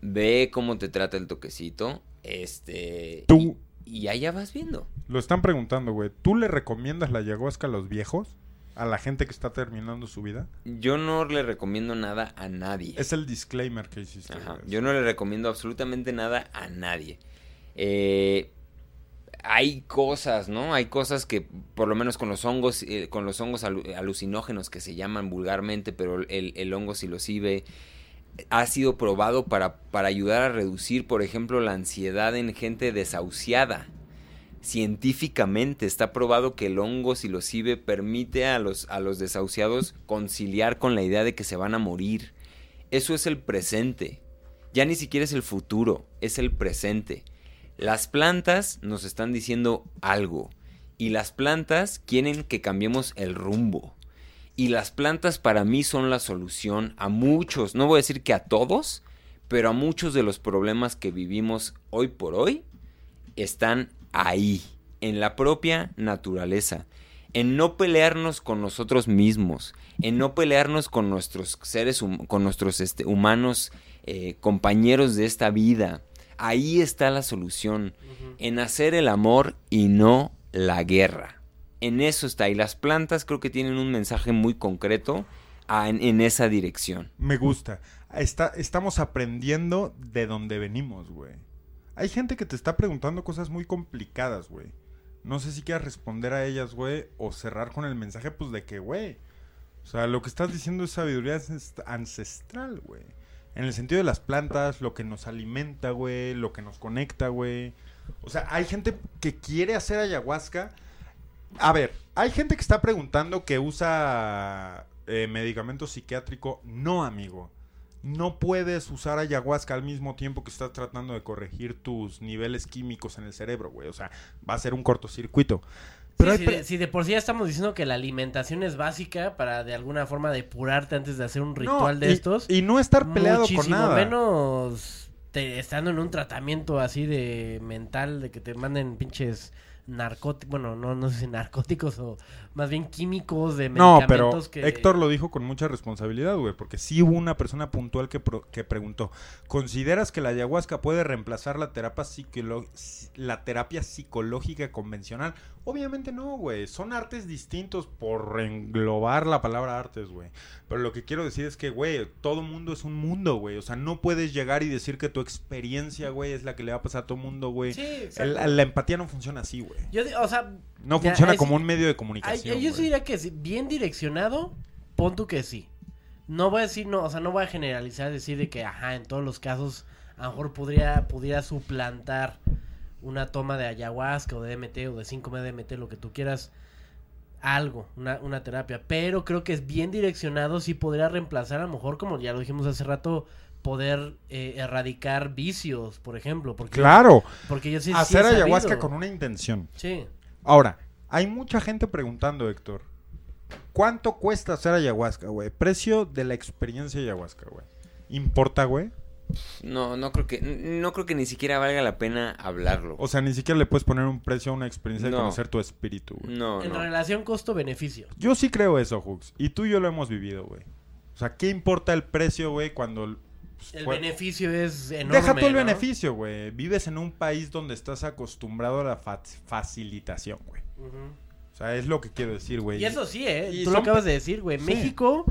Ve cómo te trata el toquecito. Este. Tú- Y, y allá vas viendo. Lo están preguntando, güey. ¿Tú le recomiendas la ayahuasca a los viejos? ¿A la gente que está terminando su vida? Yo no le recomiendo nada a nadie. Es el disclaimer que hiciste. Ajá. Yo no le recomiendo absolutamente nada a nadie. Eh, hay cosas, ¿no? Hay cosas que, por lo menos con los hongos, eh, con los hongos alu- alucinógenos que se llaman vulgarmente, pero el, el hongo psilocibe ha sido probado para, para ayudar a reducir, por ejemplo, la ansiedad en gente desahuciada. Científicamente está probado que el hongo psilocibe permite a los, a los desahuciados conciliar con la idea de que se van a morir. Eso es el presente. Ya ni siquiera es el futuro, es el presente. Las plantas nos están diciendo algo. Y las plantas quieren que cambiemos el rumbo. Y las plantas para mí son la solución a muchos, no voy a decir que a todos, pero a muchos de los problemas que vivimos hoy por hoy están ahí, en la propia naturaleza, en no pelearnos con nosotros mismos, en no pelearnos con nuestros seres, con nuestros este, humanos eh, compañeros de esta vida. Ahí está la solución, en hacer el amor y no la guerra. En eso está, y las plantas creo que tienen un mensaje muy concreto a- en, en esa dirección. Me gusta. Está, estamos aprendiendo de dónde venimos, güey. Hay gente que te está preguntando cosas muy complicadas, güey. No sé si quieras responder a ellas, güey, o cerrar con el mensaje, pues, de que, güey. O sea, lo que estás diciendo es sabiduría ancest- ancestral, güey. En el sentido de las plantas, lo que nos alimenta, güey, lo que nos conecta, güey. O sea, hay gente que quiere hacer ayahuasca. A ver, hay gente que está preguntando que usa eh, medicamento psiquiátrico. No, amigo. No puedes usar ayahuasca al mismo tiempo que estás tratando de corregir tus niveles químicos en el cerebro, güey. O sea, va a ser un cortocircuito. Pero Sí, si, de, si de por sí ya estamos diciendo que la alimentación es básica para de alguna forma depurarte antes de hacer un ritual No, de y- estos. Y no estar peleado con muchísimo nada. menos te- estando en un tratamiento así de mental, de que te manden pinches narcóticos, bueno, no, no sé si narcóticos o más bien químicos de No, pero medicamentos que... Héctor lo dijo con mucha responsabilidad, güey, porque sí hubo una persona puntual que, pro- que preguntó, ¿consideras que la ayahuasca puede reemplazar la terapia, la terapia psicológica convencional? Obviamente no, güey, son artes distintos por englobar la palabra artes, güey. Pero lo que quiero decir es que, güey, todo mundo es un mundo, güey. O sea, no puedes llegar y decir que tu experiencia, güey, es la que le va a pasar a todo mundo, güey. Sí. El- la empatía no funciona así, güey. Yo, o sea, No funciona ahí como un medio de comunicación. yo sí diría que bien direccionado, pon tú que sí. No voy a decir, no, o sea, no voy a generalizar, decir de que, ajá, en todos los casos, a lo mejor podría, pudiera suplantar una toma de ayahuasca o de DMT o de 5 de DMT, lo que tú quieras, algo, una, una terapia. Pero creo que es bien direccionado, sí podría reemplazar, a lo mejor, como ya lo dijimos hace rato, poder eh, erradicar vicios, por ejemplo. Porque, Claro. Porque yo sí, hacer ayahuasca sabido. con una intención. Sí. Ahora, hay mucha gente preguntando, Héctor. ¿Cuánto cuesta hacer ayahuasca, güey? Precio de la experiencia ayahuasca, güey. ¿Importa, güey? No, no creo que, no creo que ni siquiera valga la pena hablarlo. O sea, ni siquiera le puedes poner un precio a una experiencia de No. conocer tu espíritu, güey. No, En no. relación costo-beneficio. Yo sí creo eso, Hooks. Y tú y yo lo hemos vivido, güey. O sea, ¿qué importa el precio, güey, cuando... pues, El fue- beneficio es enorme. Deja tú el ¿no? beneficio, güey. Vives en un país donde estás acostumbrado a la fa- facilitación, güey. O sea, es lo que quiero decir, güey. Y eso sí, ¿eh? Y Tú lo acabas de decir, güey. Sí. México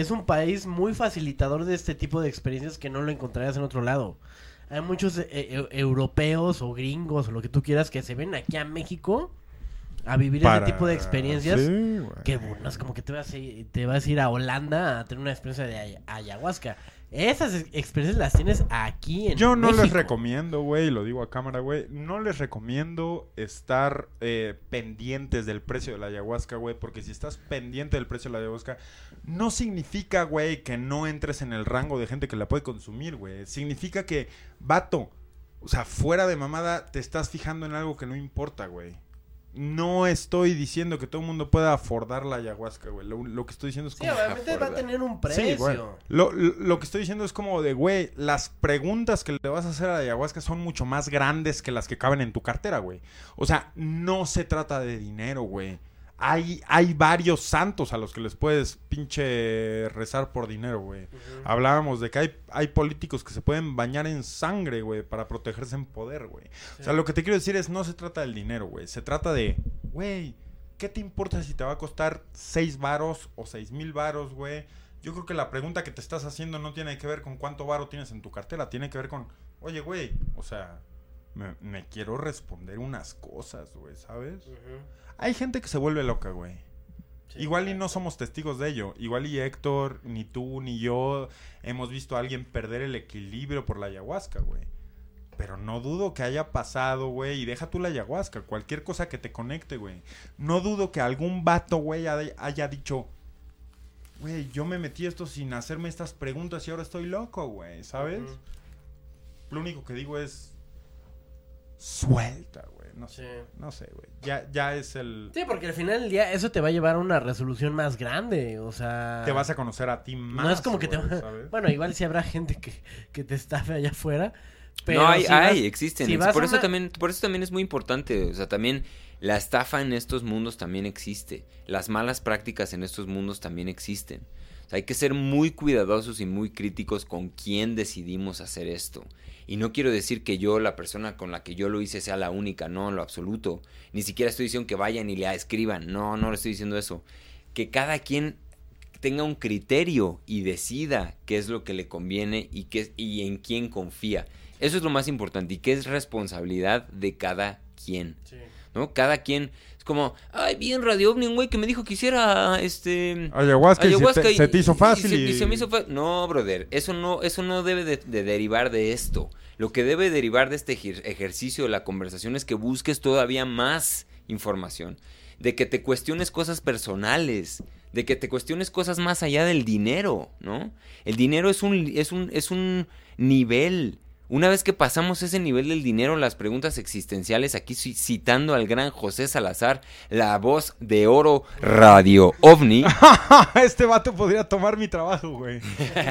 es un país muy facilitador de este tipo de experiencias que no lo encontrarías en otro lado. Hay muchos eh, eh, europeos o gringos o lo que tú quieras que se ven aquí a México a vivir Para- ese tipo de experiencias. Sí. Que bueno, es como que te vas, a ir, te vas a ir a Holanda a tener una experiencia de ay- ayahuasca. Esas ex- experiencias las tienes aquí en Yo no les recomiendo, güey, y lo digo a cámara, güey, no les recomiendo estar eh, pendientes del precio de la ayahuasca, güey, porque si estás pendiente del precio de la ayahuasca, no significa, güey, que no entres en el rango de gente que la puede consumir, güey. Significa que, vato, o sea, fuera de mamada, te estás fijando en algo que no importa, güey. No estoy diciendo que todo el mundo pueda afordar la ayahuasca, güey. Lo, lo que estoy diciendo es Sí, como... obviamente va a tener un precio. Sí, güey. Lo, lo- lo que estoy diciendo es como de, güey, las preguntas que le vas a hacer a la ayahuasca son mucho más grandes que las que caben en tu cartera, güey. O sea, no se trata de dinero, güey. Hay, hay varios santos a los que les puedes pinche rezar por dinero, güey. Hablábamos de que hay, hay políticos que se pueden bañar en sangre, güey, para protegerse en poder, güey. O sea, lo que te quiero decir es, no se trata del dinero, güey. Se trata de, güey, ¿qué te importa si te va a costar 6 varos o seis mil varos, güey? Yo creo que la pregunta que te estás haciendo no tiene que ver con cuánto varo tienes en tu cartera, tiene que ver con, oye, güey, o sea, me, me quiero responder unas cosas, güey, ¿sabes? Hay gente que se vuelve loca, güey. Sí, Igual y no somos testigos de ello. Igual y Héctor, ni tú, ni yo hemos visto a alguien perder el equilibrio por la ayahuasca, güey. Pero no dudo que haya pasado, güey. Y deja tú la ayahuasca. Cualquier cosa que te conecte, güey. No dudo que algún vato, güey, haya, dicho... Güey, yo me metí esto sin hacerme estas preguntas y ahora estoy loco, güey. ¿Sabes? Lo único que digo es... Suelta, güey. no sé. Sí. No sé, güey. Ya, ya es el... Sí, porque al final del día eso te va a llevar a una resolución más grande, o sea... Te vas a conocer a ti más, No es como que te. ¿sabes? Bueno, igual si habrá gente que, que te estafe allá afuera, pero no, hay, si vas- hay, existen. si por eso una- también, por eso también es muy importante. O sea, también la estafa en estos mundos también existe. Las malas prácticas en estos mundos también existen. O sea, hay que ser muy cuidadosos y muy críticos con quién decidimos hacer esto. Y no quiero decir que yo, la persona con la que yo lo hice, sea la única, no, en lo absoluto. Ni siquiera estoy diciendo que vayan y le escriban. No, no le estoy diciendo eso. Que cada quien tenga un criterio y decida qué es lo que le conviene y, qué, y en quién confía. Eso es lo más importante y que es responsabilidad de cada quien. Sí. ¿No? Cada quien como, ay, bien Radio OVNI, un güey que me dijo que hiciera este Ayahuasca, y se te- y- se te hizo y- y fácil se- y- se me hizo fa- No, brother, eso no, eso no debe de, de derivar de esto. Lo que debe derivar de este ejer- ejercicio de la conversación es que busques todavía más información, de que te cuestiones cosas personales, de que te cuestiones cosas más allá del dinero, ¿no? El dinero es un, es un, es un nivel. Una vez que pasamos ese nivel del dinero, las preguntas existenciales, aquí ci- citando al gran José Salazar, la voz de oro Radio OVNI, este vato podría tomar mi trabajo, güey.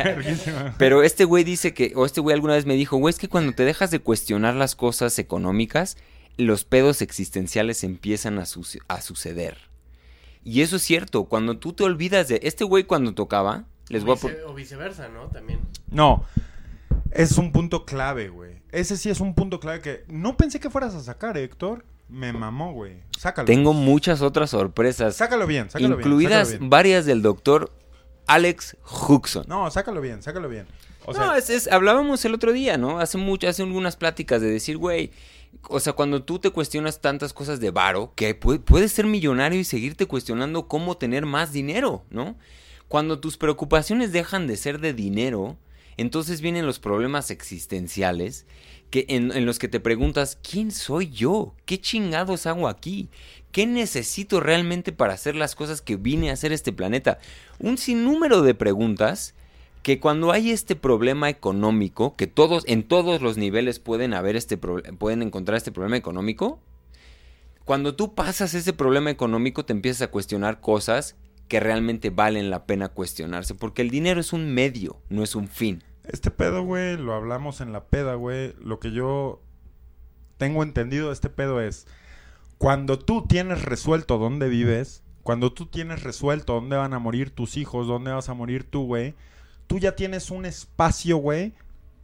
Pero este güey dice que, o este güey alguna vez me dijo, güey, es que cuando te dejas de cuestionar las cosas económicas, los pedos existenciales empiezan a, suce- a suceder. Y eso es cierto, cuando tú te olvidas de... Este güey cuando tocaba, les voy vice- o viceversa, ¿no? También. No, es un punto clave, güey. Ese sí es un punto clave que no pensé que fueras a sacar, Héctor. Me mamó, güey. Sácalo. Tengo muchas otras sorpresas, Sácalo bien, sácalo bien. incluidas bien. varias del doctor Alex Huxon. No, sácalo bien, sácalo bien. O no, es, es- hablábamos el otro día, ¿no? Hace mucho, hace algunas pláticas de decir, güey, o sea, cuando tú te cuestionas tantas cosas de varo, que pu- puedes ser millonario y seguirte cuestionando cómo tener más dinero, ¿no? Cuando tus preocupaciones dejan de ser de dinero, entonces vienen los problemas existenciales que en, los que te preguntas, ¿quién soy yo? ¿Qué chingados hago aquí? ¿Qué necesito realmente para hacer las cosas que vine a hacer este planeta? Un sinnúmero de preguntas que cuando hay este problema económico, que todos en todos los niveles pueden haber este pueden encontrar este problema económico, cuando tú pasas ese problema económico te empiezas a cuestionar cosas que realmente valen la pena cuestionarse, porque el dinero es un medio, no es un fin. Este pedo, güey, lo hablamos en la peda, güey. Lo que yo tengo entendido de este pedo es, cuando tú tienes resuelto dónde vives, cuando tú tienes resuelto dónde van a morir tus hijos, dónde vas a morir tú, güey, tú ya tienes un espacio, güey,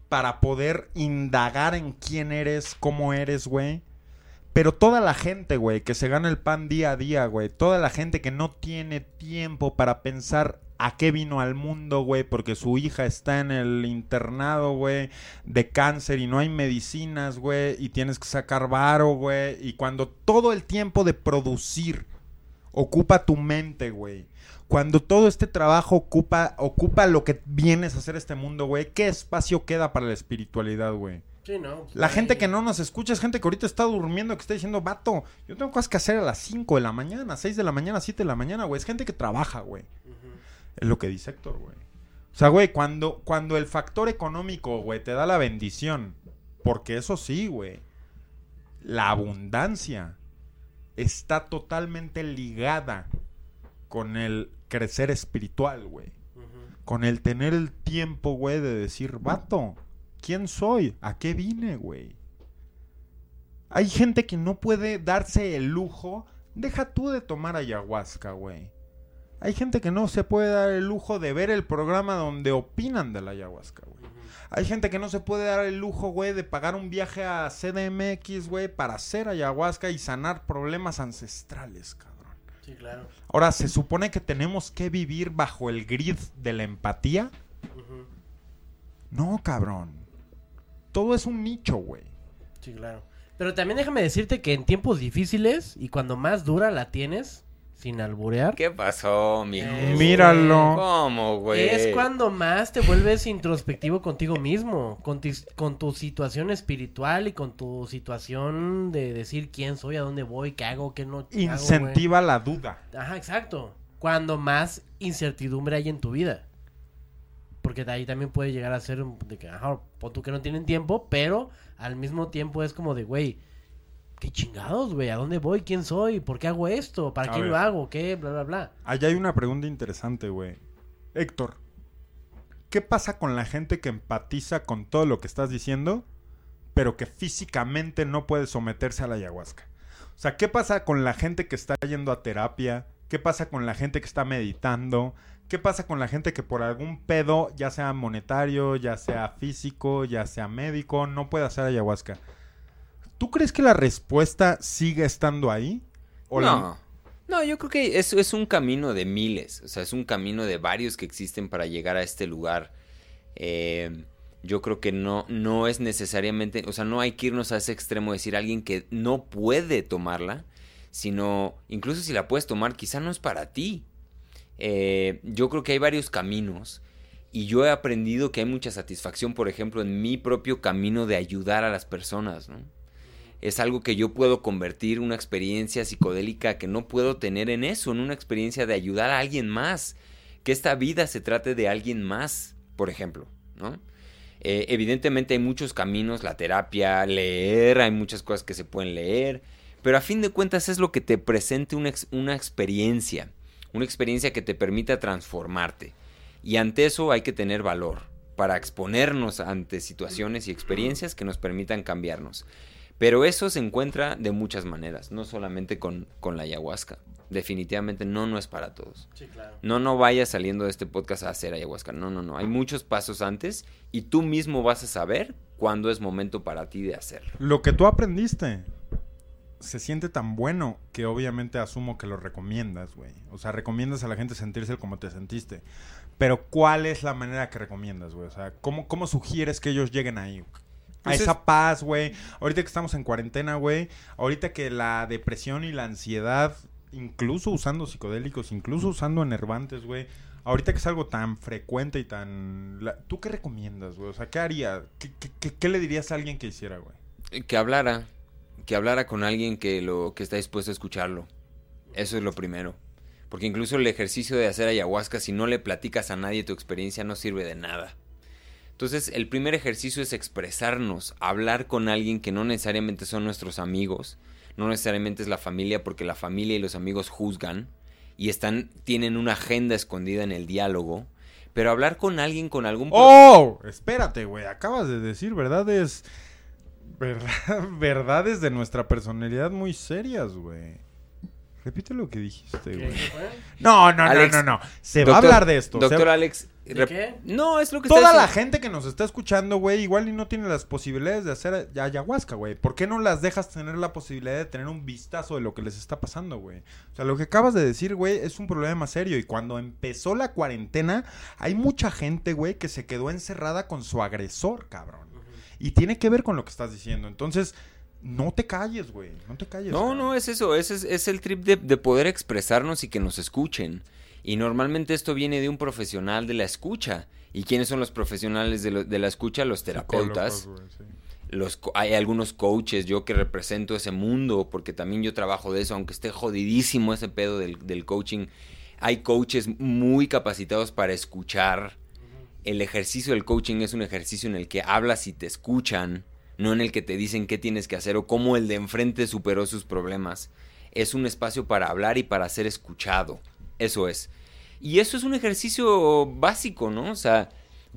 para poder indagar en quién eres, cómo eres, güey. Pero toda la gente, güey, que se gana el pan día a día, güey, toda la gente que no tiene tiempo para pensar a qué vino al mundo, güey, porque su hija está en el internado, güey, de cáncer y no hay medicinas, güey, y tienes que sacar varo, güey, y cuando todo el tiempo de producir ocupa tu mente, güey. Cuando todo este trabajo ocupa, ocupa lo que vienes a hacer este mundo, güey, ¿qué espacio queda para la espiritualidad, güey? Sí, ¿no? Pues La gente que no nos escucha es gente que ahorita está durmiendo, que está diciendo, vato, yo tengo cosas que hacer a las 5 de la mañana, 6 de la mañana, 7 de la mañana, güey. Es gente que trabaja, güey. Es lo que dice Héctor, güey. O sea, güey, cuando, cuando el factor económico, güey, te da la bendición, porque eso sí, güey, la abundancia está totalmente ligada con el crecer espiritual, güey. Con el tener el tiempo, güey, de decir, vato, ¿quién soy? ¿A qué vine, güey? Hay gente que no puede darse el lujo. Deja tú de tomar ayahuasca, güey. Hay gente que no se puede dar el lujo de ver el programa donde opinan de la ayahuasca, güey. Hay gente que no se puede dar el lujo, güey, de pagar un viaje a CDMX, güey, para hacer ayahuasca y sanar problemas ancestrales, cabrón. Sí, claro. Ahora, ¿se supone que tenemos que vivir bajo el grid de la empatía? No, cabrón. Todo es un nicho, güey. Sí, claro. Pero también déjame decirte que en tiempos difíciles y cuando más dura la tienes, sin alburear, ¿Qué pasó, mijo? Eh, Míralo. ¿Cómo, güey? es cuando más te vuelves introspectivo contigo mismo, con, tis- con tu situación espiritual y con tu situación de decir quién soy, a dónde voy, qué hago, qué no hago. Incentiva la duda. Ajá, exacto. Cuando más incertidumbre hay en tu vida. Porque de ahí también puede llegar a ser un- de que, ajá, pon tú que no tienen tiempo, pero al mismo tiempo es como de, güey, ¿qué chingados, güey? ¿A dónde voy? ¿Quién soy? ¿Por qué hago esto? ¿Para A ver. lo hago? ¿Qué? Bla, bla, bla. Allá hay una pregunta interesante, güey. Héctor, ¿qué pasa con la gente que empatiza con todo lo que estás diciendo, pero que físicamente no puede someterse a la ayahuasca? O sea, ¿qué pasa con la gente que está yendo a terapia? ¿Qué pasa con la gente que está meditando? ¿Qué pasa con la gente que por algún pedo, ya sea monetario, ya sea físico, ya sea médico, no puede hacer ayahuasca? ¿Tú crees que la respuesta sigue estando ahí? ¿O la- No. No, yo creo que eso es un camino de miles. O sea, es un camino de varios que existen para llegar a este lugar. Eh, yo creo que no, no es necesariamente, o sea, no hay que irnos a ese extremo de decir alguien que no puede tomarla, sino incluso si la puedes tomar, quizá no es para ti. Eh, yo creo que hay varios caminos y yo he aprendido que hay mucha satisfacción, por ejemplo, en mi propio camino de ayudar a las personas, ¿no? Es algo que yo puedo convertir una experiencia psicodélica que no puedo tener en eso, en una experiencia de ayudar a alguien más, que esta vida se trate de alguien más, por ejemplo, ¿no? Eh, evidentemente hay muchos caminos, la terapia, leer, hay muchas cosas que se pueden leer, pero a fin de cuentas es lo que te presente una, una experiencia, una experiencia que te permita transformarte. Y ante eso hay que tener valor para exponernos ante situaciones y experiencias que nos permitan cambiarnos. Pero eso se encuentra de muchas maneras, no solamente con, con la ayahuasca. Definitivamente no, no es para todos. Sí, claro. No, no vayas saliendo de este podcast a hacer ayahuasca. No, no, no. Hay muchos pasos antes y tú mismo vas a saber cuándo es momento para ti de hacerlo. Lo que tú aprendiste se siente tan bueno que obviamente asumo que lo recomiendas, güey. O sea, recomiendas a la gente sentirse como te sentiste. Pero ¿cuál es la manera que recomiendas, güey? O sea, ¿cómo, cómo sugieres que ellos lleguen ahí? A Pues es- esa paz, güey. Ahorita que estamos en cuarentena, güey. Ahorita que la depresión y la ansiedad, incluso usando psicodélicos, incluso usando enervantes, güey. Ahorita que es algo tan frecuente y tan... la- ¿Tú qué recomiendas, güey? O sea, ¿qué haría? ¿Qué, qué- qué- qué le dirías a alguien que hiciera, güey? Que hablara, que hablara con alguien que lo que está dispuesto a escucharlo. Eso es lo primero. Porque incluso el ejercicio de hacer ayahuasca, si no le platicas a nadie tu experiencia, no sirve de nada. Entonces, el primer ejercicio es expresarnos, hablar con alguien que no necesariamente son nuestros amigos, no necesariamente es la familia, porque la familia y los amigos juzgan y están, tienen una agenda escondida en el diálogo. Pero hablar con alguien con algún ¡Oh! Espérate, güey. Acabas de decir verdades. Verdad, verdades de nuestra personalidad muy serias, güey. Repite lo que dijiste, güey. No, no, Alex, no, no, no. Se va a hablar de esto. Doctor Se- Alex. ¿De qué? No, es lo que Toda la gente que nos está escuchando, güey, igual y no tiene las posibilidades de hacer ay- ayahuasca, güey. ¿Por qué no las dejas tener la posibilidad de tener un vistazo de lo que les está pasando, güey? O sea, lo que acabas de decir, güey, es un problema serio. Y cuando empezó la cuarentena, hay mucha gente, güey, que se quedó encerrada con su agresor, cabrón. Y tiene que ver con lo que estás diciendo. Entonces, no te calles, güey. No te calles. No, cabrón. no, es eso, ese es, es el trip de, de poder expresarnos y que nos escuchen. Y normalmente esto viene de un profesional de la escucha. ¿Y quiénes son los profesionales de, lo- de la escucha? Los terapeutas. Los, hay algunos coaches, yo que represento ese mundo, porque también yo trabajo de eso, aunque esté jodidísimo ese pedo del, del coaching. Hay coaches muy capacitados para escuchar. El ejercicio del coaching es un ejercicio en el que hablas y te escuchan, no en el que te dicen qué tienes que hacer o cómo el de enfrente superó sus problemas. Es un espacio para hablar y para ser escuchado. Eso es. Y eso es un ejercicio básico, ¿no? O sea,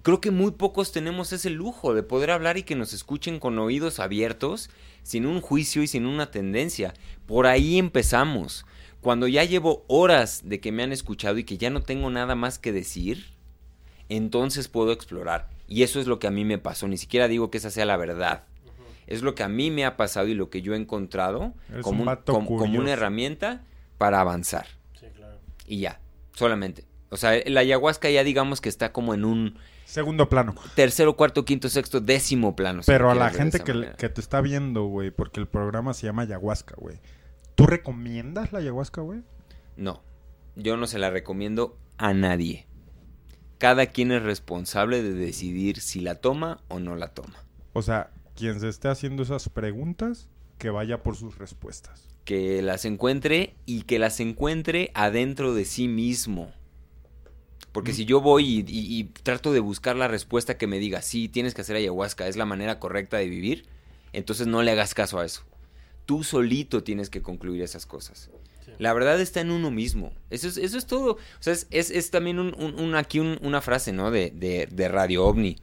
creo que muy pocos tenemos ese lujo de poder hablar y que nos escuchen con oídos abiertos, sin un juicio y sin una tendencia. Por ahí empezamos. Cuando ya llevo horas de que me han escuchado y que ya no tengo nada más que decir, entonces puedo explorar. Y eso es lo que a mí me pasó. Ni siquiera digo que esa sea la verdad. Es lo que a mí me ha pasado y lo que yo he encontrado como, un como- una herramienta para avanzar. Y ya, solamente. O sea, la ayahuasca ya digamos que está como en un Segundo plano. tercero, cuarto, quinto, sexto, décimo plano. Pero a la gente que, que te está viendo, güey, porque el programa se llama ayahuasca, güey. ¿Tú recomiendas la ayahuasca, güey? No, yo no se la recomiendo a nadie. Cada quien es responsable de decidir si la toma o no la toma. O sea, quien se esté haciendo esas preguntas, que vaya por sus respuestas. Que las encuentre y que las encuentre adentro de sí mismo. Porque si yo voy y, y- y trato de buscar la respuesta que me diga, sí, tienes que hacer ayahuasca, es la manera correcta de vivir, entonces no le hagas caso a eso. Tú solito tienes que concluir esas cosas. La verdad está en uno mismo. Eso es, eso es todo. O sea, es, es, es también un, un- un- aquí un- una frase, ¿no? De, de, de Radio OVNI.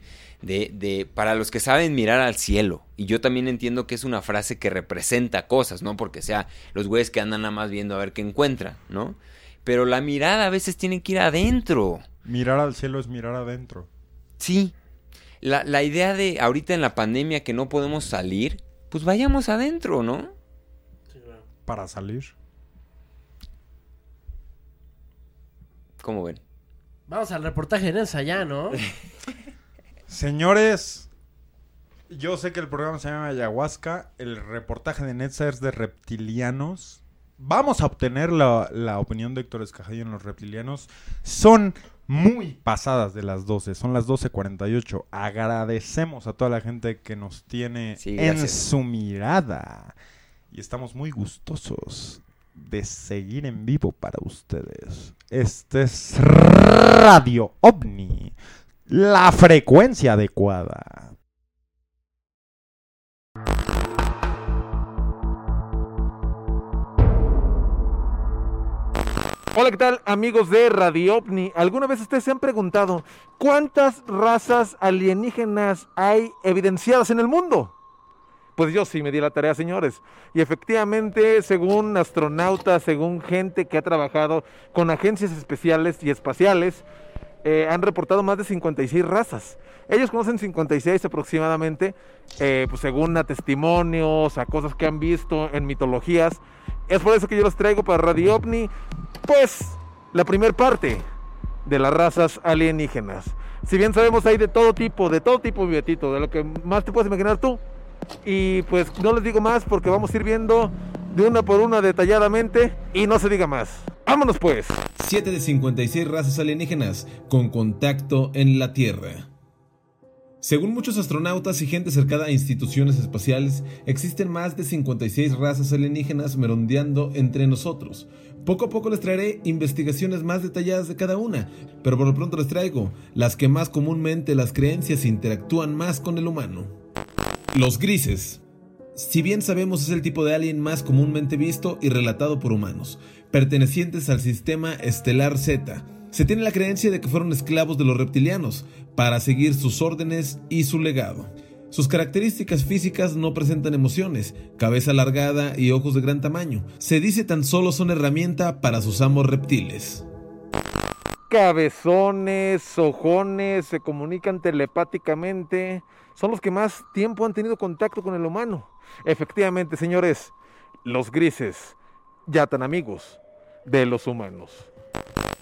De, de, para los que saben mirar al cielo. Y yo también entiendo que es una frase que representa cosas, ¿no? Porque sea los güeyes que andan nada más viendo a ver qué encuentran, ¿no? Pero la mirada a veces tiene que ir adentro. Mirar al cielo es mirar adentro. Sí. La, la idea de ahorita en la pandemia que no podemos salir, pues vayamos adentro, ¿no? Para salir. ¿Cómo ven? Vamos al reportaje de Nelsa ya, ¿no? Señores, yo sé que el programa se llama Ayahuasca. El reportaje de Netza es de reptilianos. Vamos a obtener la, la opinión de Héctor Escajillo en los reptilianos. Son muy pasadas de las 12. Son las 12.48. Agradecemos a toda la gente que nos tiene Sí, en su mirada. Y estamos muy gustosos de seguir en vivo para ustedes. Este es Radio OVNI. La frecuencia adecuada. Hola, ¿qué tal amigos de Radio OVNI? ¿Alguna vez ustedes se han preguntado cuántas razas alienígenas hay evidenciadas en el mundo? Pues yo sí me di la tarea, señores. Y efectivamente, según astronautas, según gente que ha trabajado con agencias especiales y espaciales, eh, han reportado más de 56 razas. Ellos conocen 56 aproximadamente, eh, pues según a testimonios, a cosas que han visto en mitologías. Es por eso que yo los traigo para Radio OVNI, pues la primer parte de las razas alienígenas. Si bien sabemos hay de todo tipo, de todo tipo, mi de lo que más te puedes imaginar tú. Y pues no les digo más porque vamos a ir viendo de una por una detalladamente y no se diga más. Vámonos pues. 7 de 56 razas alienígenas con contacto en la Tierra. Según muchos astronautas y gente cercana a instituciones espaciales, existen más de 56 razas alienígenas merondeando entre nosotros. Poco a poco les traeré investigaciones más detalladas de cada una, pero por lo pronto les traigo las que más comúnmente las creencias interactúan más con el humano. Los grises. Si bien sabemos es el tipo de alien más comúnmente visto y relatado por humanos, pertenecientes al sistema estelar Z, se tiene la creencia de que fueron esclavos de los reptilianos para seguir sus órdenes y su legado. Sus características físicas no presentan emociones, cabeza alargada y ojos de gran tamaño. Se dice tan solo son herramienta para sus amos reptiles. Cabezones, ojones, se comunican telepáticamente. Son los que más tiempo han tenido contacto con el humano. Efectivamente, señores, los grises ya tan amigos de los humanos.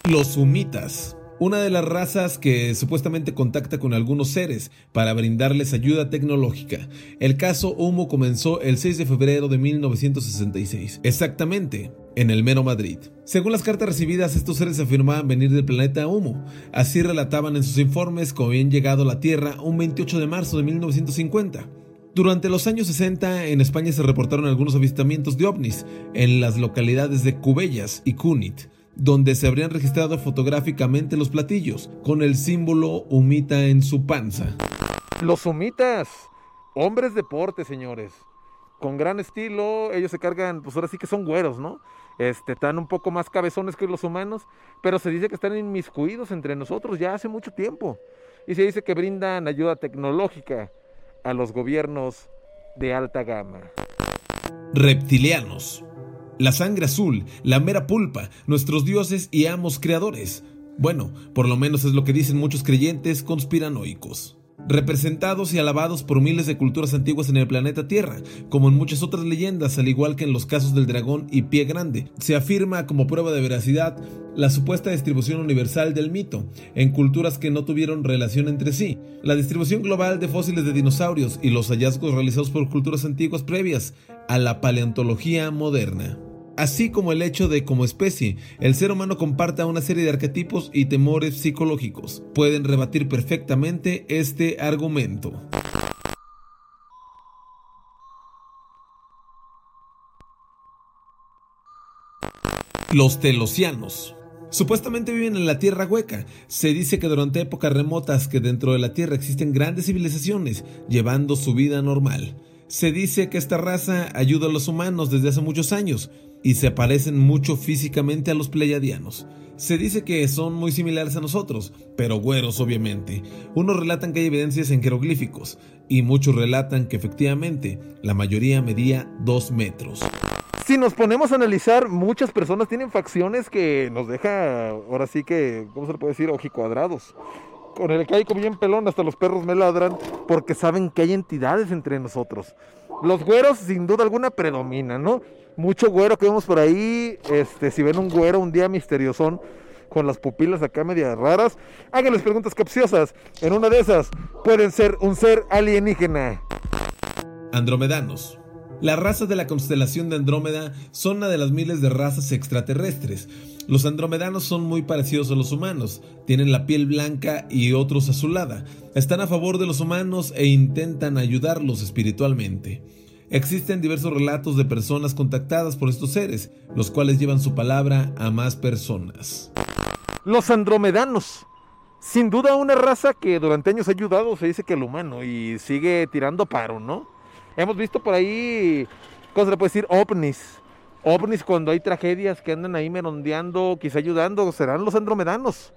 Los humitas. Una de las razas que supuestamente contacta con algunos seres para brindarles ayuda tecnológica. El caso Humo comenzó el 6 de febrero de 1966, exactamente en el mero Madrid. Según las cartas recibidas, estos seres afirmaban venir del planeta Humo. Así relataban en sus informes cómo habían llegado a la Tierra un 28 de marzo de 1950. Durante los años 60 en España se reportaron algunos avistamientos de ovnis en las localidades de Cubellas y Cunit, donde se habrían registrado fotográficamente los platillos, con el símbolo humita en su panza. Los humitas, hombres deporte, señores. Con gran estilo, ellos se cargan, pues ahora sí que son güeros, ¿no? Este, están un poco más cabezones que los humanos, pero se dice que están inmiscuidos entre nosotros ya hace mucho tiempo. Y se dice que brindan ayuda tecnológica a los gobiernos de alta gama. Reptilianos. La sangre azul, la mera pulpa, nuestros dioses y amos creadores. Bueno, por lo menos es lo que dicen muchos creyentes conspiranoicos. Representados y alabados por miles de culturas antiguas en el planeta Tierra, como en muchas otras leyendas, al igual que en los casos del dragón y pie grande, se afirma como prueba de veracidad la supuesta distribución universal del mito en culturas que no tuvieron relación entre sí, la distribución global de fósiles de dinosaurios y los hallazgos realizados por culturas antiguas previas a la paleontología moderna así como el hecho de como especie el ser humano comparta una serie de arquetipos y temores psicológicos. Pueden rebatir perfectamente este argumento. Los telosianos. Supuestamente viven en la Tierra hueca. Se dice que durante épocas remotas que dentro de la Tierra existen grandes civilizaciones llevando su vida normal. Se dice que esta raza ayuda a los humanos desde hace muchos años y se parecen mucho físicamente a los pleiadianos. Se dice que son muy similares a nosotros, pero güeros obviamente. Unos relatan que hay evidencias en jeroglíficos y muchos relatan que efectivamente la mayoría medía 2 metros. Si nos ponemos a analizar, muchas personas tienen facciones que nos deja, ahora sí que, ¿cómo se le puede decir? Ojicuadrados. Con el como bien pelón, hasta los perros me ladran, porque saben que hay entidades entre nosotros. Los güeros, sin duda alguna, predominan, ¿no? Mucho güero que vemos por ahí, este, si ven un güero un día misteriosón, con las pupilas acá medias raras, háganles preguntas capciosas. En una de esas, pueden ser un ser alienígena. Andromedanos. Las razas de la constelación de Andrómeda son una de las miles de razas extraterrestres. Los andromedanos son muy parecidos a los humanos, tienen la piel blanca y otros azulada, están a favor de los humanos e intentan ayudarlos espiritualmente. Existen diversos relatos de personas contactadas por estos seres, los cuales llevan su palabra a más personas. Los andromedanos. Sin duda una raza que durante años ha ayudado, se dice que el humano, y sigue tirando paro, ¿no? Hemos visto por ahí, ¿cómo se le puede decir? ovnis. Ovnis cuando hay tragedias que andan ahí merondeando, quizá ayudando, serán los andromedanos.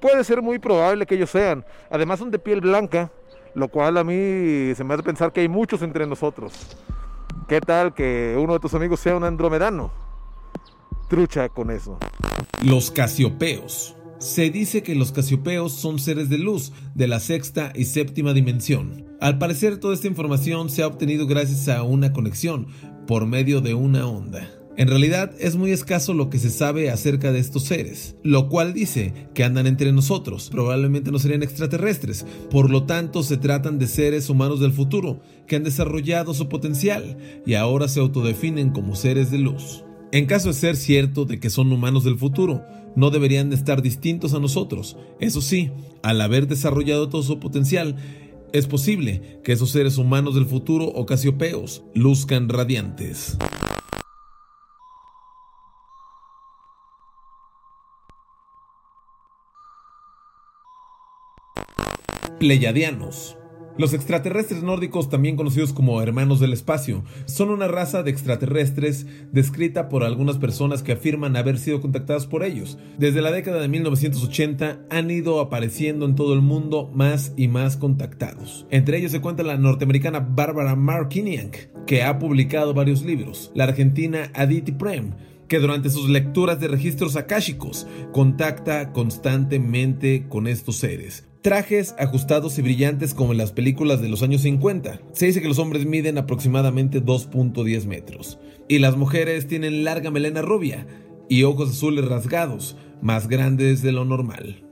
Puede ser muy probable que ellos sean. Además son de piel blanca, lo cual a mí se me hace pensar que hay muchos entre nosotros. ¿Qué tal que uno de tus amigos sea un andromedano? Trucha con eso. Los casiopeos. Se dice que los casiopeos son seres de luz de la sexta y séptima dimensión. Al parecer toda esta información se ha obtenido gracias a una conexión por medio de una onda. En realidad es muy escaso lo que se sabe acerca de estos seres, lo cual dice que andan entre nosotros, probablemente no serían extraterrestres, por lo tanto se tratan de seres humanos del futuro, que han desarrollado su potencial y ahora se autodefinen como seres de luz. En caso de ser cierto de que son humanos del futuro, no deberían de estar distintos a nosotros. Eso sí, al haber desarrollado todo su potencial, es posible que esos seres humanos del futuro o casiopeos luzcan radiantes. Pleiadianos. Los extraterrestres nórdicos, también conocidos como hermanos del espacio, son una raza de extraterrestres descrita por algunas personas que afirman haber sido contactadas por ellos. Desde la década de 1980 han ido apareciendo en todo el mundo más y más contactados. Entre ellos se cuenta la norteamericana Barbara Markinian, que ha publicado varios libros, la argentina Aditi Prem, que durante sus lecturas de registros akáshicos contacta constantemente con estos seres. Trajes ajustados y brillantes como en las películas de los años 50. Se dice que los hombres miden aproximadamente 2.10 metros y las mujeres tienen larga melena rubia y ojos azules rasgados, más grandes de lo normal.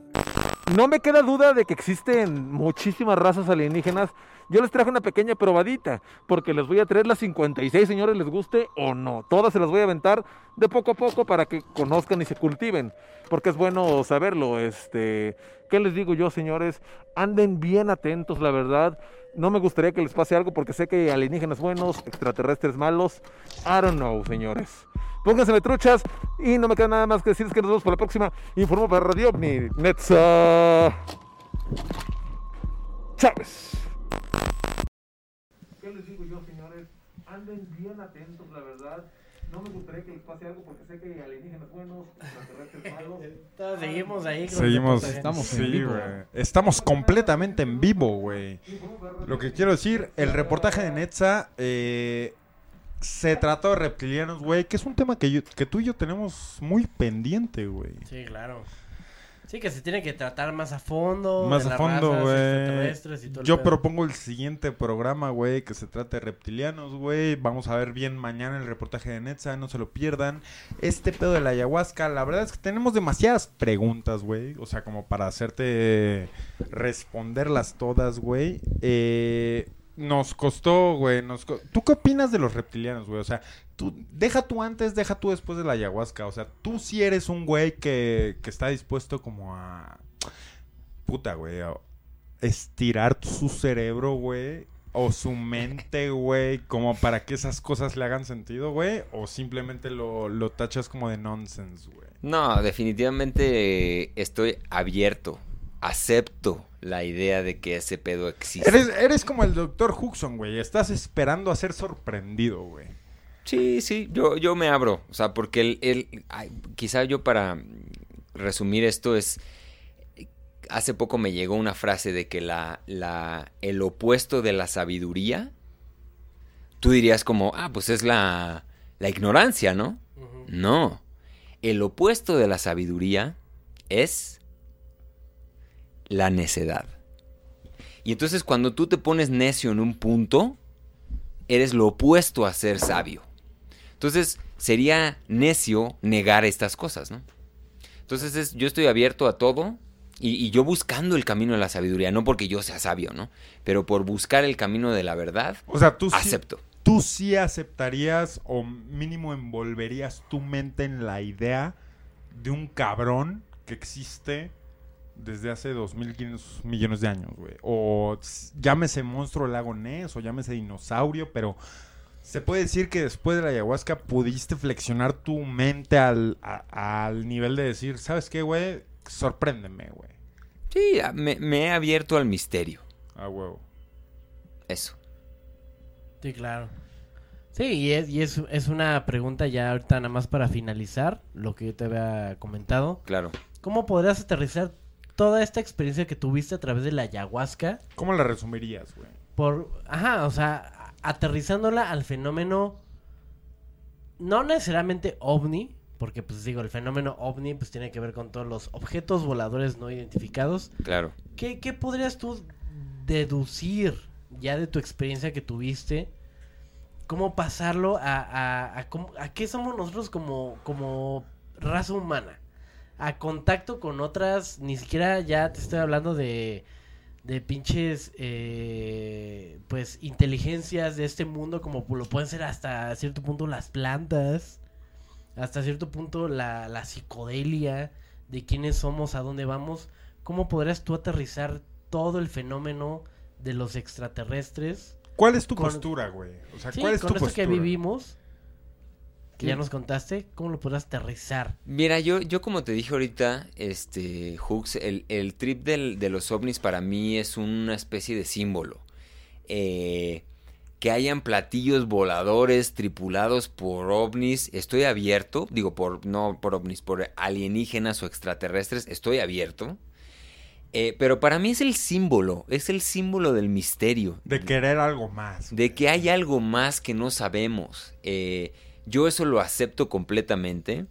No me queda duda de que existen muchísimas razas alienígenas. Yo les traje una pequeña probadita, porque les voy a traer las 56, señores, les guste o no. Todas se las voy a aventar de poco a poco para que conozcan y se cultiven, porque es bueno saberlo. Este, ¿qué les digo yo, señores? Anden bien atentos, la verdad. No me gustaría que les pase algo porque sé que alienígenas buenos, extraterrestres malos. I don't know, señores. Pónganse truchas y no me queda nada más que decirles que nos vemos para la próxima. Informo para Radio OVNI. Netza. Chávez. ¿Qué les digo yo, señores? Anden bien atentos, la verdad. No me gustaría que les pase algo porque sé que hay alienígenas buenos, extraterrestres malos. Seguimos ahí. con Seguimos, Estamos en vivo. Estamos completamente en vivo, güey. Lo que quiero decir, el reportaje de Netza eh, se trató de reptilianos, güey, que es un tema que, yo- que tú y yo tenemos muy pendiente, güey. Sí, claro. Sí, que se tiene que tratar más a fondo. Más de a fondo, güey. Yo propongo el siguiente programa, güey, que se trate de reptilianos, güey. Vamos a ver bien mañana el reportaje de Netza, no se lo pierdan. Este pedo de la ayahuasca, la verdad es que tenemos demasiadas preguntas, güey. O sea, como para hacerte responderlas todas, güey. Eh, nos costó, güey. Nos ¿Tú qué opinas de los reptilianos, güey? O sea, tú, deja tú antes, deja tú después de la ayahuasca. O sea, tú sí eres un güey que, que está dispuesto como a... Puta, güey. estirar su cerebro, güey. O su mente, güey. Como para que esas cosas le hagan sentido, güey. O simplemente lo, lo tachas como de nonsense, güey. No, definitivamente estoy abierto. Acepto la idea de que ese pedo existe. Eres, eres como el doctor Huxon, güey. Estás esperando a ser sorprendido, güey. Sí, sí, yo, yo me abro. O sea, porque el, el- ay, quizá yo para resumir esto es. Hace poco me llegó una frase de que la, la, el opuesto de la sabiduría, tú dirías como, ah, pues es la, la ignorancia, ¿no? No. El opuesto de la sabiduría es la necedad. Y entonces cuando tú te pones necio en un punto, eres lo opuesto a ser sabio. Entonces sería necio negar estas cosas, ¿no? Entonces es- yo estoy abierto a todo y, y yo buscando el camino de la sabiduría, no porque yo sea sabio, ¿no? Pero por buscar el camino de la verdad, O sea, tú sí, acepto. tú sí aceptarías o mínimo envolverías tu mente en la idea de un cabrón que existe desde hace 2.500 millones de años, güey. O llámese monstruo lago Ness o llámese dinosaurio, pero se puede decir que después de la ayahuasca pudiste flexionar tu mente al, a- al nivel de decir, ¿sabes qué, güey? Sorpréndeme, güey. Sí, me, me he abierto al misterio. A huevo. Eso. Sí, claro. Sí, y es, y es, es una pregunta ya ahorita nada más para finalizar lo que yo te había comentado. Claro. ¿Cómo podrías aterrizar toda esta experiencia que tuviste a través de la ayahuasca? ¿Cómo la resumirías, güey? Por, ajá, o sea, aterrizándola al fenómeno, no necesariamente ovni, porque pues digo, el fenómeno ovni pues tiene que ver con todos los objetos voladores no identificados. Claro. ¿Qué, qué podrías tú deducir ya de tu experiencia que tuviste? ¿Cómo pasarlo a, a, a qué somos nosotros como, como raza humana? A contacto con otras, ni siquiera ya te estoy hablando de, de pinches, eh, pues, inteligencias de este mundo como lo pueden ser hasta cierto punto las plantas, hasta cierto punto la, la psicodelia, de quiénes somos, a dónde vamos. ¿Cómo podrías tú aterrizar todo el fenómeno de los extraterrestres? ¿Cuál es tu Con- postura, güey? O sea, Sí, ¿cuál es con tu esto postura? que vivimos, que ya nos contaste, ¿cómo lo podrás aterrizar? Mira, yo, yo como te dije ahorita, este, Hooks, el, el trip del- de los ovnis para mí es una especie de símbolo. Eh, que hayan platillos voladores tripulados por ovnis, estoy abierto, digo, por no por ovnis, por alienígenas o extraterrestres, estoy abierto. Eh, pero para mí es el símbolo, es el símbolo del misterio. De querer algo más. De que hay algo más que no sabemos. Eh, yo eso lo acepto completamente.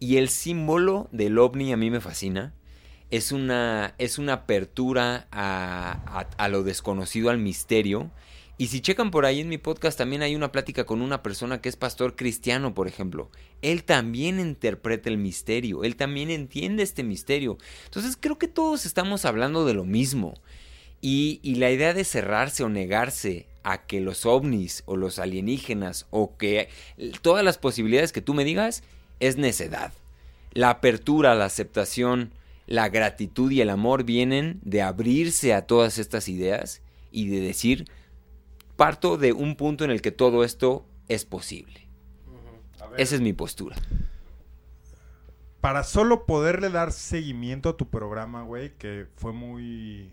Y el símbolo del ovni a mí me fascina. Es una, es una apertura a, a- lo desconocido, al misterio. Y si checan por ahí en mi podcast, también hay una plática con una persona que es pastor cristiano, por ejemplo. Él también interpreta el misterio, él también entiende este misterio. Entonces creo que todos estamos hablando de lo mismo. Y, y la idea de cerrarse o negarse a que los ovnis o los alienígenas o que todas las posibilidades que tú me digas es necedad. La apertura, la aceptación, la gratitud y el amor vienen de abrirse a todas estas ideas y de decir, parto de un punto en el que todo esto es posible. Esa es mi postura. Para solo poderle dar seguimiento a tu programa, güey, que fue muy...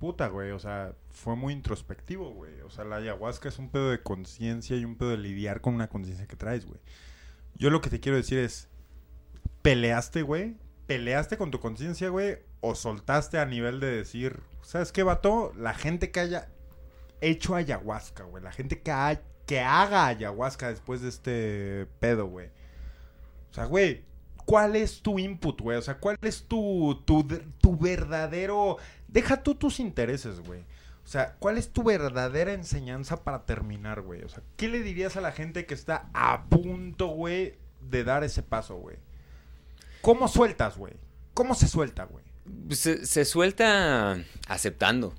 Puta, güey, o sea, fue muy introspectivo, güey. O sea, la ayahuasca es un pedo de conciencia y un pedo de lidiar con una conciencia que traes, güey. Yo lo que te quiero decir es, ¿peleaste, güey? ¿Peleaste con tu conciencia, güey? ¿O soltaste a nivel de decir, ¿sabes qué, vato? La gente que haya hecho ayahuasca, güey. La gente que, que haga ayahuasca después de este pedo, güey. O sea, güey, ¿cuál es tu input, güey? O sea, ¿cuál es tu, tu, tu verdadero... Deja tú tus intereses, güey. O sea, ¿cuál es tu verdadera enseñanza para terminar, güey? O sea, ¿qué le dirías a la gente que está a punto, güey, de dar ese paso, güey? ¿Cómo sueltas, güey? ¿Cómo se suelta, güey? Se, se suelta aceptando.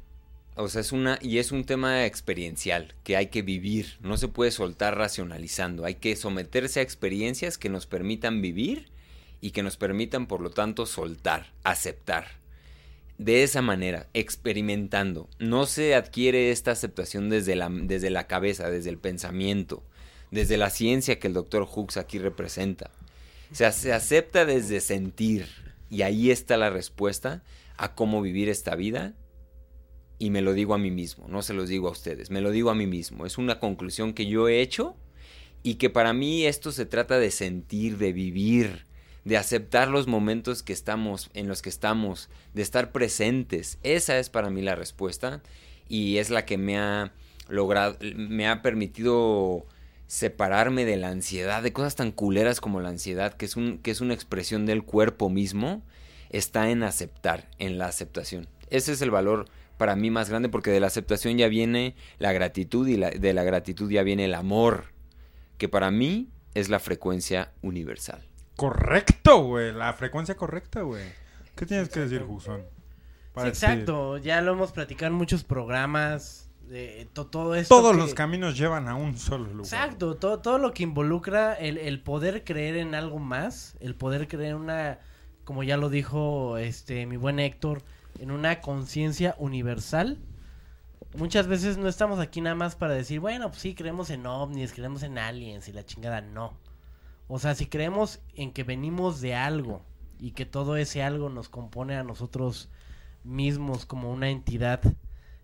O sea, es una, y es un tema experiencial que hay que vivir. No se puede soltar racionalizando. Hay que someterse a experiencias que nos permitan vivir y que nos permitan, por lo tanto, soltar, aceptar. De esa manera, experimentando. No se adquiere esta aceptación desde la, desde la cabeza, desde el pensamiento, desde la ciencia que el doctor Hooks aquí representa. O sea, se acepta desde sentir. Y ahí está la respuesta a cómo vivir esta vida y me lo digo a mí mismo, no se los digo a ustedes, me lo digo a mí mismo. Es una conclusión que yo he hecho y que para mí esto se trata de sentir, de vivir, de aceptar los momentos que estamos, en los que estamos, de estar presentes. Esa es para mí la respuesta y es la que me ha logrado, me ha permitido separarme de la ansiedad, de cosas tan culeras como la ansiedad, que es, un, que es una expresión del cuerpo mismo, está en aceptar, en la aceptación. Ese es el valor para mí más grande porque de la aceptación ya viene la gratitud y de la gratitud ya viene el amor, que para mí es la frecuencia universal. Correcto, güey. La frecuencia correcta, güey. ¿Qué tienes que decir, Juzón? Sí, exacto, ya lo hemos platicado en muchos programas, to- todo esto. Todos que- los caminos llevan a un solo lugar. Exacto, todo, todo lo que involucra el, el poder creer en algo más, el poder creer en una, como ya lo dijo este mi buen Héctor, en una conciencia universal. Muchas veces no estamos aquí nada más para decir, bueno, pues sí, creemos en ovnis, creemos en aliens y la chingada, no. O sea, si creemos en que venimos de algo y que todo ese algo nos compone a nosotros mismos como una entidad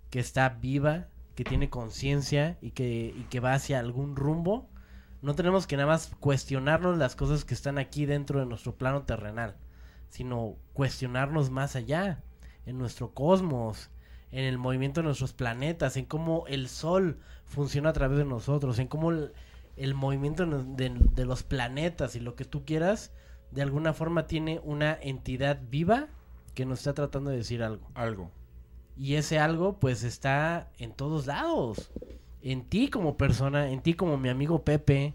que está viva, que tiene conciencia y que, y que va hacia algún rumbo, no tenemos que nada más cuestionarnos las cosas que están aquí dentro de nuestro plano terrenal, sino cuestionarnos más allá, en nuestro cosmos, en el movimiento de nuestros planetas, en cómo el sol funciona a través de nosotros, en cómo el, el movimiento de, los planetas y lo que tú quieras, de alguna forma tiene una entidad viva que nos está tratando de decir algo. Algo. Y ese algo, pues, está en todos lados. En ti como persona, en ti como mi amigo Pepe.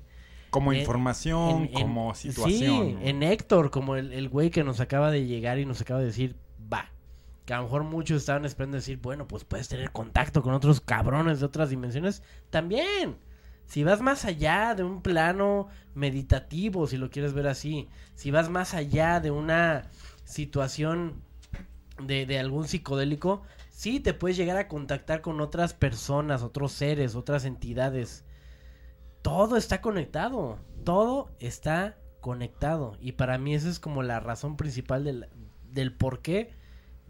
Como en- información, en- en- como situación. Sí, en Héctor, como el, el güey que nos acaba de llegar y nos acaba de decir, va. Que a lo mejor muchos estaban esperando decir, bueno, pues puedes tener contacto con otros cabrones de otras dimensiones. También. Si vas más allá de un plano meditativo, si lo quieres ver así. Si vas más allá de una situación de, algún psicodélico, sí te puedes llegar a contactar con otras personas, otros seres, otras entidades. Todo está conectado. Todo está conectado. Y para mí esa es como la razón principal del, del por qué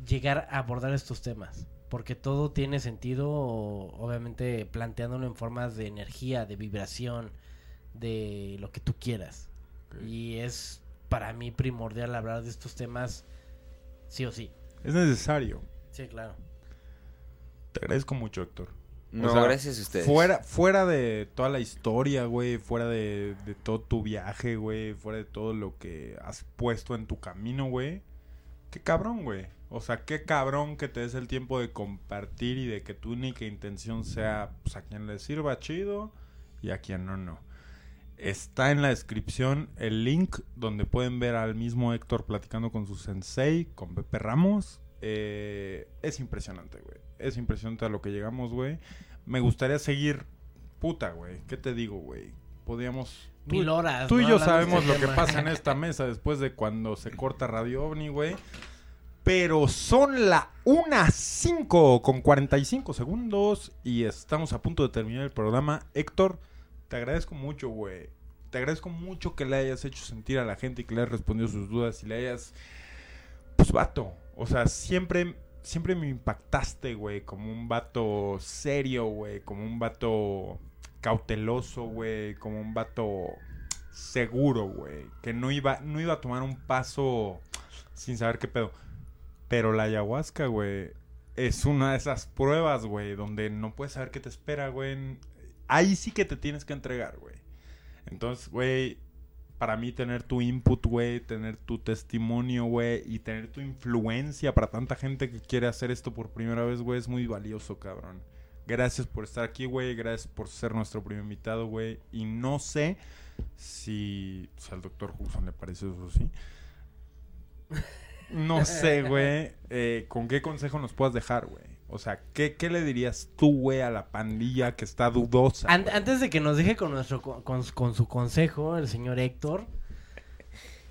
llegar a abordar estos temas. Porque todo tiene sentido, obviamente, planteándolo en formas de energía, de vibración, de lo que tú quieras. Y es para mí primordial hablar de estos temas sí o sí. Es necesario. Sí, claro. Te agradezco mucho, Héctor. No, O sea, gracias a ustedes. Fuera, fuera de toda la historia, güey, fuera de, de todo tu viaje, güey, fuera de todo lo que has puesto en tu camino, güey. Qué cabrón, güey. O sea, qué cabrón que te des el tiempo de compartir y de que tu única intención sea, pues, a quien le sirva chido y a quien no, no. Está en la descripción el link donde pueden ver al mismo Héctor platicando con su sensei, con Pepe Ramos. Eh, es impresionante, güey. Es impresionante a lo que llegamos, güey. Me gustaría seguir. Puta, güey. ¿Qué te digo, güey? Podríamos. tú- Mil horas. Tú y ¿no? yo sabemos este lo que pasa en esta mesa después de cuando se corta Radio OVNI, güey. Pero son la 1.05 con 45 segundos y estamos a punto de terminar el programa. Héctor, te agradezco mucho, güey. Te agradezco mucho que le hayas hecho sentir a la gente y que le hayas respondido sus dudas y le hayas... Pues vato. O sea, siempre, siempre me impactaste, güey, como un vato serio, güey, como un vato cauteloso, güey, como un vato seguro, güey, que no iba, no iba a tomar un paso sin saber qué pedo. Pero la ayahuasca, güey, es una de esas pruebas, güey, donde no puedes saber qué te espera, güey. Ahí sí que te tienes que entregar, güey. Entonces, güey, para mí tener tu input, güey, tener tu testimonio, güey, y tener tu influencia para tanta gente que quiere hacer esto por primera vez, güey, es muy valioso, cabrón. Gracias por estar aquí, güey. Gracias por ser nuestro primer invitado, güey. Y no sé si, si al doctor Hudson le parece eso sí. No sé, güey, eh, con qué consejo nos puedas dejar, güey. O sea, ¿qué, qué le dirías tú, güey, a la pandilla que está dudosa? An- güey? antes de que nos deje con nuestro con, con- con su consejo, el señor Héctor,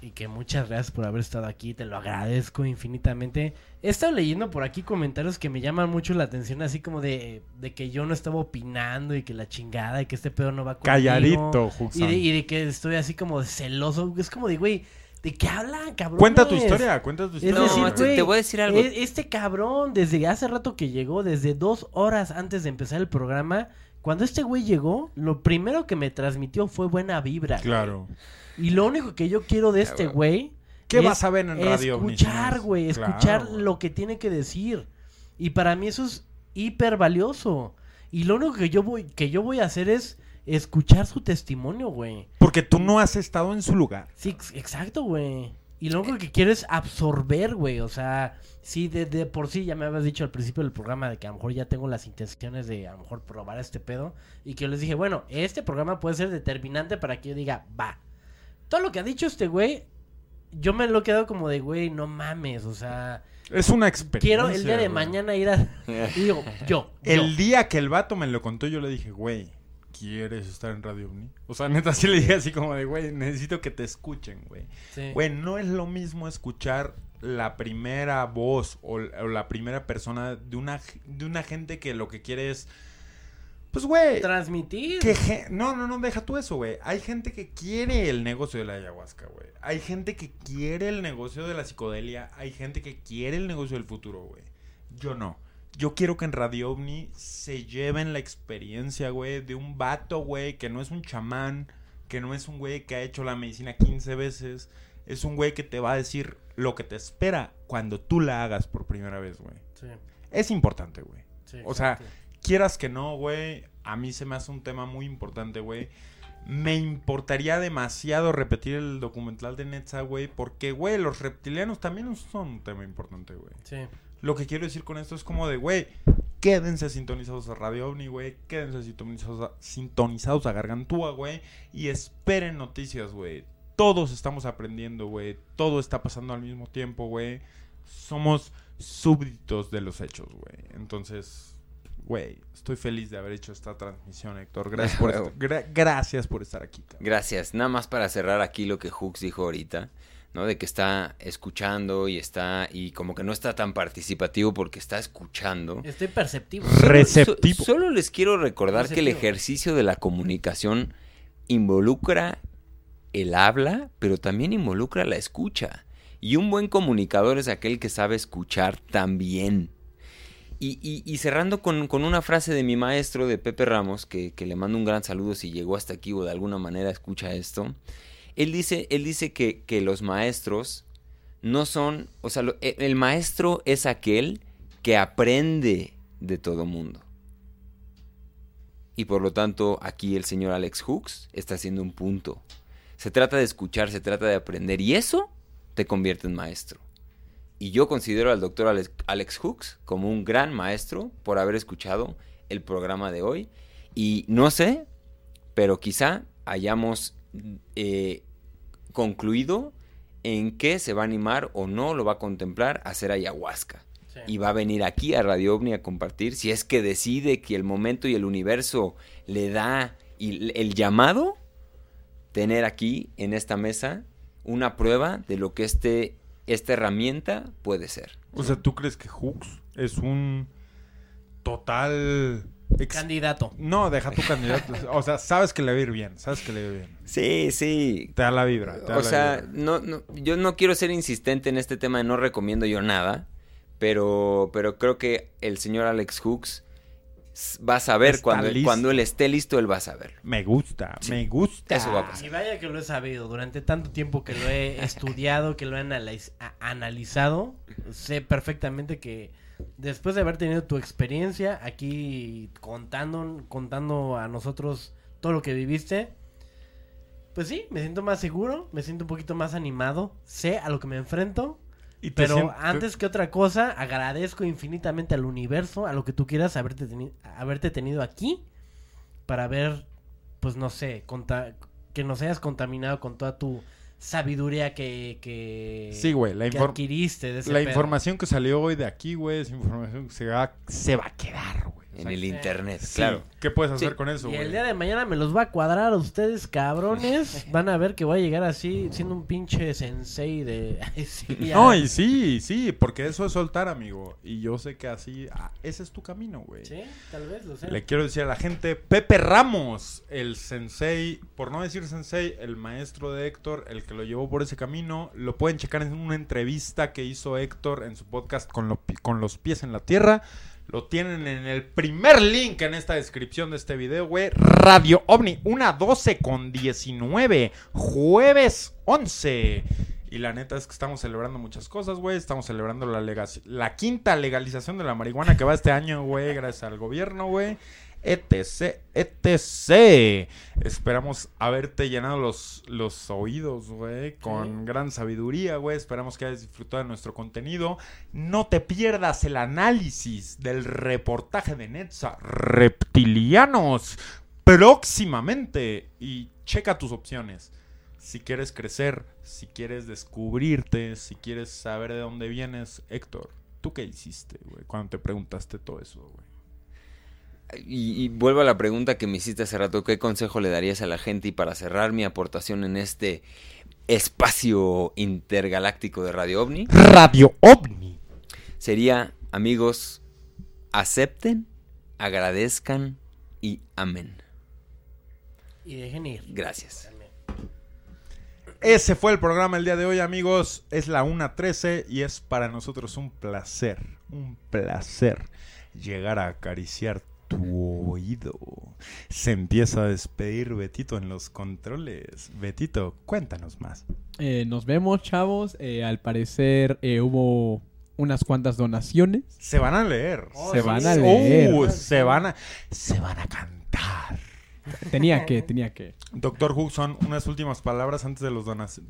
y que muchas gracias por haber estado aquí, te lo agradezco infinitamente. He estado leyendo por aquí comentarios que me llaman mucho la atención, así como de, de que yo no estaba opinando y que la chingada y que este pedo no va conmigo. Calladito, Y de, y de que estoy así como celoso. Es como de, güey, ¿De qué hablan, cabrón? Cuenta tu historia, cuenta tu historia. Decir, te- voy a decir algo. e- Este cabrón, desde hace rato que llegó, desde dos horas antes de empezar el programa, cuando este güey llegó, lo primero que me transmitió fue buena vibra. Claro. Y lo único que yo quiero de este güey. ¿Qué es vas a ver en Radio Escuchar, güey. Escuchar lo que tiene que decir. Y para mí eso es hiper valioso. Y lo único que yo voy, que yo voy a hacer es escuchar su testimonio, güey. Porque tú no has estado en su lugar. Sí, ex- exacto, güey. Y lo único que quiero es absorber, güey. O sea, sí, de, de por sí ya me habías dicho al principio del programa de que a lo mejor ya tengo las intenciones de a lo mejor probar este pedo. Y que yo les dije, bueno, este programa puede ser determinante para que yo diga, va. Todo lo que ha dicho este güey, yo me lo he quedado como de, güey, no mames. O sea, Es una experiencia. quiero el día de güey. mañana ir a. Y digo, yo. El yo. día que el vato me lo contó, yo le dije, güey, ¿quieres estar en Radio OVNI? O sea, neta, sí le dije así como de, güey, necesito que te escuchen, güey. Sí. Güey, no es lo mismo escuchar la primera voz o, o la primera persona de una, de una gente que lo que quiere es, pues, güey, Transmitir. que no, no, no, deja tú eso, güey. Hay gente que quiere el negocio de la ayahuasca, güey. Hay gente que quiere el negocio de la psicodelia. Hay gente que quiere el negocio del futuro, güey. Yo no. Yo quiero que en Radio OVNI se lleven la experiencia, güey, de un vato, güey, que no es un chamán, que no es un güey que ha hecho la medicina 15 veces. Es un güey que te va a decir lo que te espera cuando tú la hagas por primera vez, güey. Sí, Es importante, güey. sí, O sea. Quieras que no, güey, a mí se me hace un tema muy importante, güey. Me importaría demasiado repetir el documental de Netza, güey, porque, güey, los reptilianos también son un tema importante, güey. Sí. Lo que quiero decir con esto es como de, güey, quédense sintonizados a Radio OVNI, güey, quédense sintonizados a, sintonizados a Gargantúa, güey, y esperen noticias, güey. Todos estamos aprendiendo, güey, todo está pasando al mismo tiempo, güey. Somos súbditos de los hechos, güey. Entonces, güey, estoy feliz de haber hecho esta transmisión, Héctor. Gracias por, gra- gracias por estar aquí, cabrón. Gracias. Nada más para cerrar aquí lo que Hooks dijo ahorita, ¿no? De que está escuchando y está, y como que no está tan participativo porque está escuchando. Estoy perceptivo. Solo- Receptivo. so- solo les quiero recordar que el ejercicio de la comunicación involucra el habla, pero también involucra la escucha. Y un buen comunicador es aquel que sabe escuchar también. Y, y- cerrando con, con una frase de mi maestro, de Pepe Ramos, que, le mando un gran saludo si llegó hasta aquí o de alguna manera escucha esto. Él dice, él dice que, que los maestros no son, o sea, lo- e- el maestro es aquel que aprende de todo mundo. Y por lo tanto, aquí el señor Alex Hooks está haciendo un punto. Se trata de escuchar, se trata de aprender. Y eso te convierte en maestro. Y yo considero al doctor Alex, Alex Hooks como un gran maestro por haber escuchado el programa de hoy. Y no sé, pero quizá hayamos eh, concluido en qué se va a animar o no lo va a contemplar hacer ayahuasca. Sí. Y va a venir aquí a Radio OVNI a compartir si es que decide que el momento y el universo le da y el llamado, tener aquí en esta mesa una prueba de lo que este, esta herramienta puede ser. O sea, ¿tú crees que Hooks es un total... ex- Candidato. No, deja tu candidato. O sea, sabes que le va a ir bien. Sabes que le va a ir bien. Sí, sí. Te da la vibra. te da O la sea, vibra. no, no, yo no quiero ser insistente en este tema de no recomiendo yo nada, pero, pero creo que el señor Alex Hooks va a saber cuando, listo. cuando él esté listo, él va a saber. Me gusta, Sí. me gusta. Eso va a pasar. Y vaya que lo he sabido, durante tanto tiempo que lo he estudiado, que lo he analiz- analizado, sé perfectamente que después de haber tenido tu experiencia aquí contando, contando a nosotros todo lo que viviste, pues sí, me siento más seguro, me siento un poquito más animado, sé a lo que me enfrento, Y pero siento- antes que otra cosa, agradezco infinitamente al universo, a lo que tú quieras haberte, teni- haberte tenido aquí para ver, pues no sé, conta- que nos hayas contaminado con toda tu sabiduría que, que, Sí, güey, la que adquiriste de ese La pedo. información que salió hoy de aquí, güey, es información que se va, se va a quedar, güey. En el internet, Sí, claro. ¿Qué puedes hacer Sí. con eso, Y güey? el día de mañana me los va a cuadrar a ustedes, cabrones. Van a ver que voy a llegar así, siendo un pinche sensei de... Sí. No, y sí, sí, porque eso es soltar, amigo. Y yo sé que así, ah, ese es tu camino, güey. Sí, tal vez, lo sé. Le quiero decir a la gente, Pepe Ramos, el sensei, por no decir sensei, el maestro de Héctor, el que lo llevó por ese camino, lo pueden checar en una entrevista que hizo Héctor en su podcast con, lo- con los pies en la tierra. Lo tienen en el primer link en esta descripción de este video, güey. Radio OVNI, una 12 con 19, jueves 11. Y la neta es que estamos celebrando muchas cosas, güey. Estamos celebrando la, la quinta legalización de la marihuana que va este año, güey, gracias al gobierno, güey. Etc, etc. Esperamos haberte llenado los, los oídos, güey, con gran sabiduría, güey. Esperamos que hayas disfrutado de nuestro contenido. No te pierdas el análisis del reportaje de Netza Reptilianos próximamente. Y checa tus opciones. Si quieres crecer, si quieres descubrirte, si quieres saber de dónde vienes, Héctor, ¿tú qué hiciste, güey, cuando te preguntaste todo eso, güey? Y, y vuelvo a la pregunta que me hiciste hace rato, ¿qué consejo le darías a la gente? Y para cerrar mi aportación en este espacio intergaláctico de Radio OVNI, Radio OVNI. sería, amigos, acepten, agradezcan y amén. Y dejen ir. Gracias. Ese fue el programa el día de hoy, amigos. Es la 1.13 y es para nosotros un placer, un placer llegar a acariciar tu oído. Se empieza a despedir Betito en los controles. Betito, cuéntanos más. Eh, nos vemos, chavos. Eh, al parecer eh, hubo unas cuantas donaciones. Se van a leer. Oh, Se sí. van a leer. Uh, se van a se van a cantar. Tenía que, tenía que. Doctor Huxon, unas últimas palabras antes de los donas.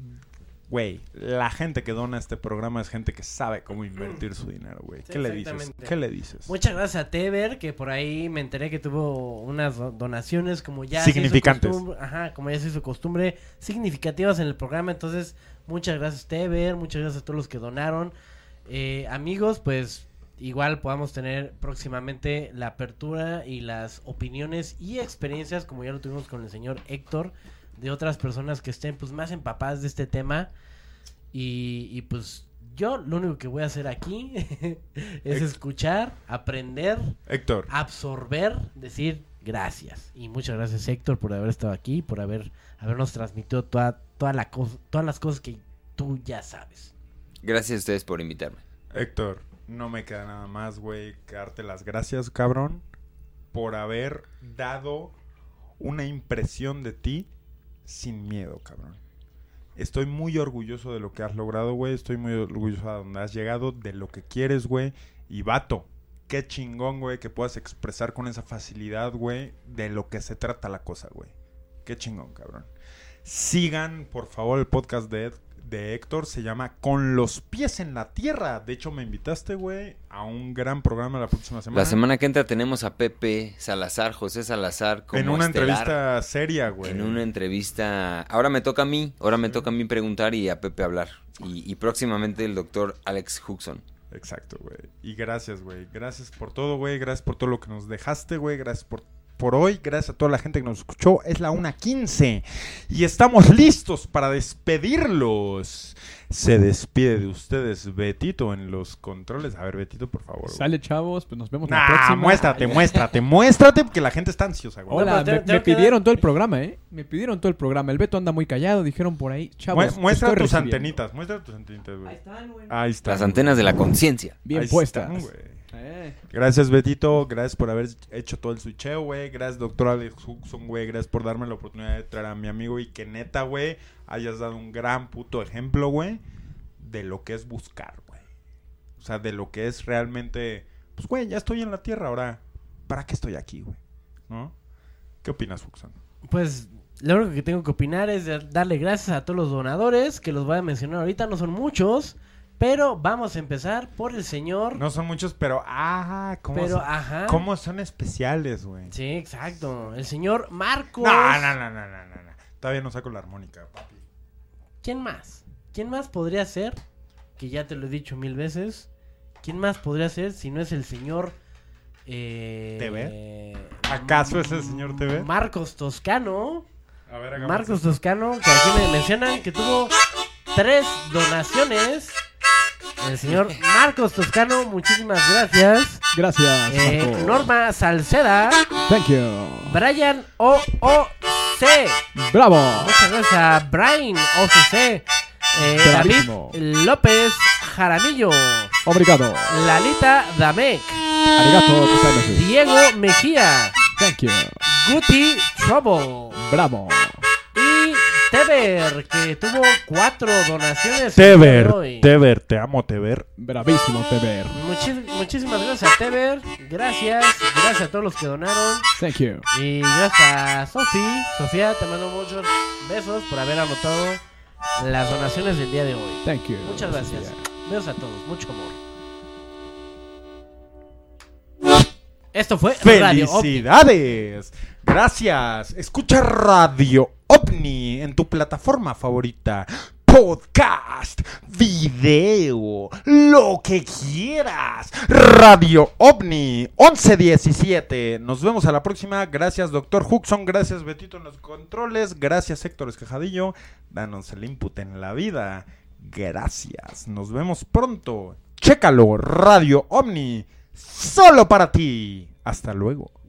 Güey, la gente que dona este programa es gente que sabe cómo invertir su dinero, güey. Sí, ¿Qué le dices? ¿Qué le dices? Muchas gracias a Teber, que por ahí me enteré que tuvo unas do- donaciones como ya se hizo Significantes. costumbre- Ajá, como ya se hizo costumbre, significativas en el programa. Entonces, muchas gracias Teber, muchas gracias a todos los que donaron. Eh, amigos, pues igual podamos tener próximamente la apertura y las opiniones y experiencias, como ya lo tuvimos con el señor Héctor, de otras personas que estén pues más empapadas de este tema. Y, y, pues yo lo único que voy a hacer aquí es escuchar, aprender, Héctor, absorber, decir gracias. Y muchas gracias Héctor por haber estado aquí, por haber habernos transmitido toda, toda la cosa, todas las cosas que tú ya sabes. Gracias a ustedes por invitarme. Héctor, no me queda nada más, güey, que darte las gracias, cabrón, por haber dado una impresión de ti sin miedo, cabrón. Estoy muy orgulloso de lo que has logrado, güey. Estoy muy orgulloso de donde has llegado, de lo que quieres, güey. Y vato, qué chingón, güey, que puedas expresar con esa facilidad, güey, de lo que se trata la cosa, güey. Qué chingón, cabrón. Sigan, por favor, el podcast de, Ed- de Héctor. Se llama Con los pies en la tierra. De hecho, me invitaste, güey, a un gran programa la próxima semana. La semana que entra tenemos a Pepe Salazar, José Salazar, como En una estelar. entrevista seria, güey. En una entrevista. Ahora me toca a mí, ahora me toca a mí preguntar y a Pepe hablar. Y, y próximamente el doctor Alex Huxon. Exacto, güey. Y gracias, güey. Gracias por todo, güey. Gracias por todo lo que nos dejaste, güey. Gracias por, por hoy. Gracias a toda la gente que nos escuchó. Es la 1.15. Y estamos listos para despedirlos. Se despide de ustedes Betito en los controles. A ver, Betito, por favor. güey. Sale, chavos. Pues nos vemos la Nah, próxima. muéstrate, muéstrate, muéstrate, porque la gente está ansiosa, güey. Hola, me, que pidieron todo el programa, ¿eh? Me pidieron todo el programa. El Beto anda muy callado, dijeron por ahí. Chavos, Mu- muestra estoy tus recibiendo. antenitas, muestra tus antenitas, güey. están, güey. Ahí están. Las antenas de la conciencia. Bien Ahí puestas. están, güey. Eh. Gracias, Betito. Gracias por haber hecho todo el switcheo, güey. Gracias, doctor Alex Huxon, güey. Gracias por darme la oportunidad de traer a mi amigo y que neta, güey, hayas dado un gran puto ejemplo, güey, de lo que es buscar, güey. O sea, de lo que es realmente, pues, güey, ya estoy en la tierra, ahora, ¿para qué estoy aquí, güey? ¿No? ¿Qué opinas, Huxon? Pues lo único que tengo que opinar es de darle gracias a todos los donadores, que los voy a mencionar ahorita, no son muchos, pero vamos a empezar por el señor. No son muchos, pero, ah, ¿cómo, pero, son, ajá. cómo son especiales, güey? Sí, exacto. El señor Marcos. No, no, no, no, no, no, no. Todavía no saco la armónica, papi. ¿Quién más? ¿Quién más podría ser? Que ya te lo he dicho mil veces. ¿Quién más podría ser si no es el señor Eh, ¿TV? ¿Acaso es el señor TV? Marcos Toscano. A ver, Marcos. Toscano, que aquí me mencionan que tuvo tres donaciones. El señor Marcos Toscano, muchísimas gracias. Gracias, Eh. Norma Salceda, Thank you. Brian OOC. Bravo. Muchas gracias a Brian OCC. Eh, David. López Jaramillo. Obrigado. Lalita Damek. Arigato. Diego Mejía. Thank you. Guti Trouble. Bravo. Que tuvo cuatro donaciones. Teber, Teber, te amo, Teber. Bravísimo, Teber. Muchi- muchísimas gracias a Teber. Gracias. Gracias a todos los que donaron. Thank you. Y gracias a Sofi. Sofía, te mando muchos besos por haber anotado las donaciones del día de hoy. Thank you. Muchas gracias. Besos a todos. Mucho amor. Esto fue Radio. ¡Felicidades! Gracias. Escucha Radio OVNI en tu plataforma favorita. Podcast, video, lo que quieras. Radio OVNI 1117. Nos vemos a la próxima. Gracias, doctor Huxon. Gracias, Betito en los controles. Gracias, Héctor Escajadillo. Danos el input en la vida. Gracias. Nos vemos pronto. Chécalo, Radio OVNI. Solo para ti. Hasta luego.